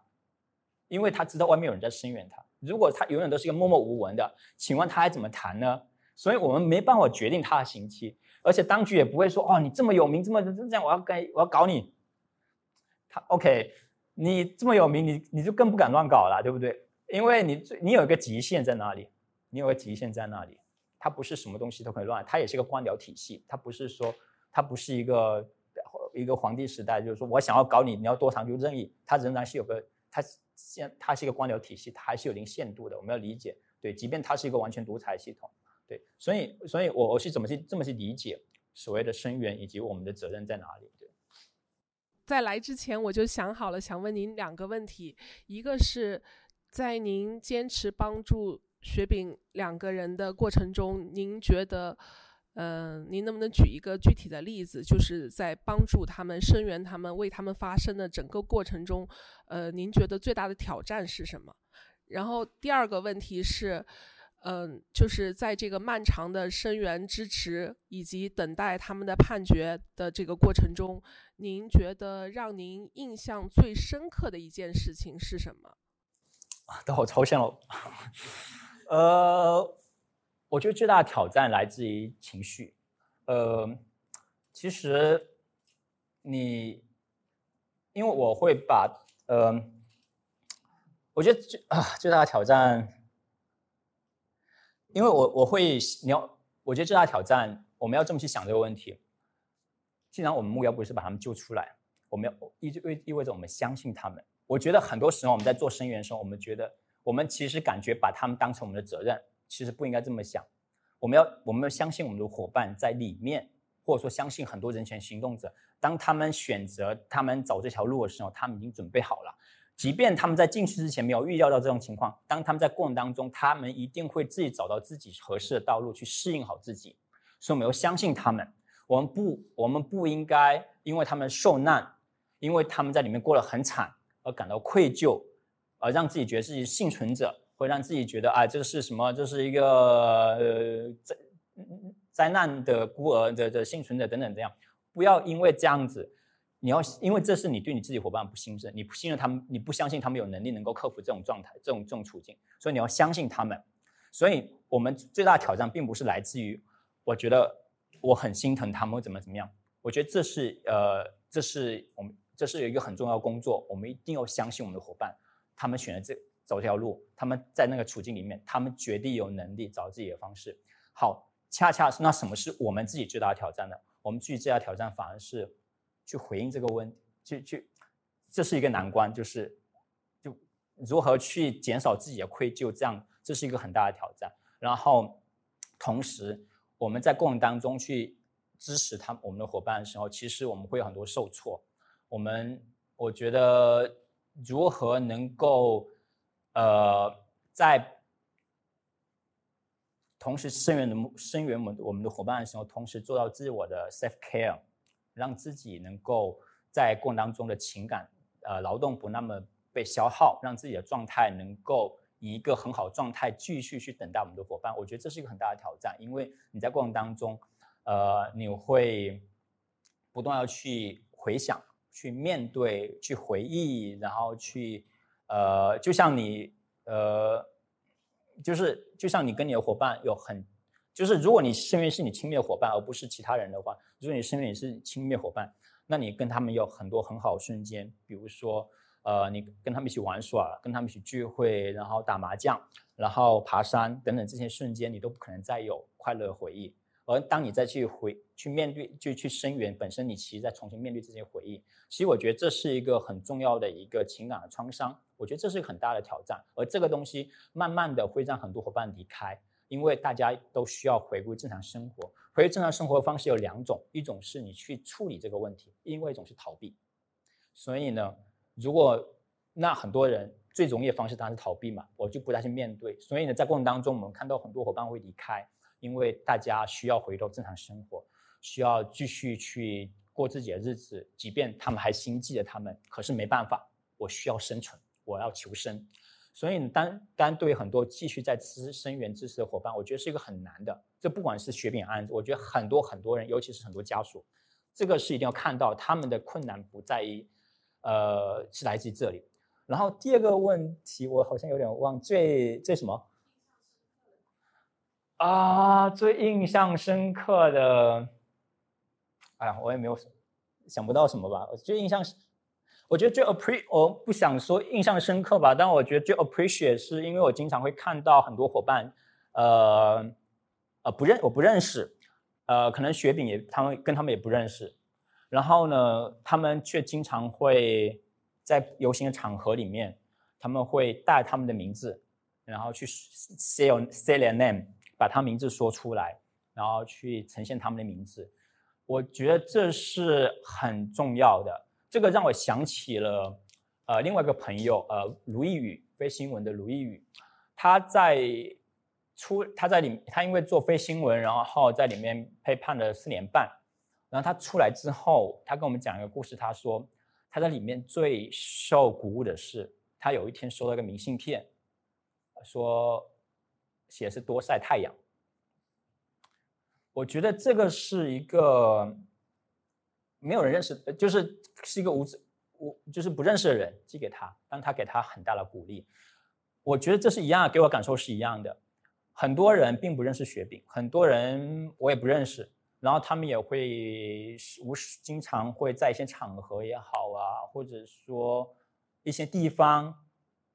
因为他知道外面有人在声援他。如果他永远都是一个默默无闻的，请问他还怎么谈呢？所以我们没办法决定他的刑期，而且当局也不会说哦，你这么有名，这么这样，我要跟我要搞你。他 OK，你这么有名，你你就更不敢乱搞了，对不对？因为你你有一个极限在哪里？你有个极限在那里，它不是什么东西都可以乱，它也是个官僚体系，它不是说它不是一个一个皇帝时代，就是说我想要搞你，你要多长就任意，它仍然是有个它。现它是一个官僚体系，它还是有一定限度的。我们要理解，对，即便它是一个完全独裁系统，对，所以，所以我我是怎么去这么去理解所谓的声援以及我们的责任在哪里？在来之前我就想好了，想问您两个问题，一个是在您坚持帮助雪饼两个人的过程中，您觉得，嗯、您能不能举一个具体的例子，就是在帮助他们、声援他们、为他们发声的整个过程中，呃，您觉得最大的挑战是什么？然后第二个问题是，嗯、就是在这个漫长的声援、支持以及等待他们的判决的这个过程中，您觉得让您印象最深刻的一件事情是什么？都好抽象哦。(laughs) 呃，我觉得最大的挑战来自于情绪。呃，其实你，因为我会把呃，我觉得最啊最大的挑战，因为我我会你要，我觉得最大挑战，我们要这么去想这个问题。既然我们目标不是把他们救出来，我们要意意意味着我们相信他们。我觉得很多时候我们在做声援的时候，我们觉得我们其实感觉把他们当成我们的责任，其实不应该这么想。我们要我们要相信我们的伙伴在里面，或者说相信很多人权行动者，当他们选择他们走这条路的时候，他们已经准备好了。即便他们在进去之前没有预料到这种情况，当他们在过程当中，他们一定会自己找到自己合适的道路去适应好自己。所以我们要相信他们。我们不，我们不应该因为他们受难，因为他们在里面过得很惨而感到愧疚，而让自己觉得自己幸存者，会让自己觉得啊，这是什么？这是一个呃灾灾难的孤儿的的幸存者等等这样。不要因为这样子，你要因为这是你对你自己伙伴不信任，你不信任他们，你不相信他们有能力能够克服这种状态、这种这种处境，所以你要相信他们。所以我们最大的挑战并不是来自于，我觉得我很心疼他们会怎么怎么样。我觉得这是呃，这是我们这是有一个很重要的工作，我们一定要相信我们的伙伴，他们选择这走这条路，他们在那个处境里面，他们绝对有能力找自己的方式。好，恰恰是那什么是我们自己最大的挑战呢？我们自己最大挑战反而是去回应这个问题，去去，这是一个难关，就是就如何去减少自己的愧疚，这样这是一个很大的挑战。然后同时我们在过程当中去支持他们我们的伙伴的时候，其实我们会有很多受挫。我们我觉得如何能够呃在同时声援的声援我们我们的伙伴的时候，同时做到自我的 self care，让自己能够在过程当中的情感呃劳动不那么被消耗，让自己的状态能够以一个很好状态继续去等待我们的伙伴。我觉得这是一个很大的挑战，因为你在过程当中，呃，你会不断要去回想、去面对、去回忆，然后去呃，就像你呃。就是就像你跟你的伙伴有很，就是如果你身边是你亲密的伙伴，而不是其他人的话，如果你身边也是亲密伙伴，那你跟他们有很多很好的瞬间，比如说，呃，你跟他们一起玩耍，跟他们一起聚会，然后打麻将，然后爬山等等这些瞬间，你都不可能再有快乐的回忆。而当你再去回去面对，就去声援，本身你其实在重新面对这些回忆。其实我觉得这是一个很重要的一个情感的创伤，我觉得这是一个很大的挑战。而这个东西慢慢的会让很多伙伴离开，因为大家都需要回归正常生活。回归正常生活的方式有两种，一种是你去处理这个问题，另外一种是逃避。所以呢，如果那很多人最容易的方式当然是逃避嘛，我就不再去面对。所以呢，在过程当中，我们看到很多伙伴会离开。因为大家需要回到正常生活，需要继续去过自己的日子，即便他们还心记着他们，可是没办法，我需要生存，我要求生。所以，单单对很多继续在支声援支持的伙伴，我觉得是一个很难的。这不管是雪饼案，我觉得很多很多人，尤其是很多家属，这个是一定要看到他们的困难不在于，呃，是来自于这里。然后第二个问题，我好像有点忘，最最什么？啊，最印象深刻的，哎呀，我也没有想不到什么吧。我最印象是，我觉得最 appreciate，我不想说印象深刻吧，但我觉得最 appreciate 是因为我经常会看到很多伙伴，呃，呃，不认我不认识，呃，可能雪饼也他们跟他们也不认识，然后呢，他们却经常会在游行的场合里面，他们会带他们的名字，然后去 say say their name。把他名字说出来，然后去呈现他们的名字，我觉得这是很重要的。这个让我想起了呃另外一个朋友，呃卢毅宇，非新闻的卢毅宇，他在出他在里，他因为做非新闻，然后在里面被判了四年半。然后他出来之后，他跟我们讲一个故事。他说他在里面最受鼓舞的是，他有一天收到一个明信片，说写的是多晒太阳。我觉得这个是一个没有人认识，就是是一个无知无就是不认识的人寄给他，但他给他很大的鼓励。我觉得这是一样，给我感受是一样的。很多人并不认识雪饼，很多人我也不认识。然后他们也会无时经常会在一些场合也好啊，或者说一些地方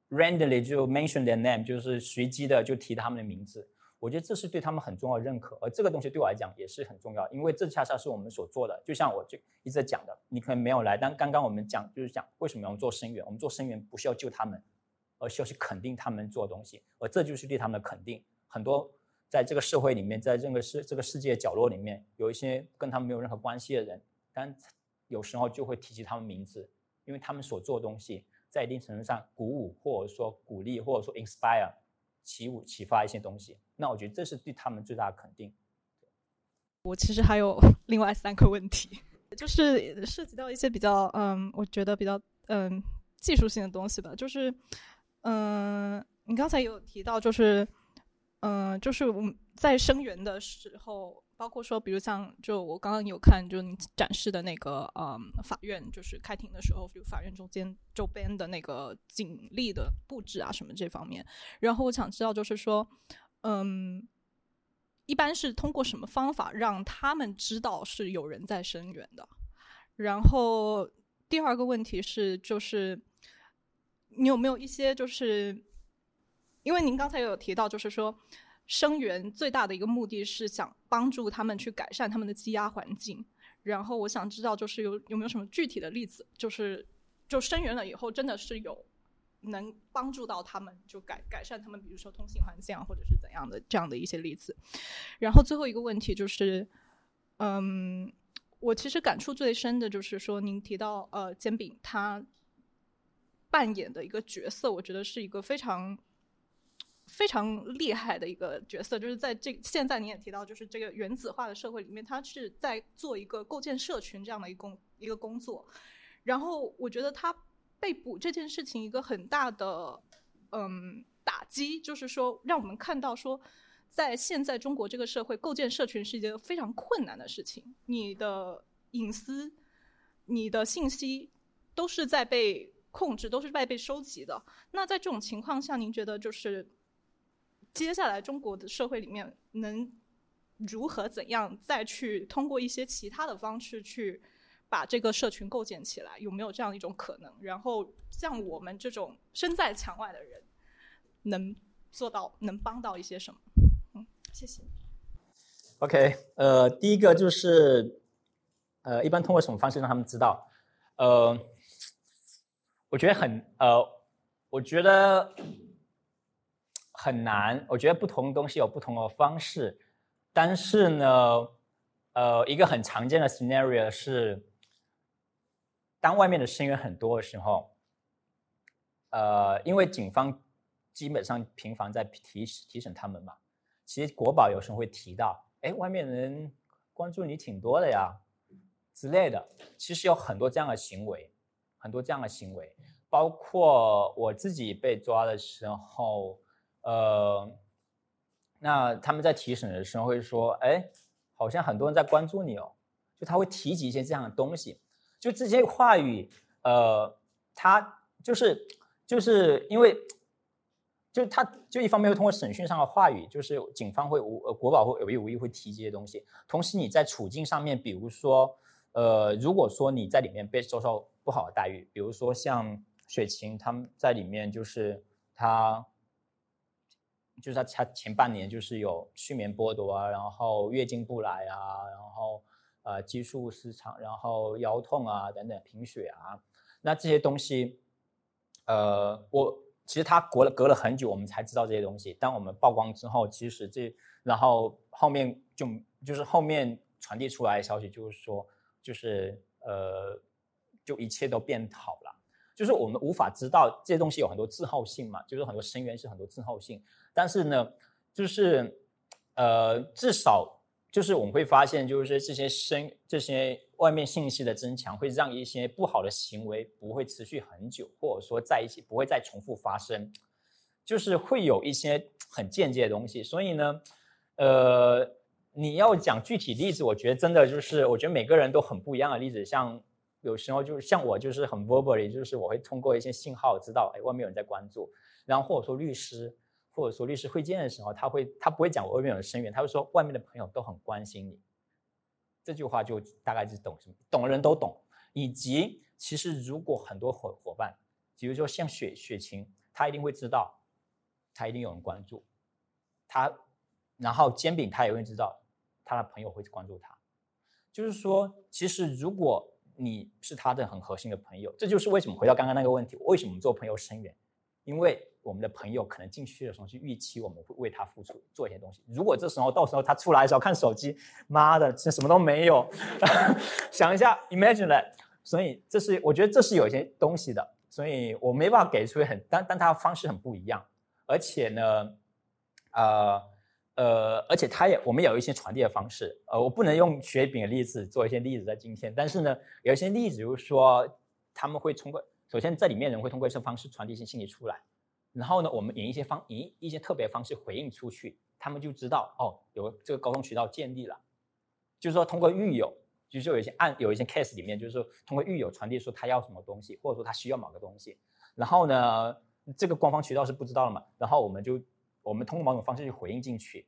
randomly 就 mention their name，就是随机的就提他们的名字。我觉得这是对他们很重要的认可，而这个东西对我来讲也是很重要，因为这恰恰是我们所做的。就像我就一直在讲的，你可能没有来，但刚刚我们讲就是讲为什么我们做生源，我们做生源不是要救他们，而是要去肯定他们做的东西，而这就是对他们的肯定。很多。在这个社会里面，在这个世这个世界角落里面，有一些跟他们没有任何关系的人，但有时候就会提及他们名字，因为他们所做的东西，在一定程度上鼓舞或者说鼓励或者说 inspire 启舞启发一些东西。那我觉得这是对他们最大的肯定。我其实还有 (laughs) 另外三个问题，就是涉及到一些比较嗯，我觉得比较嗯技术性的东西吧。就是嗯，你刚才有提到就是。嗯，就是我们在声源的时候，包括说，比如像就我刚刚有看，就你展示的那个，嗯，法院就是开庭的时候，就法院中间周边的那个警力的布置啊，什么这方面。然后我想知道，就是说，嗯，一般是通过什么方法让他们知道是有人在声援的？然后第二个问题是，就是你有没有一些就是。因为您刚才有提到，就是说，声援最大的一个目的是想帮助他们去改善他们的积压环境。然后我想知道，就是有有没有什么具体的例子，就是就声援了以后，真的是有能帮助到他们，就改改善他们，比如说通信环境啊，或者是怎样的这样的一些例子。然后最后一个问题就是，嗯，我其实感触最深的就是说，您提到呃，煎饼他扮演的一个角色，我觉得是一个非常。非常厉害的一个角色，就是在这现在你也提到，就是这个原子化的社会里面，他是在做一个构建社群这样的一工一个工作。然后我觉得他被捕这件事情一个很大的嗯打击，就是说让我们看到说，在现在中国这个社会，构建社群是一件非常困难的事情。你的隐私、你的信息都是在被控制，都是在被收集的。那在这种情况下，您觉得就是？接下来中国的社会里面能如何怎样再去通过一些其他的方式去把这个社群构建起来？有没有这样一种可能？然后像我们这种身在墙外的人，能做到能帮到一些什么？嗯，谢谢。OK，呃，第一个就是呃，一般通过什么方式让他们知道？呃，我觉得很呃，我觉得。很难，我觉得不同东西有不同的方式，但是呢，呃，一个很常见的 scenario 是，当外面的声音很多的时候，呃，因为警方基本上频繁在提提审他们嘛，其实国宝有时候会提到，哎，外面人关注你挺多的呀之类的，其实有很多这样的行为，很多这样的行为，包括我自己被抓的时候。呃，那他们在提审的时候会说：“哎，好像很多人在关注你哦。”就他会提及一些这样的东西，就这些话语，呃，他就是就是因为，就他就一方面会通过审讯上的话语，就是警方会无呃国保会有意无意会提这些东西。同时你在处境上面，比如说，呃，如果说你在里面被遭受不好的待遇，比如说像雪晴他们在里面，就是他。就是他他前半年就是有睡眠剥夺啊，然后月经不来啊，然后呃激素失常，然后腰痛啊等等贫血啊，那这些东西，呃，我其实他隔了隔了很久，我们才知道这些东西。当我们曝光之后，其实这然后后面就就是后面传递出来的消息就是说，就是呃，就一切都变好了。就是我们无法知道这些东西有很多滞后性嘛，就是很多声源是很多滞后性。但是呢，就是呃，至少就是我们会发现，就是这些声这些外面信息的增强，会让一些不好的行为不会持续很久，或者说在一起不会再重复发生，就是会有一些很间接的东西。所以呢，呃，你要讲具体例子，我觉得真的就是，我觉得每个人都很不一样的例子。像有时候就是像我，就是很 verbally，就是我会通过一些信号知道，哎，外面有人在关注。然后或者说律师，或者说律师会见的时候，他会他不会讲我外面有声援，他会说外面的朋友都很关心你。这句话就大概是懂什么，懂的人都懂。以及其实如果很多伙伙伴，比如说像雪雪晴，他一定会知道，他一定有人关注他，然后煎饼他也会知道。他的朋友会关注他，就是说，其实如果你是他的很核心的朋友，这就是为什么回到刚刚那个问题，为什么做朋友深远？因为我们的朋友可能进去的时候是预期我们会为他付出做一些东西。如果这时候到时候他出来的时候看手机，妈的，这什么都没有，(laughs) 想一下，imagine that。所以这是我觉得这是有一些东西的，所以我没办法给出很，但但他方式很不一样，而且呢，呃。呃，而且他也，我们有一些传递的方式。呃，我不能用雪饼的例子做一些例子在今天，但是呢，有一些例子，就是说他们会通过，首先在里面人会通过一些方式传递一些信息出来，然后呢，我们以一些方以一些特别方式回应出去，他们就知道哦，有这个沟通渠道建立了。就是说，通过狱友，就是有一些案，有一些 case 里面，就是说通过狱友传递说他要什么东西，或者说他需要某个东西，然后呢，这个官方渠道是不知道的嘛，然后我们就。我们通过某种方式去回应进去，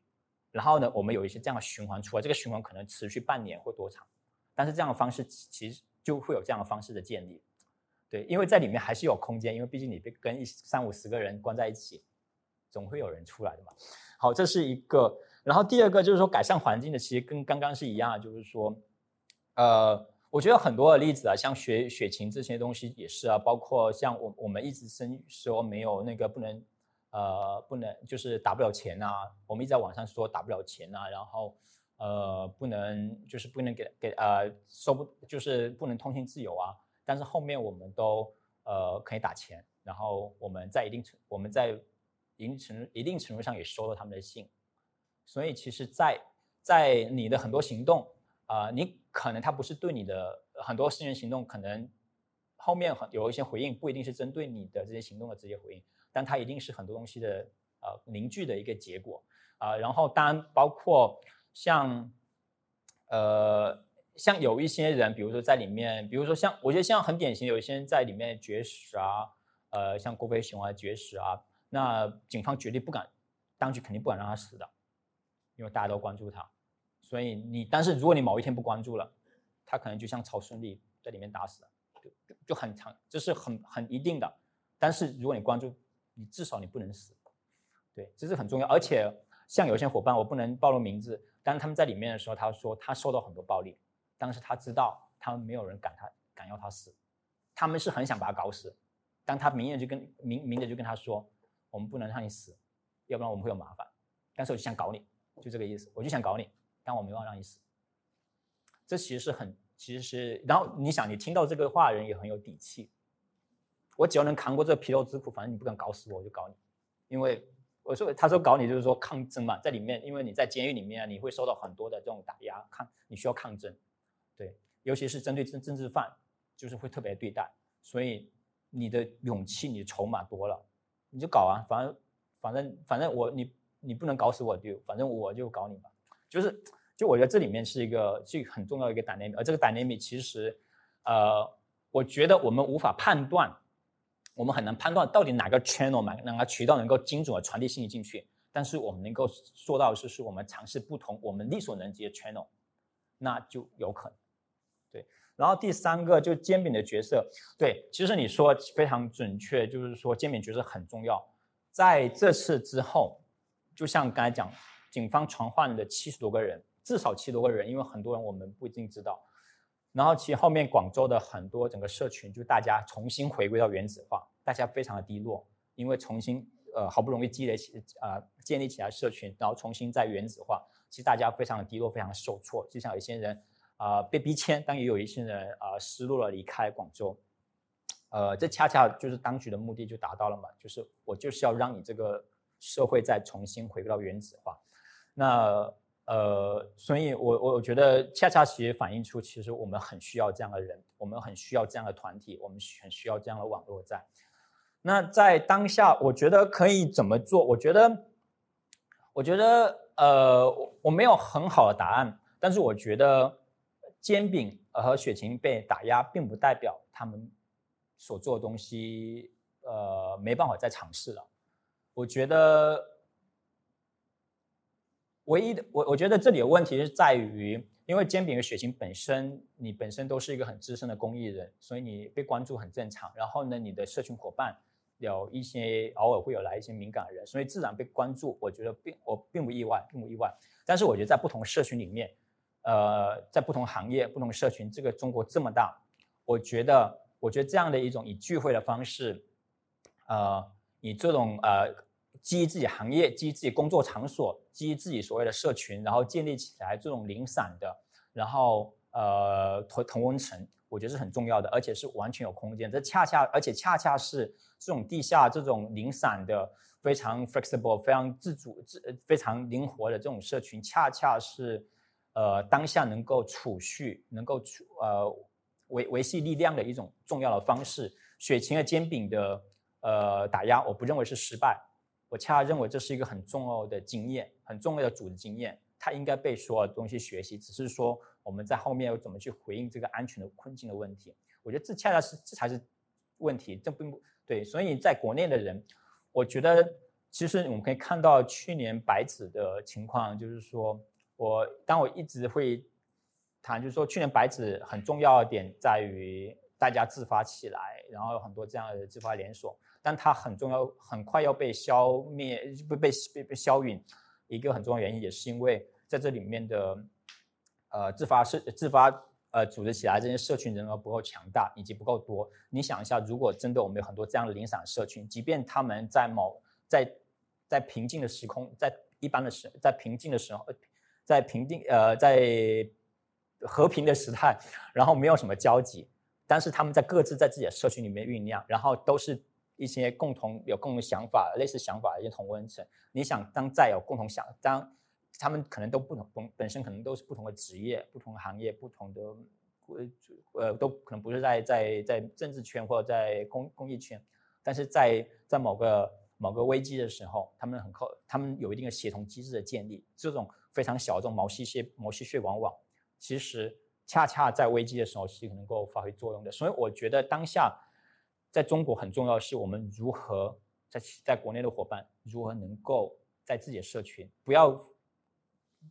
然后呢，我们有一些这样的循环出来，这个循环可能持续半年或多长，但是这样的方式其实就会有这样的方式的建立，对，因为在里面还是有空间，因为毕竟你被跟一三五十个人关在一起，总会有人出来的嘛。好，这是一个，然后第二个就是说改善环境的，其实跟刚刚是一样，就是说，呃，我觉得很多的例子啊，像雪雪晴这些东西也是啊，包括像我我们一直生说没有那个不能。呃，不能就是打不了钱啊，我们一直在网上说打不了钱啊，然后呃，不能就是不能给给呃收不就是不能通信自由啊，但是后面我们都呃可以打钱，然后我们在一定程我们在一定程一定程度上也收了他们的信，所以其实，在在你的很多行动啊，你可能他不是对你的很多私人行动，可能后面很有一些回应，不一定是针对你的这些行动的直接回应。但它一定是很多东西的呃凝聚的一个结果啊，然后当然包括像呃像有一些人，比如说在里面，比如说像我觉得像很典型，有一些人在里面绝食啊，呃像郭飞雄啊绝食啊，那警方绝对不敢，当局肯定不敢让他死的，因为大家都关注他，所以你但是如果你某一天不关注了，他可能就像曹顺利在里面打死了，就就很长，这是很很一定的，但是如果你关注。你至少你不能死，对，这是很重要。而且像有些伙伴，我不能暴露名字，但是他们在里面的时候，他说他受到很多暴力，但是他知道他们没有人敢他敢要他死，他们是很想把他搞死，但他明着就跟明明着就跟他说，我们不能让你死，要不然我们会有麻烦。但是我就想搞你，就这个意思，我就想搞你，但我没办法让你死。这其实是很，其实是，然后你想，你听到这个话人也很有底气。我只要能扛过这皮肉之苦，反正你不敢搞死我，我就搞你。因为我说，他说搞你就是说抗争嘛，在里面，因为你在监狱里面，你会受到很多的这种打压，抗你需要抗争，对，尤其是针对政政治犯，就是会特别对待。所以你的勇气、你的筹码多了，你就搞啊，反正反正反正我你你不能搞死我，就反正我就搞你吧。就是就我觉得这里面是一个是很重要的一个 dynamic，而这个 dynamic 其实呃，我觉得我们无法判断。我们很难判断到底哪个 channel 哪哪个渠道能够精准的传递信息进去，但是我们能够做到的是，是我们尝试不同我们力所能及的 channel，那就有可能。对，然后第三个就煎饼的角色，对，其实你说非常准确，就是说煎饼角色很重要。在这次之后，就像刚才讲，警方传唤的七十多个人，至少七十多个人，因为很多人我们不一定知道。然后其实后面广州的很多整个社群，就大家重新回归到原子化，大家非常的低落，因为重新呃好不容易积累起啊建立起来社群，然后重新再原子化，其实大家非常的低落，非常的受挫。就像有些人啊被逼迁，但也有一些人啊失落了离开广州，呃这恰恰就是当局的目的就达到了嘛，就是我就是要让你这个社会再重新回归到原子化。那呃，所以我我我觉得恰恰其实反映出，其实我们很需要这样的人，我们很需要这样的团体，我们很需要这样的网络在。那在当下，我觉得可以怎么做？我觉得，我觉得呃，我没有很好的答案，但是我觉得煎饼和雪晴被打压，并不代表他们所做的东西呃没办法再尝试了。我觉得。唯一的，我我觉得这里的问题是在于，因为煎饼和雪晴本身，你本身都是一个很资深的公益人，所以你被关注很正常。然后呢，你的社群伙伴有一些偶尔会有来一些敏感人，所以自然被关注。我觉得并我并不意外，并不意外。但是我觉得在不同社群里面，呃，在不同行业、不同社群，这个中国这么大，我觉得，我觉得这样的一种以聚会的方式，呃，以这种呃。基于自己行业，基于自己工作场所，基于自己所谓的社群，然后建立起来这种零散的，然后呃同同温层，我觉得是很重要的，而且是完全有空间。这恰恰，而且恰恰是这种地下这种零散的、非常 flexible、非常自主、自非常灵活的这种社群，恰恰是呃当下能够储蓄、能够储呃维维系力量的一种重要的方式。雪晴的煎饼的呃打压，我不认为是失败。我恰恰认为这是一个很重要的经验，很重要的组织经验，它应该被所有东西学习。只是说我们在后面要怎么去回应这个安全的困境的问题，我觉得这恰恰是这才是问题。这并不对，所以在国内的人，我觉得其实我们可以看到去年白纸的情况，就是说我当我一直会谈，就是说去年白纸很重要的点在于大家自发起来，然后有很多这样的自发连锁。但它很重要，很快要被消灭，不被被被消陨。一个很重要原因也是因为在这里面的，呃，自发社自发呃组织起来这些社群人额不够强大，以及不够多。你想一下，如果真的我们有很多这样的零散社群，即便他们在某在在平静的时空，在一般的时在平静的时候，在平定呃在和平的时态，然后没有什么交集，但是他们在各自在自己的社群里面酝酿，然后都是。一些共同有共同想法、类似想法的一些同温层，你想当再有共同想，当他们可能都不同，本本身可能都是不同的职业、不同的行业、不同的呃呃，都可能不是在在在政治圈或者在公公益圈，但是在在某个某个危机的时候，他们很靠，他们有一定的协同机制的建立，这种非常小的这种毛细血毛细血管网，其实恰恰在危机的时候是能够发挥作用的，所以我觉得当下。在中国很重要的是，我们如何在在国内的伙伴如何能够在自己的社群，不要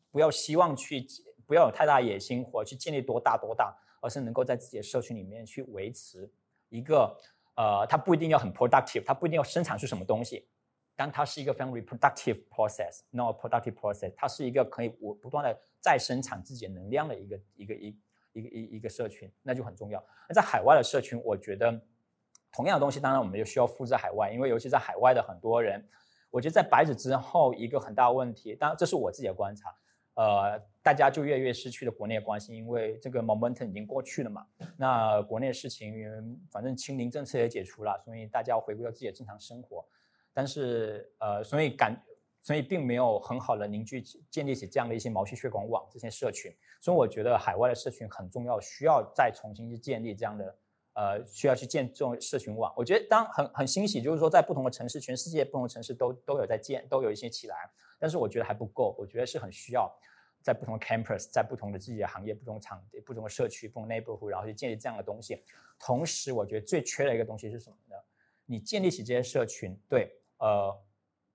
不要希望去不要有太大野心或者去建立多大多大，而是能够在自己的社群里面去维持一个呃，它不一定要很 productive，它不一定要生产出什么东西，但它是一个非常 reproductive process，not productive process，它是一个可以我不断的再生产自己能量的一个一个一一个一一个社群，那就很重要。那在海外的社群，我觉得。同样的东西，当然我们就需要复制海外，因为尤其在海外的很多人，我觉得在白纸之后一个很大问题，当然这是我自己的观察，呃，大家就越越失去了国内的关系，因为这个 momentum 已经过去了嘛。那国内的事情，反正清零政策也解除了，所以大家要回归到自己的正常生活。但是呃，所以感，所以并没有很好的凝聚、建立起这样的一些毛细血管网这些社群。所以我觉得海外的社群很重要，需要再重新去建立这样的。呃，需要去建这种社群网，我觉得当很很欣喜，就是说在不同的城市，全世界不同的城市都都有在建，都有一些起来，但是我觉得还不够，我觉得是很需要在不同的 campus，在不同的自己的行业、不同场地、不同的社区、不同 neighborhood，然后去建立这样的东西。同时，我觉得最缺的一个东西是什么呢？你建立起这些社群，对，呃，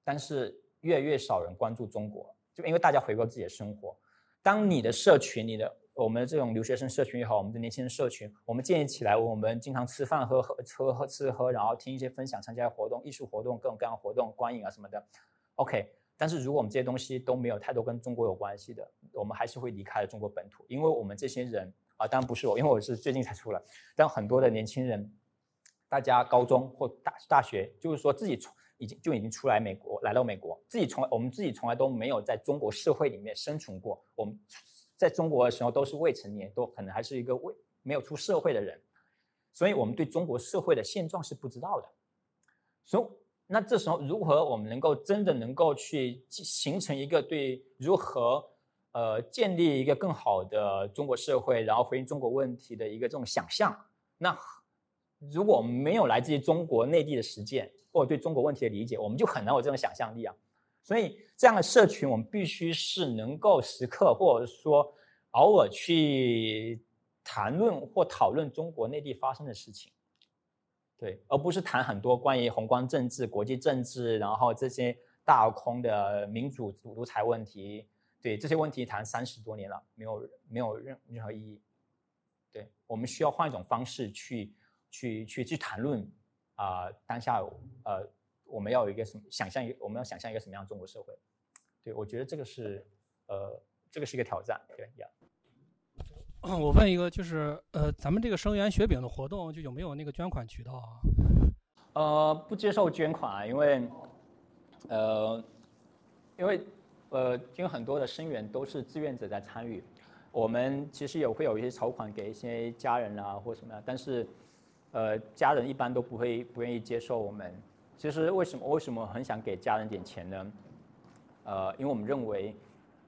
但是越来越少人关注中国，就因为大家回归自己的生活。当你的社群，你的我们这种留学生社群也好，我们的年轻人社群，我们建立起来，我们经常吃饭、喝喝、喝喝、吃喝，然后听一些分享、参加活动、艺术活动、各种各样活动、观影啊什么的。OK，但是如果我们这些东西都没有太多跟中国有关系的，我们还是会离开了中国本土，因为我们这些人啊，当然不是我，因为我是最近才出来，但很多的年轻人，大家高中或大大学，就是说自己从已经就已经出来美国，来到美国，自己从来我们自己从来都没有在中国社会里面生存过，我们。在中国的时候都是未成年，都可能还是一个未没有出社会的人，所以我们对中国社会的现状是不知道的。所以那这时候如何我们能够真的能够去形成一个对如何呃建立一个更好的中国社会，然后回应中国问题的一个这种想象？那如果没有来自于中国内地的实践或者对中国问题的理解，我们就很难有这种想象力啊。所以这样的社群，我们必须是能够时刻或者说偶尔去谈论或讨论中国内地发生的事情。对，而不是谈很多关于宏观政治、国际政治，然后这些大空的民主独裁问题。对这些问题谈三十多年了，没有没有任任何意义。对我们需要换一种方式去去去去谈论啊，当下呃，我们要有一个什么想象？一我们要想象一个什么样的中国社会？对我觉得这个是呃，这个是一个挑战。对呀。我问一个，就是呃，咱们这个生源雪饼的活动，就有没有那个捐款渠道啊？呃，不接受捐款，因为呃，因为呃，因为很多的生源都是志愿者在参与。我们其实也会有一些筹款给一些家人啊，或什么样，但是呃，家人一般都不会不愿意接受我们。其实为什么为什么很想给家人点钱呢？呃，因为我们认为，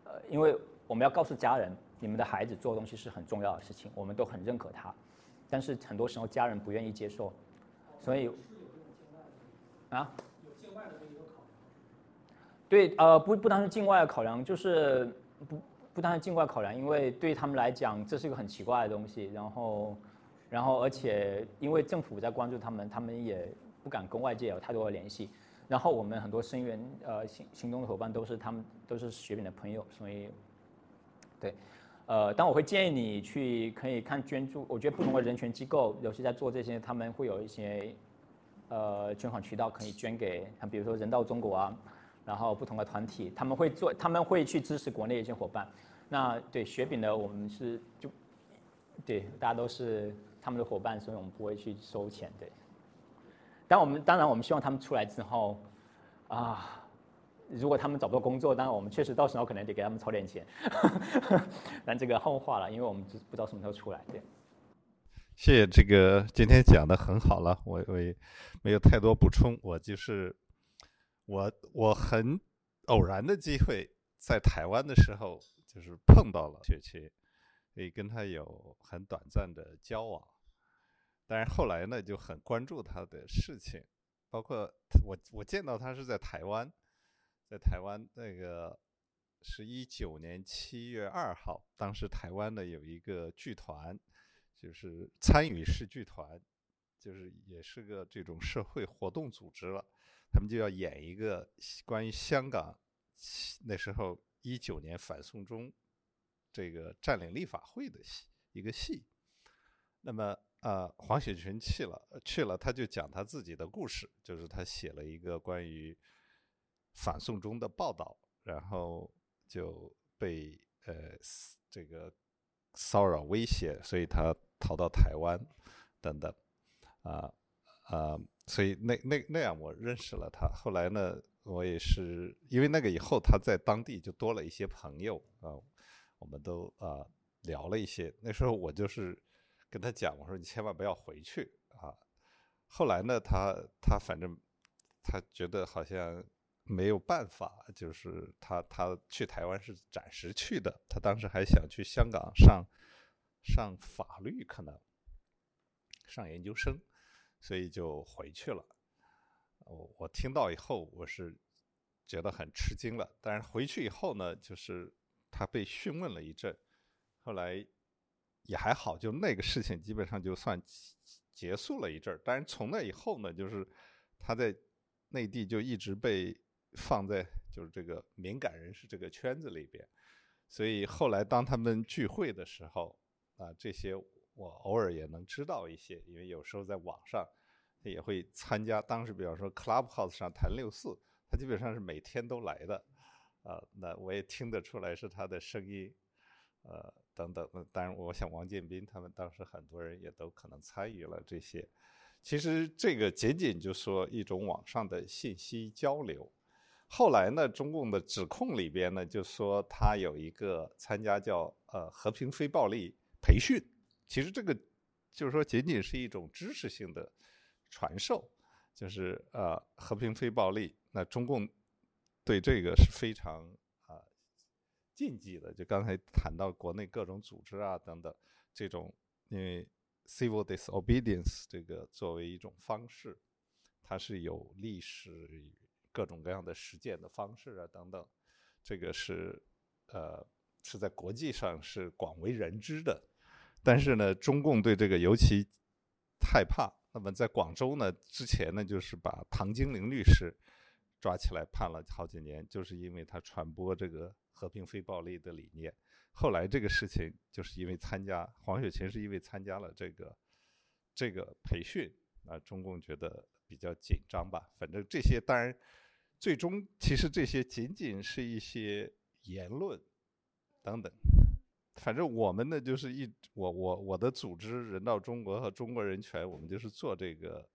呃，因为我们要告诉家人。你们的孩子做东西是很重要的事情，我们都很认可他，但是很多时候家人不愿意接受，所以啊，有境外的考量。对，呃，不不单是境外的考量，就是不不单是境外考量，因为对他们来讲这是一个很奇怪的东西，然后然后而且因为政府在关注他们，他们也不敢跟外界有太多的联系，然后我们很多声援呃行行动的伙伴都是他们都是雪饼的朋友，所以对。呃，但我会建议你去可以看捐助，我觉得不同的人权机构，尤其在做这些，他们会有一些呃捐款渠道可以捐给，像比如说人道中国啊，然后不同的团体，他们会做，他们会去支持国内一些伙伴。那对雪饼的，我们是就对大家都是他们的伙伴，所以我们不会去收钱，对。但我们当然我们希望他们出来之后啊。如果他们找不到工作，当然我们确实到时候可能得给他们筹点钱，(laughs) 但这个后话了，因为我们不不知道什么时候出来。对，谢谢这个今天讲的很好了，我我也没有太多补充，我就是我我很偶然的机会在台湾的时候就是碰到了雪琪，可以跟他有很短暂的交往，但是后来呢就很关注他的事情，包括我我见到他是在台湾。在台湾，那个是一九年七月二号，当时台湾的有一个剧团，就是参与式剧团，就是也是个这种社会活动组织了，他们就要演一个关于香港那时候一九年反送中这个占领立法会的戏一个戏。那么啊，黄雪群去了，去了他就讲他自己的故事，就是他写了一个关于。反送中的报道，然后就被呃这个骚扰威胁，所以他逃到台湾等等，啊啊，所以那那那样我认识了他。后来呢，我也是因为那个以后他在当地就多了一些朋友啊，我们都啊聊了一些。那时候我就是跟他讲，我说你千万不要回去啊。后来呢，他他反正他觉得好像。没有办法，就是他他去台湾是暂时去的，他当时还想去香港上上法律，可能上研究生，所以就回去了。我我听到以后，我是觉得很吃惊了。但是回去以后呢，就是他被讯问了一阵，后来也还好，就那个事情基本上就算结束了一阵儿。但是从那以后呢，就是他在内地就一直被。放在就是这个敏感人士这个圈子里边，所以后来当他们聚会的时候，啊，这些我偶尔也能知道一些，因为有时候在网上也会参加。当时比方说 Clubhouse 上谈六四，他基本上是每天都来的，啊，那我也听得出来是他的声音，呃，等等。当然，我想王建斌他们当时很多人也都可能参与了这些。其实这个仅仅就说一种网上的信息交流。后来呢，中共的指控里边呢，就说他有一个参加叫呃和平非暴力培训，其实这个就是说仅仅是一种知识性的传授，就是呃和平非暴力。那中共对这个是非常禁忌的。就刚才谈到国内各种组织啊等等这种，因为 civil disobedience 这个作为一种方式，它是有历史各种各样的实践的方式啊等等，这个是呃是在国际上是广为人知的。但是呢，中共对这个尤其害怕。那么在广州呢，之前呢，就是把唐金玲律师抓起来判了好几年，就是因为他传播这个和平非暴力的理念。后来这个事情就是因为参加黄雪琴是因为参加了这个这个培训啊，中共觉得比较紧张吧。反正这些当然最终其实这些仅仅是一些言论等等。反正我们呢，就是一我我我的组织人道中国和中国人权，我们就是做这个，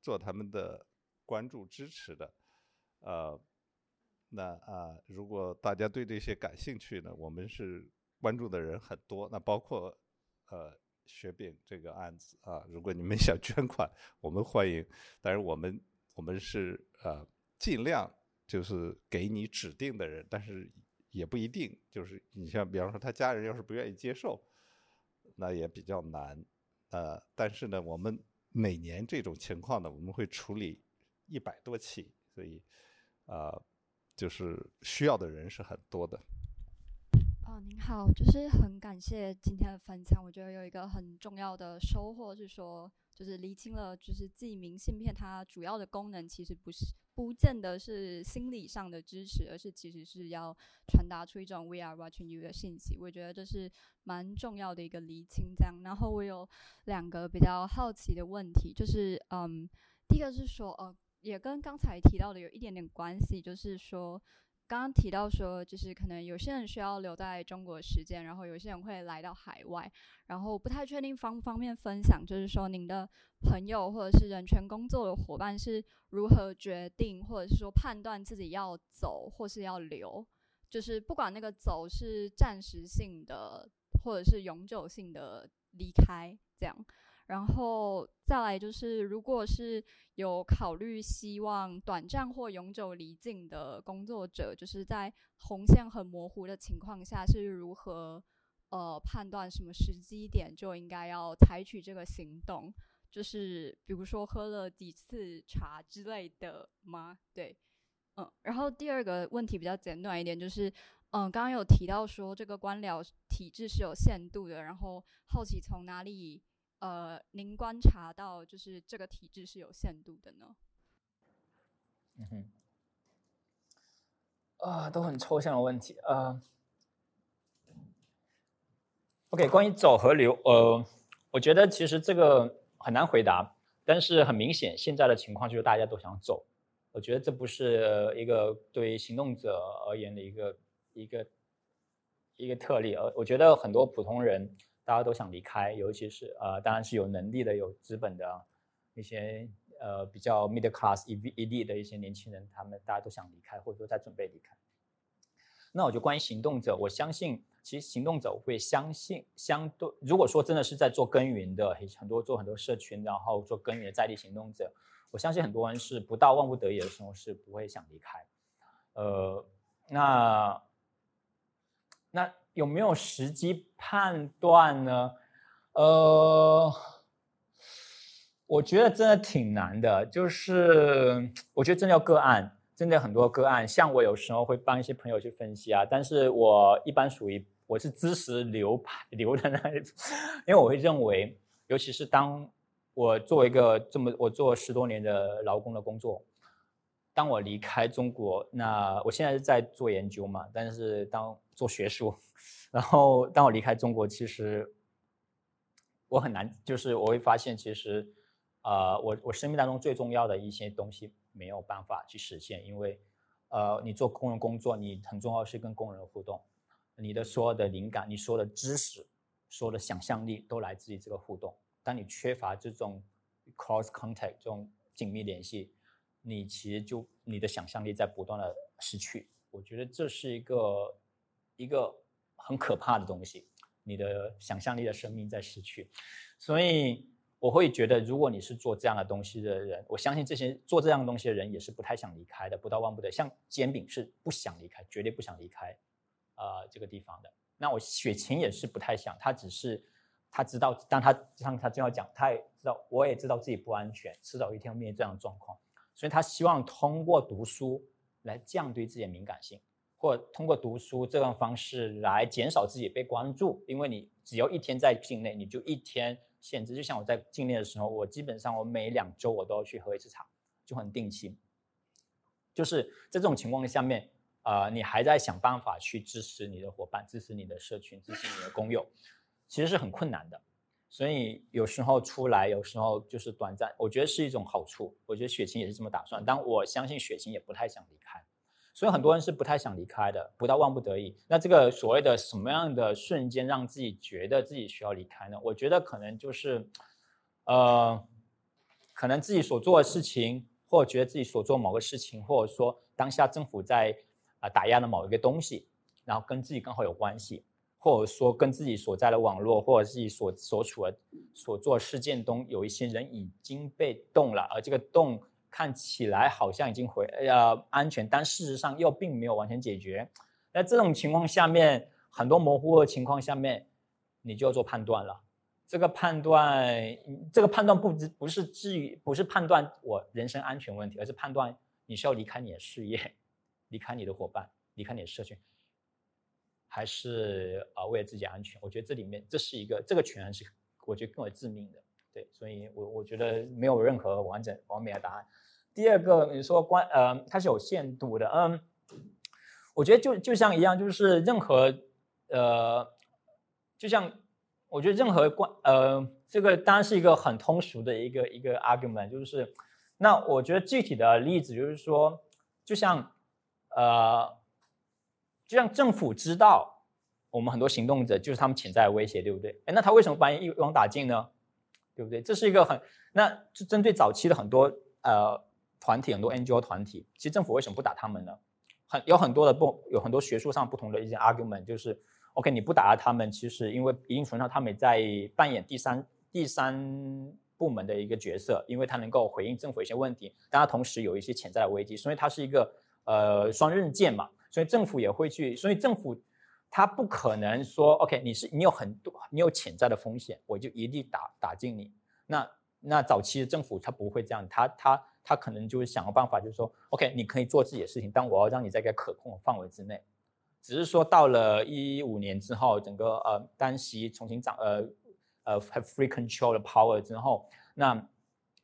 做他们的关注支持的，呃，那啊，如果大家对这些感兴趣呢，我们是关注的人很多，那包括呃雪饼这个案子啊，如果你们 (laughs) 想捐款，我们欢迎，但是我们我们是呃尽量就是给你指定的人，但是。也不一定，就是你像比方说他家人要是不愿意接受，那也比较难，呃，但是呢，我们每年这种情况呢，我们会处理一百多起，所以，呃，就是需要的人是很多的。哦，您好，就是很感谢今天的分享，我觉得有一个很重要的收获是说。就是厘清了，就是记明信片它主要的功能其实不是不见得是心理上的支持，而是其实是要传达出一种 “we are watching you” 的信息。我觉得这是蛮重要的一个厘清。这样，然后我有两个比较好奇的问题，就是嗯，第一个是说，呃，也跟刚才提到的有一点点关系，就是说。刚刚提到说，就是可能有些人需要留在中国时间，然后有些人会来到海外，然后不太确定方不方便分享，就是说您的朋友或者是人权工作的伙伴是如何决定，或者是说判断自己要走或是要留，就是不管那个走是暂时性的或者是永久性的离开，这样。然后再来就是，如果是有考虑希望短暂或永久离境的工作者，就是在红线很模糊的情况下，是如何呃判断什么时机点就应该要采取这个行动？就是比如说喝了几次茶之类的吗？对，嗯。然后第二个问题比较简短一点，就是嗯，刚刚有提到说这个官僚体制是有限度的，然后好奇从哪里？呃，您观察到就是这个体制是有限度的呢？嗯哼，啊，都很抽象的问题啊。OK，关于走和留，呃，我觉得其实这个很难回答，但是很明显，现在的情况就是大家都想走。我觉得这不是一个对于行动者而言的一个一个一个特例，而我觉得很多普通人。大家都想离开，尤其是呃，当然是有能力的、有资本的一些呃比较 middle class elite 的一些年轻人，他们大家都想离开，或者说在准备离开。那我就关于行动者，我相信其实行动者会相信，相对如果说真的是在做耕耘的，很多做很多社群，然后做耕耘的在地行动者，我相信很多人是不到万不得已的时候是不会想离开。呃，那那。有没有时机判断呢？呃，我觉得真的挺难的。就是我觉得真的要个案，真的很多个案。像我有时候会帮一些朋友去分析啊，但是我一般属于我是支持留留的那一种，(laughs) 因为我会认为，尤其是当我作为一个这么我做十多年的劳工的工作，当我离开中国，那我现在是在做研究嘛，但是当做学术。然后，当我离开中国，其实我很难，就是我会发现，其实，呃，我我生命当中最重要的一些东西没有办法去实现，因为，呃，你做工人工作，你很重要是跟工人互动，你的所有的灵感，你所有的知识，所有的想象力都来自于这个互动。当你缺乏这种 cross contact 这种紧密联系，你其实就你的想象力在不断的失去。我觉得这是一个一个。很可怕的东西，你的想象力的生命在失去，所以我会觉得，如果你是做这样的东西的人，我相信这些做这样的东西的人也是不太想离开的，不到万不得。像煎饼是不想离开，绝对不想离开，呃，这个地方的。那我雪晴也是不太想，他只是他知道，当他像他这样讲，他也知道，我也知道自己不安全，迟早一天要面临这样的状况，所以他希望通过读书来降低自己的敏感性，或通过读书这种方式来减少自己被关注，因为你只要一天在境内，你就一天。限制就像我在境内的时候，我基本上我每两周我都要去喝一次茶，就很定期。就是在这种情况下面，呃，你还在想办法去支持你的伙伴、支持你的社群、支持你的工友，其实是很困难的。所以有时候出来，有时候就是短暂，我觉得是一种好处。我觉得雪晴也是这么打算，但我相信雪晴也不太想离开。所以很多人是不太想离开的，不到万不得已。那这个所谓的什么样的瞬间让自己觉得自己需要离开呢？我觉得可能就是，呃，可能自己所做的事情，或者觉得自己所做某个事情，或者说当下政府在啊打压的某一个东西，然后跟自己刚好有关系，或者说跟自己所在的网络或者自己所所处的所做事件中有一些人已经被动了，而这个动。看起来好像已经回呃安全，但事实上又并没有完全解决。那这种情况下面，很多模糊的情况下面，你就要做判断了。这个判断，这个判断不不是至于不是判断我人身安全问题，而是判断你是要离开你的事业，离开你的伙伴，离开你的社群，还是啊为了自己安全？我觉得这里面这是一个这个权衡是我觉得更为致命的。对，所以我我觉得没有任何完整完美的答案。第二个，你说关呃，它是有限度的，嗯，我觉得就就像一样，就是任何呃，就像我觉得任何关呃，这个当然是一个很通俗的一个一个 argument，就是那我觉得具体的例子就是说，就像呃，就像政府知道我们很多行动者就是他们潜在的威胁，对不对？哎，那他为什么把你一网打尽呢？对不对？这是一个很那就针对早期的很多呃。团体很多 NGO 团体，其实政府为什么不打他们呢？很有很多的不有很多学术上不同的一些 argument，就是 OK 你不打他们，其实因为一定程度上他们在扮演第三第三部门的一个角色，因为他能够回应政府一些问题，但他同时有一些潜在的危机，所以它是一个呃双刃剑嘛。所以政府也会去，所以政府他不可能说 OK 你是你有很多你有潜在的风险，我就一定打打进你。那那早期的政府他不会这样，他他。他可能就是想个办法，就是说，OK，你可以做自己的事情，但我要让你在一个可控的范围之内。只是说到了一五年之后，整个呃单席重新掌呃呃 have free control 的 power 之后，那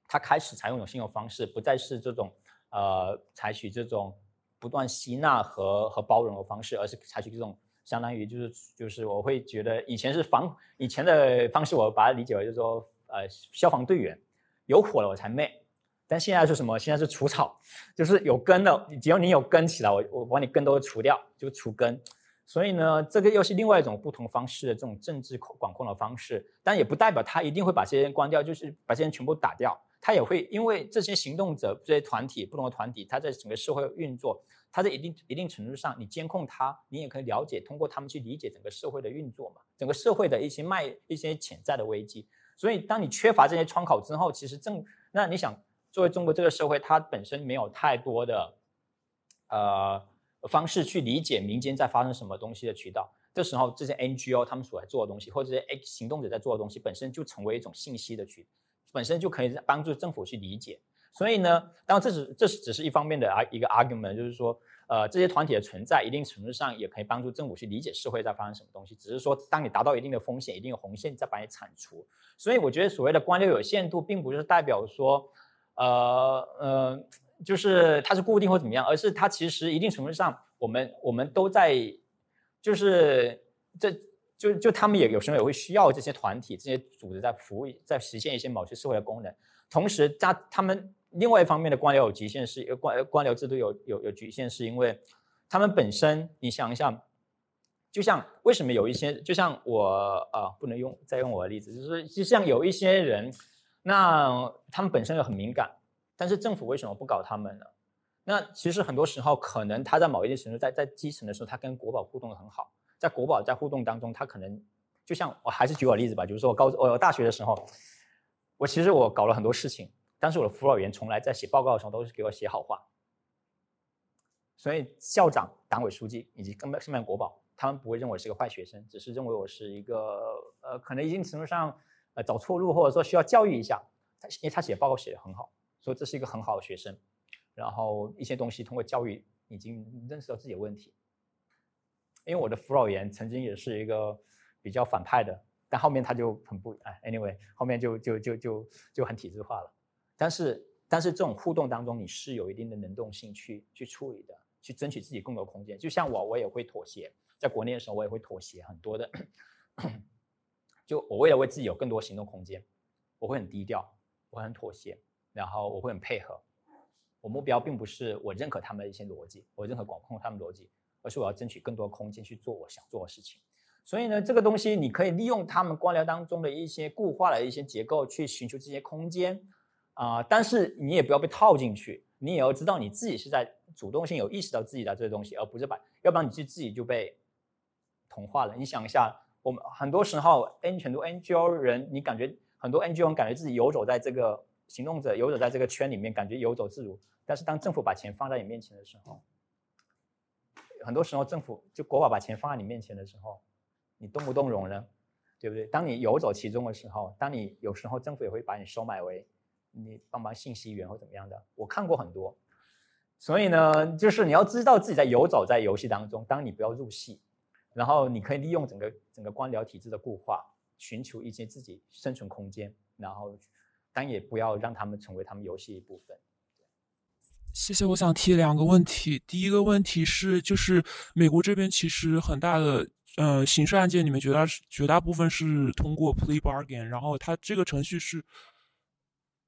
他开始采用一种新的方式，不再是这种呃采取这种不断吸纳和和包容的方式，而是采取这种相当于就是就是我会觉得以前是防以前的方式，我把它理解为就是说呃消防队员有火了我才灭。但现在是什么？现在是除草，就是有根的，只要你有根起来，我我把你根都除掉，就除根。所以呢，这个又是另外一种不同方式的这种政治管控的方式。但也不代表他一定会把这些关掉，就是把这些人全部打掉。他也会因为这些行动者、这些团体、不同的团体，他在整个社会运作，他在一定一定程度上，你监控他，你也可以了解，通过他们去理解整个社会的运作嘛，整个社会的一些脉、一些潜在的危机。所以，当你缺乏这些窗口之后，其实正那你想。作为中国这个社会，它本身没有太多的呃方式去理解民间在发生什么东西的渠道。这时候，这些 NGO 他们所在做的东西，或者这些行动者在做的东西，本身就成为一种信息的渠，本身就可以帮助政府去理解。所以呢，当然这是这是只是一方面的啊一个 argument，就是说，呃，这些团体的存在，一定程度上也可以帮助政府去理解社会在发生什么东西。只是说，当你达到一定的风险、一定的红线，再把你铲除。所以，我觉得所谓的官僚有限度，并不是代表说。呃呃，就是它是固定或怎么样，而是它其实一定程度上，我们我们都在，就是这就就他们也有时候也会需要这些团体、这些组织在服务、在实现一些某些社会的功能。同时，他他们另外一方面的官僚有局限，是官官僚制度有有有局限，是因为他们本身，你想一下，就像为什么有一些，就像我啊，不能用再用我的例子，就是就像有一些人。那他们本身又很敏感，但是政府为什么不搞他们呢？那其实很多时候，可能他在某一定程度，在在基层的时候，他跟国宝互动的很好，在国宝在互动当中，他可能就像我还是举我例子吧，就是说我高我大学的时候，我其实我搞了很多事情，但是我的辅导员从来在写报告的时候都是给我写好话。所以校长、党委书记以及根本上面国宝，他们不会认为我是个坏学生，只是认为我是一个呃，可能一定程度上呃走错路，或者说需要教育一下。他因为他写报告写的很好，所以这是一个很好的学生。然后一些东西通过教育已经认识到自己的问题。因为我的辅导员曾经也是一个比较反派的，但后面他就很不哎，anyway，后面就就就就就很体制化了。但是但是这种互动当中，你是有一定的能动性去去处理的。去争取自己更多空间，就像我，我也会妥协。在国内的时候，我也会妥协很多的。(clears throat) 就我为了为自己有更多行动空间，我会很低调，我很妥协，然后我会很配合。我目标并不是我认可他们的一些逻辑，我认可管控他们逻辑，而是我要争取更多空间去做我想做的事情。所以呢，这个东西你可以利用他们官僚当中的一些固化的一些结构去寻求这些空间啊，但是你也不要被套进去。你也要知道你自己是在主动性有意识到自己的这些东西，而不是把，要不然你就自己就被同化了。你想一下，我们很多时候 N 很多 NGO 人，你感觉很多 NGO 人感觉自己游走在这个行动者游走在这个圈里面，感觉游走自如。但是当政府把钱放在你面前的时候，很多时候政府就国宝把钱放在你面前的时候，你动不动容呢？对不对？当你游走其中的时候，当你有时候政府也会把你收买为。你帮忙信息源或怎么样的，我看过很多，所以呢，就是你要知道自己在游走在游戏当中，当你不要入戏，然后你可以利用整个整个官僚体制的固化，寻求一些自己生存空间，然后，但也不要让他们成为他们游戏一部分。谢谢，我想提两个问题。第一个问题是，就是美国这边其实很大的，呃，刑事案件里面绝大绝大部分是通过 plea bargain，然后它这个程序是。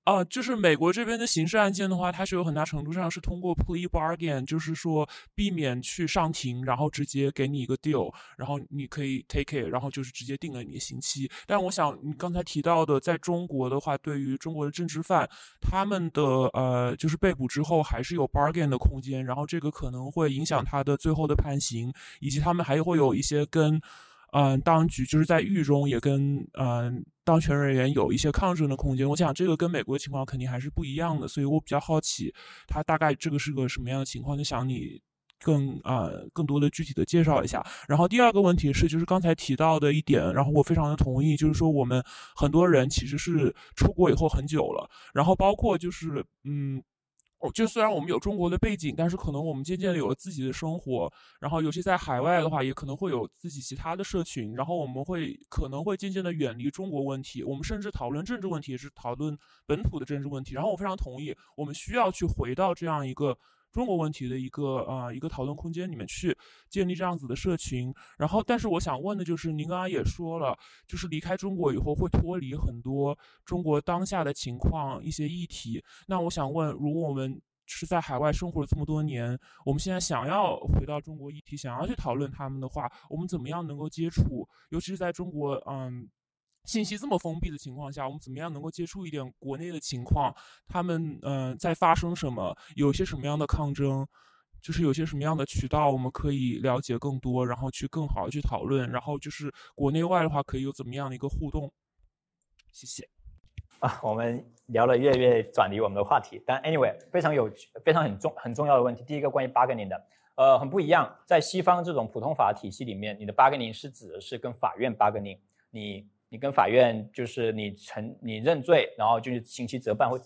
啊，就是美国这边的刑事案件的话，它是有很大程度上是通过 plea bargain，就是说避免去上庭，然后直接给你一个 deal，然后你可以 take it，然后就是直接定了你的刑期。但我想你刚才提到的，在中国的话，对于中国的政治犯，他们的呃，就是被捕之后还是有 bargain 的空间，然后这个可能会影响他的最后的判刑，以及他们还会有一些跟。嗯，当局就是在狱中也跟嗯当权人员有一些抗争的空间。我想这个跟美国的情况肯定还是不一样的，所以我比较好奇，他大概这个是个什么样的情况？就想你更啊更多的具体的介绍一下。然后第二个问题是，就是刚才提到的一点，然后我非常的同意，就是说我们很多人其实是出国以后很久了，然后包括就是嗯。就虽然我们有中国的背景，但是可能我们渐渐的有了自己的生活，然后尤其在海外的话，也可能会有自己其他的社群，然后我们会可能会渐渐的远离中国问题，我们甚至讨论政治问题是讨论本土的政治问题。然后我非常同意，我们需要去回到这样一个。中国问题的一个啊一个讨论空间里面去建立这样子的社群，然后但是我想问的就是，您刚刚也说了，就是离开中国以后会脱离很多中国当下的情况一些议题。那我想问，如果我们是在海外生活了这么多年，我们现在想要回到中国议题，想要去讨论他们的话，我们怎么样能够接触？尤其是在中国，嗯。信息这么封闭的情况下，我们怎么样能够接触一点国内的情况？他们嗯在发生什么？有些什么样的抗争？就是有些什么样的渠道我们可以了解更多，然后去更好的去讨论。然后就是国内外的话，可以有怎么样的一个互动？谢谢。啊，我们聊了越来越转离我们的话题，但 anyway 非常有非常很重很重要的问题。第一个关于 bugging 的，呃，很不一样。在西方这种普通法体系里面，你的 bugging 是指的是跟法院 bugging 你。你跟法院就是你承你认罪，然后就是刑期责办或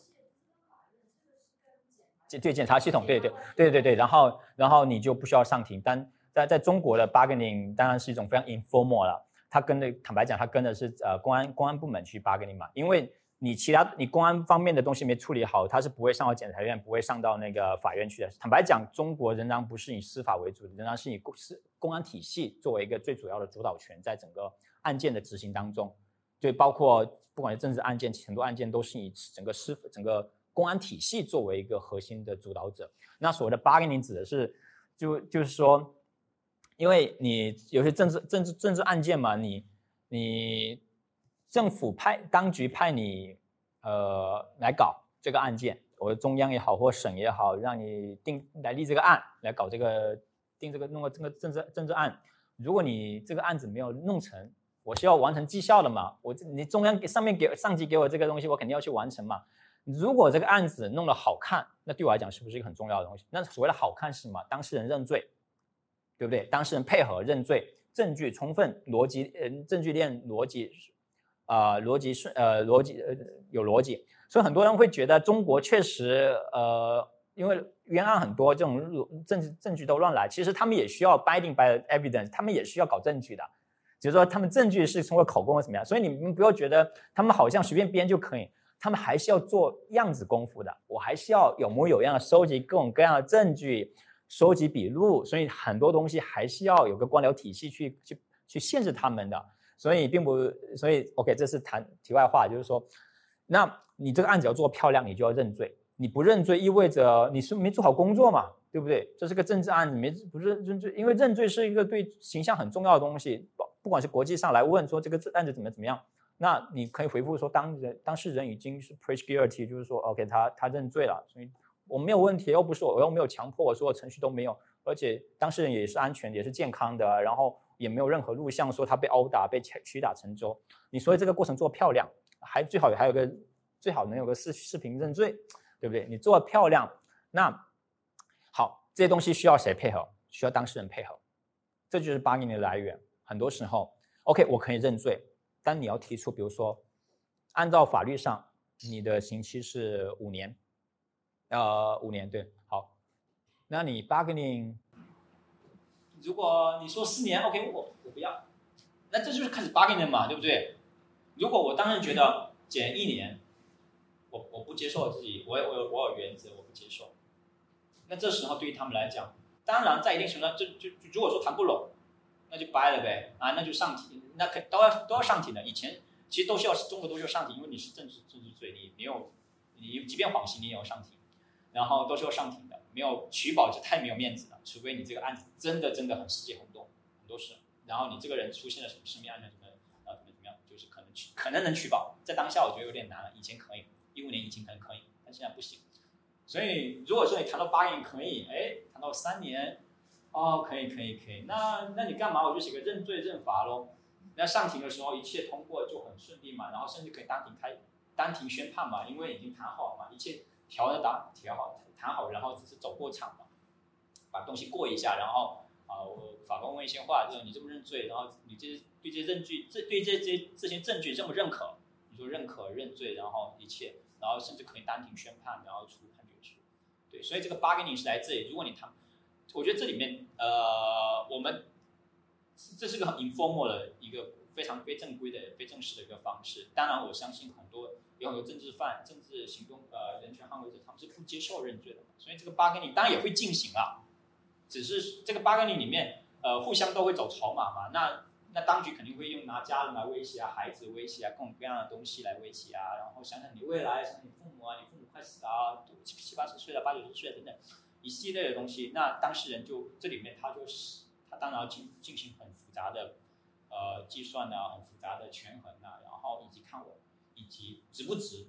检对检察系统，对对对对对，然后然后你就不需要上庭。但在在中国的 bargaining 当然是一种非常 informal 了，他跟的坦白讲，他跟的是呃公安公安部门去 bargaining 嘛，因为你其他你公安方面的东西没处理好，他是不会上到检察院，不会上到那个法院去的。坦白讲，中国仍然不是以司法为主，仍然是以公司公安体系作为一个最主要的主导权，在整个。案件的执行当中，对，包括不管是政治案件，很多案件都是以整个司整个公安体系作为一个核心的主导者。那所谓的 bargaining 指的是，就就是说，因为你有些政治政治政治案件嘛，你你政府派当局派你呃来搞这个案件，或者中央也好，或省也好，让你定来立这个案，来搞这个定这个弄个这个政治政治案。如果你这个案子没有弄成，我是要完成绩效的嘛，我你中央给上面给上级给我这个东西，我肯定要去完成嘛。如果这个案子弄得好看，那对我来讲是不是一个很重要的东西？那所谓的好看是什么？当事人认罪，对不对？当事人配合认罪，证据充分，逻辑呃证据链逻辑啊逻辑顺呃逻辑呃有逻辑。所以很多人会觉得中国确实呃，因为冤案很多，这种证据证据都乱来。其实他们也需要 binding by evidence，他们也需要搞证据的。就是说他们证据是通过口供或怎么样。所以你们不要觉得他们好像随便编就可以。他们还是要做样子功夫的，我还是要有模有样的收集各种各样的证据，收集笔录，所以很多东西还是要有个官僚体系去去去限制他们的。所以并不，所以 OK，这是谈题外话，就是说，那你这个案子要做漂亮，你就要认罪。你不认罪，意味着你是没做好工作嘛，对不对？这是个政治案，你没不是认罪，因为认罪是一个对形象很重要的东西，不管是国际上来问说这个案子怎么怎么样。那你可以回复说，当人当事人已经是 preach guilty，就是说，OK，他他认罪了，所以我没有问题，又不是我，我又没有强迫，我所有程序都没有，而且当事人也是安全，也是健康的，然后也没有任何录像说他被殴打、被屈打成招。你所以这个过程做漂亮，还最好还有个最好能有个视视频认罪，对不对？你做漂亮，那好，这些东西需要谁配合？需要当事人配合，这就是八年的来源。很多时候，OK，我可以认罪。但你要提出，比如说，按照法律上，你的刑期是五年，呃，五年对，好，那你 bargaining，如果你说四年，OK，我我不要，那这就是开始 bargaining 嘛，对不对？如果我当然觉得减一年，我我不接受我自己，我我我有原则，我不接受，那这时候对于他们来讲，当然在一定程度上，就就如果说谈不拢。那就掰了呗，啊，那就上庭，那可都要都要上庭的。以前其实都需要中国都需要上庭，因为你是政治政治罪，你没有，你即便缓刑你也要上庭，然后都是要上庭的。没有取保就太没有面子了，除非你这个案子真的真的很世界轰动，很多事，然后你这个人出现了什么生命安全什么啊怎么怎么样，就是可能取可能能取保，在当下我觉得有点难了。以前可以，一五年以前可能可以，但现在不行。所以如果说你谈到八年可以，哎，谈到三年。哦，可以可以可以，那那你干嘛？我就写个认罪认罚喽。那上庭的时候一切通过就很顺利嘛，然后甚至可以当庭开当庭宣判嘛，因为已经谈好了嘛，一切调的打调好谈好，然后只是走过场嘛，把东西过一下，然后啊，我法官问一些话，就是你这么认罪，然后你这对这些证据这对这这这些证据认不认可？你说认可认罪，然后一切，然后甚至可以当庭宣判，然后出判决书。对，所以这个 bargaining 是来自于，如果你谈。我觉得这里面，呃，我们这是个很 informal 的一个非常非正规的、非正式的一个方式。当然，我相信很多有很多政治犯、政治行动呃人权捍卫者，他们是不接受认罪的。所以这个八跟你当然也会进行啊，只是这个八跟你里面，呃，互相都会走筹码嘛。那那当局肯定会用拿家人来威胁啊，孩子威胁啊，各种各样的东西来威胁啊。然后想想你未来，想你父母啊，你父母快死啊，七七八十岁了，八九十岁了等等。一系列的东西，那当事人就这里面他就是他当然要进进行很复杂的呃计算啊，很复杂的权衡啊，然后以及看我以及值不值，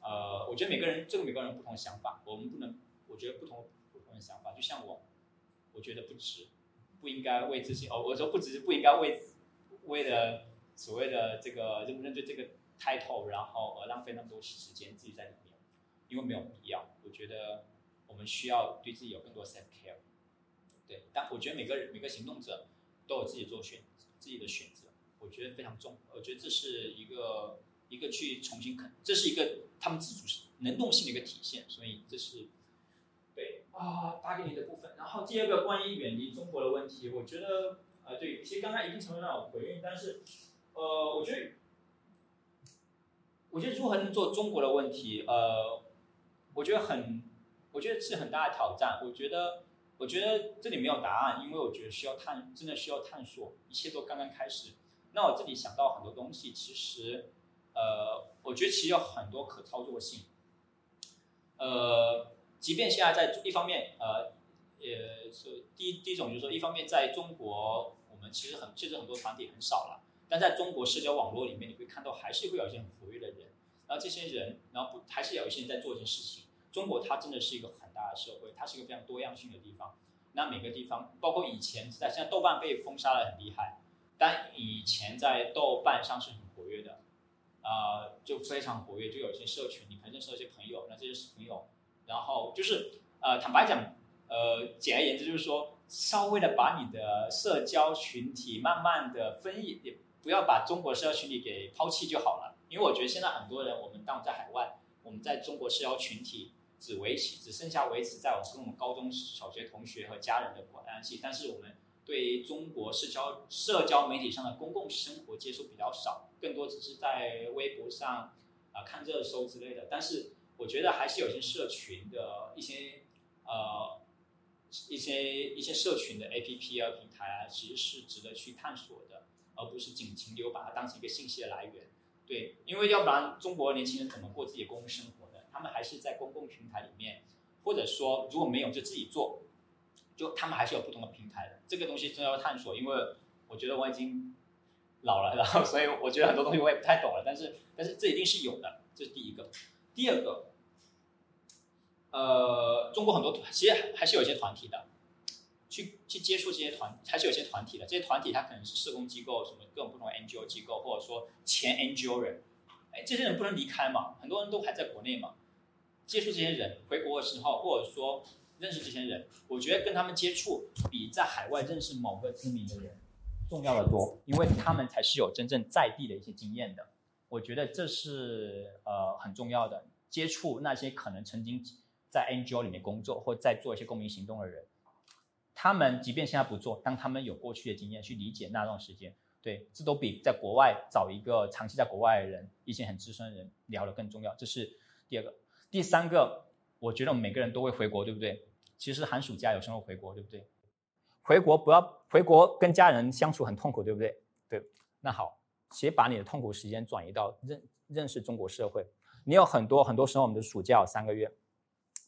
呃，我觉得每个人这个每个人不同的想法，我们不能我觉得不同不同的想法，就像我，我觉得不值，不应该为这些哦，我说不值不应该为为了所谓的这个认不认罪这个 title，然后而浪费那么多时间自己在里面，因为没有必要，我觉得。我们需要对自己有更多 self care，对，但我觉得每个人每个行动者都有自己做选自己的选择，我觉得非常重，我觉得这是一个一个去重新肯，这是一个他们自主能动性的一个体现，所以这是对啊，打给你的部分。然后第二个关于远离中国的问题，我觉得呃对，其实刚刚一定程度上有回应，但是呃，我觉得我觉得如何能做中国的问题，呃，我觉得很。我觉得是很大的挑战。我觉得，我觉得这里没有答案，因为我觉得需要探，真的需要探索。一切都刚刚开始。那我这里想到很多东西，其实，呃，我觉得其实有很多可操作性。呃，即便现在在一方面，呃，呃，是第一第一种就是说，一方面在中国，我们其实很其实很多团体很少了，但在中国社交网络里面，你会看到还是会有一些很活跃的人，然后这些人，然后不还是有一些人在做一件事情。中国它真的是一个很大的社会，它是一个非常多样性的地方。那每个地方，包括以前在现在豆瓣被封杀的很厉害，但以前在豆瓣上是很活跃的，呃，就非常活跃，就有一些社群，你可能认识了一些朋友，那这些朋友，然后就是呃，坦白讲，呃，简而言之就是说，稍微的把你的社交群体慢慢的分一，也不要把中国社交群体给抛弃就好了，因为我觉得现在很多人，我们当在海外，我们在中国社交群体只维持，只剩下维持在我跟我们高中小学同学和家人的关系，但是我们。对于中国社交社交媒体上的公共生活接触比较少，更多只是在微博上啊看热搜之类的。但是我觉得还是有些社群的一些呃一些一些社群的 A P P 啊平台啊，其实是值得去探索的，而不是仅停留把它当成一个信息的来源。对，因为要不然中国年轻人怎么过自己的公共生活？他们还是在公共平台里面，或者说如果没有就自己做。就他们还是有不同的平台的，这个东西真的要探索，因为我觉得我已经老了，然后所以我觉得很多东西我也不太懂了，但是但是这一定是有的，这是第一个。第二个，呃，中国很多其实还是有一些团体的，去去接触这些团，还是有一些团体的，这些团体它可能是社工机构，什么各种不同的 NGO 机构，或者说前 NGO 人，哎，这些人不能离开嘛，很多人都还在国内嘛，接触这些人回国的时候，或者说。认识这些人，我觉得跟他们接触比在海外认识某个知名的人重要的多，因为他们才是有真正在地的一些经验的。我觉得这是呃很重要的。接触那些可能曾经在 NGO 里面工作或在做一些公民行动的人，他们即便现在不做，当他们有过去的经验去理解那段时间，对，这都比在国外找一个长期在国外的人、一些很资深的人聊的更重要。这是第二个，第三个，我觉得我们每个人都会回国，对不对？其实寒暑假有时候回国，对不对？回国不要回国跟家人相处很痛苦，对不对？对，那好，先把你的痛苦时间转移到认认识中国社会。你有很多很多时候，我们的暑假有三个月，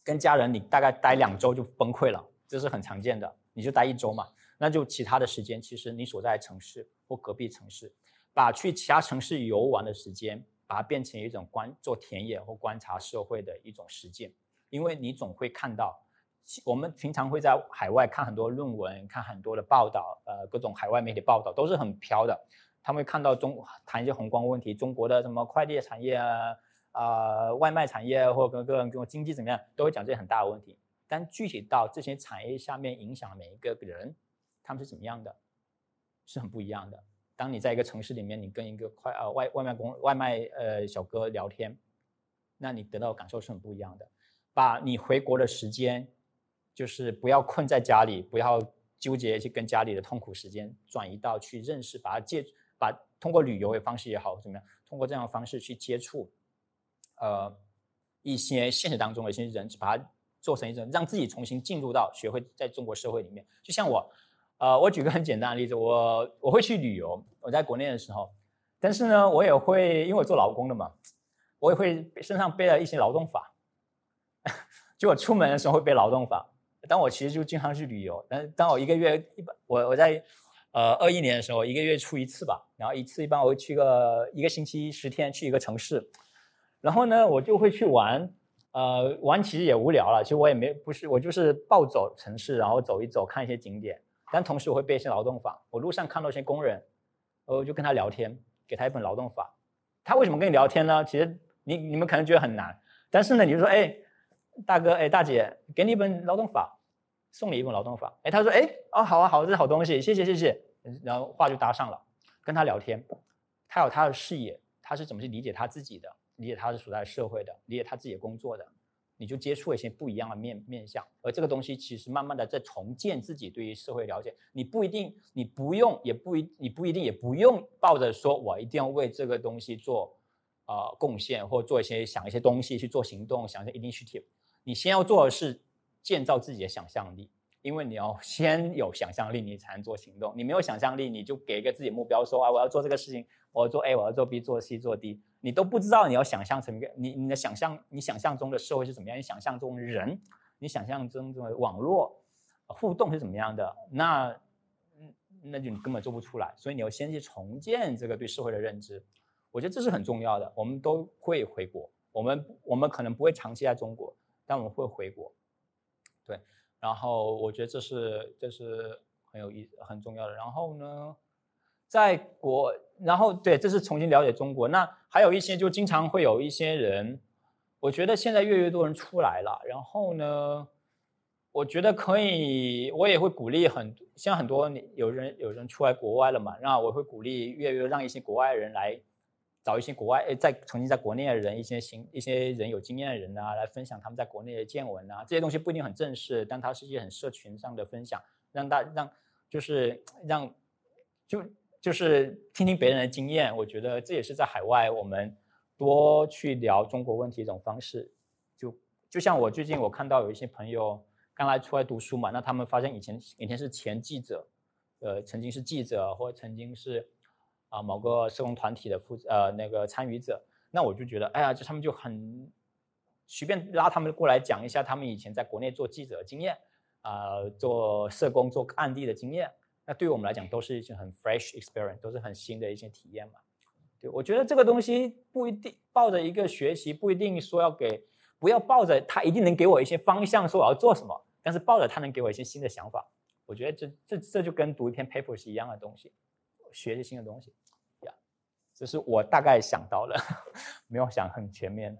跟家人你大概待两周就崩溃了，这是很常见的。你就待一周嘛，那就其他的时间，其实你所在城市或隔壁城市，把去其他城市游玩的时间，把它变成一种观做田野或观察社会的一种实践，因为你总会看到。我们平常会在海外看很多论文，看很多的报道，呃，各种海外媒体报道都是很飘的。他们会看到中谈一些宏观问题，中国的什么快递产业啊，啊，外卖产业或者各各种经济怎么样，都会讲这些很大的问题。但具体到这些产业下面影响每一个人，他们是怎么样的，是很不一样的。当你在一个城市里面，你跟一个快呃外外卖工外卖呃小哥聊天，那你得到的感受是很不一样的。把你回国的时间。就是不要困在家里，不要纠结去跟家里的痛苦时间转移到去认识，把它借把通过旅游的方式也好怎么样，通过这样的方式去接触，呃，一些现实当中的一些人，把它做成一种让自己重新进入到学会在中国社会里面。就像我，呃，我举个很简单的例子，我我会去旅游，我在国内的时候，但是呢，我也会因为我做劳工的嘛，我也会身上背了一些劳动法，(laughs) 就我出门的时候会背劳动法。但我其实就经常去旅游，但当我一个月一般，我我在呃二一年的时候，一个月出一次吧，然后一次一般我会去个一个星期十天去一个城市，然后呢我就会去玩，呃玩其实也无聊了，其实我也没不是我就是暴走城市，然后走一走看一些景点，但同时我会背一些劳动法，我路上看到一些工人，我就跟他聊天，给他一本劳动法，他为什么跟你聊天呢？其实你你们可能觉得很难，但是呢你就说哎。大哥，哎，大姐，给你一本劳动法，送你一本劳动法。哎，他说，哎，哦，好啊，好，这是好东西，谢谢，谢谢。然后话就搭上了，跟他聊天，他有他的视野，他是怎么去理解他自己的，理解他是处在社会的，理解他自己的工作的，你就接触一些不一样的面面相。而这个东西其实慢慢的在重建自己对于社会了解。你不一定，你不用，也不一，你不一定也不用抱着说我一定要为这个东西做呃贡献，或做一些想一些东西去做行动，想一些 initiative。你先要做的是建造自己的想象力，因为你要先有想象力，你才能做行动。你没有想象力，你就给一个自己目标，说啊，我要做这个事情，我要做 A，我要做 B，做 C，做 D，你都不知道你要想象成一个你你的想象，你想象中的社会是怎么样？你想象中人，你想象中的网络互动是怎么样的？那那就你根本做不出来。所以你要先去重建这个对社会的认知，我觉得这是很重要的。我们都会回国，我们我们可能不会长期在中国。但我们会回国，对，然后我觉得这是这是很有意很重要的。然后呢，在国，然后对，这是重新了解中国。那还有一些就经常会有一些人，我觉得现在越来越多人出来了。然后呢，我觉得可以，我也会鼓励很像很多有人有人出来国外了嘛，那我会鼓励越来越让一些国外人来找一些国外诶在曾经在国内的人，一些行一些人有经验的人啊，来分享他们在国内的见闻啊。这些东西不一定很正式，但它是一些很社群上的分享，让大让就是让就。就是听听别人的经验，我觉得这也是在海外我们多去聊中国问题一种方式。就就像我最近我看到有一些朋友刚来出来读书嘛，那他们发现以前以前是前记者，呃，曾经是记者或曾经是啊某个社工团体的负呃那个参与者，那我就觉得哎呀，就他们就很随便拉他们过来讲一下他们以前在国内做记者的经验啊，做社工做案例的经验。那对于我们来讲，都是一些很 fresh experience，都是很新的一些体验嘛。对我觉得这个东西不一定抱着一个学习，不一定说要给，不要抱着他一定能给我一些方向，说我要做什么。但是抱着他能给我一些新的想法，我觉得这这这就跟读一篇 paper 是一样的东西，学习新的东西呀。这是我大概想到了，(laughs) 没有想很全面。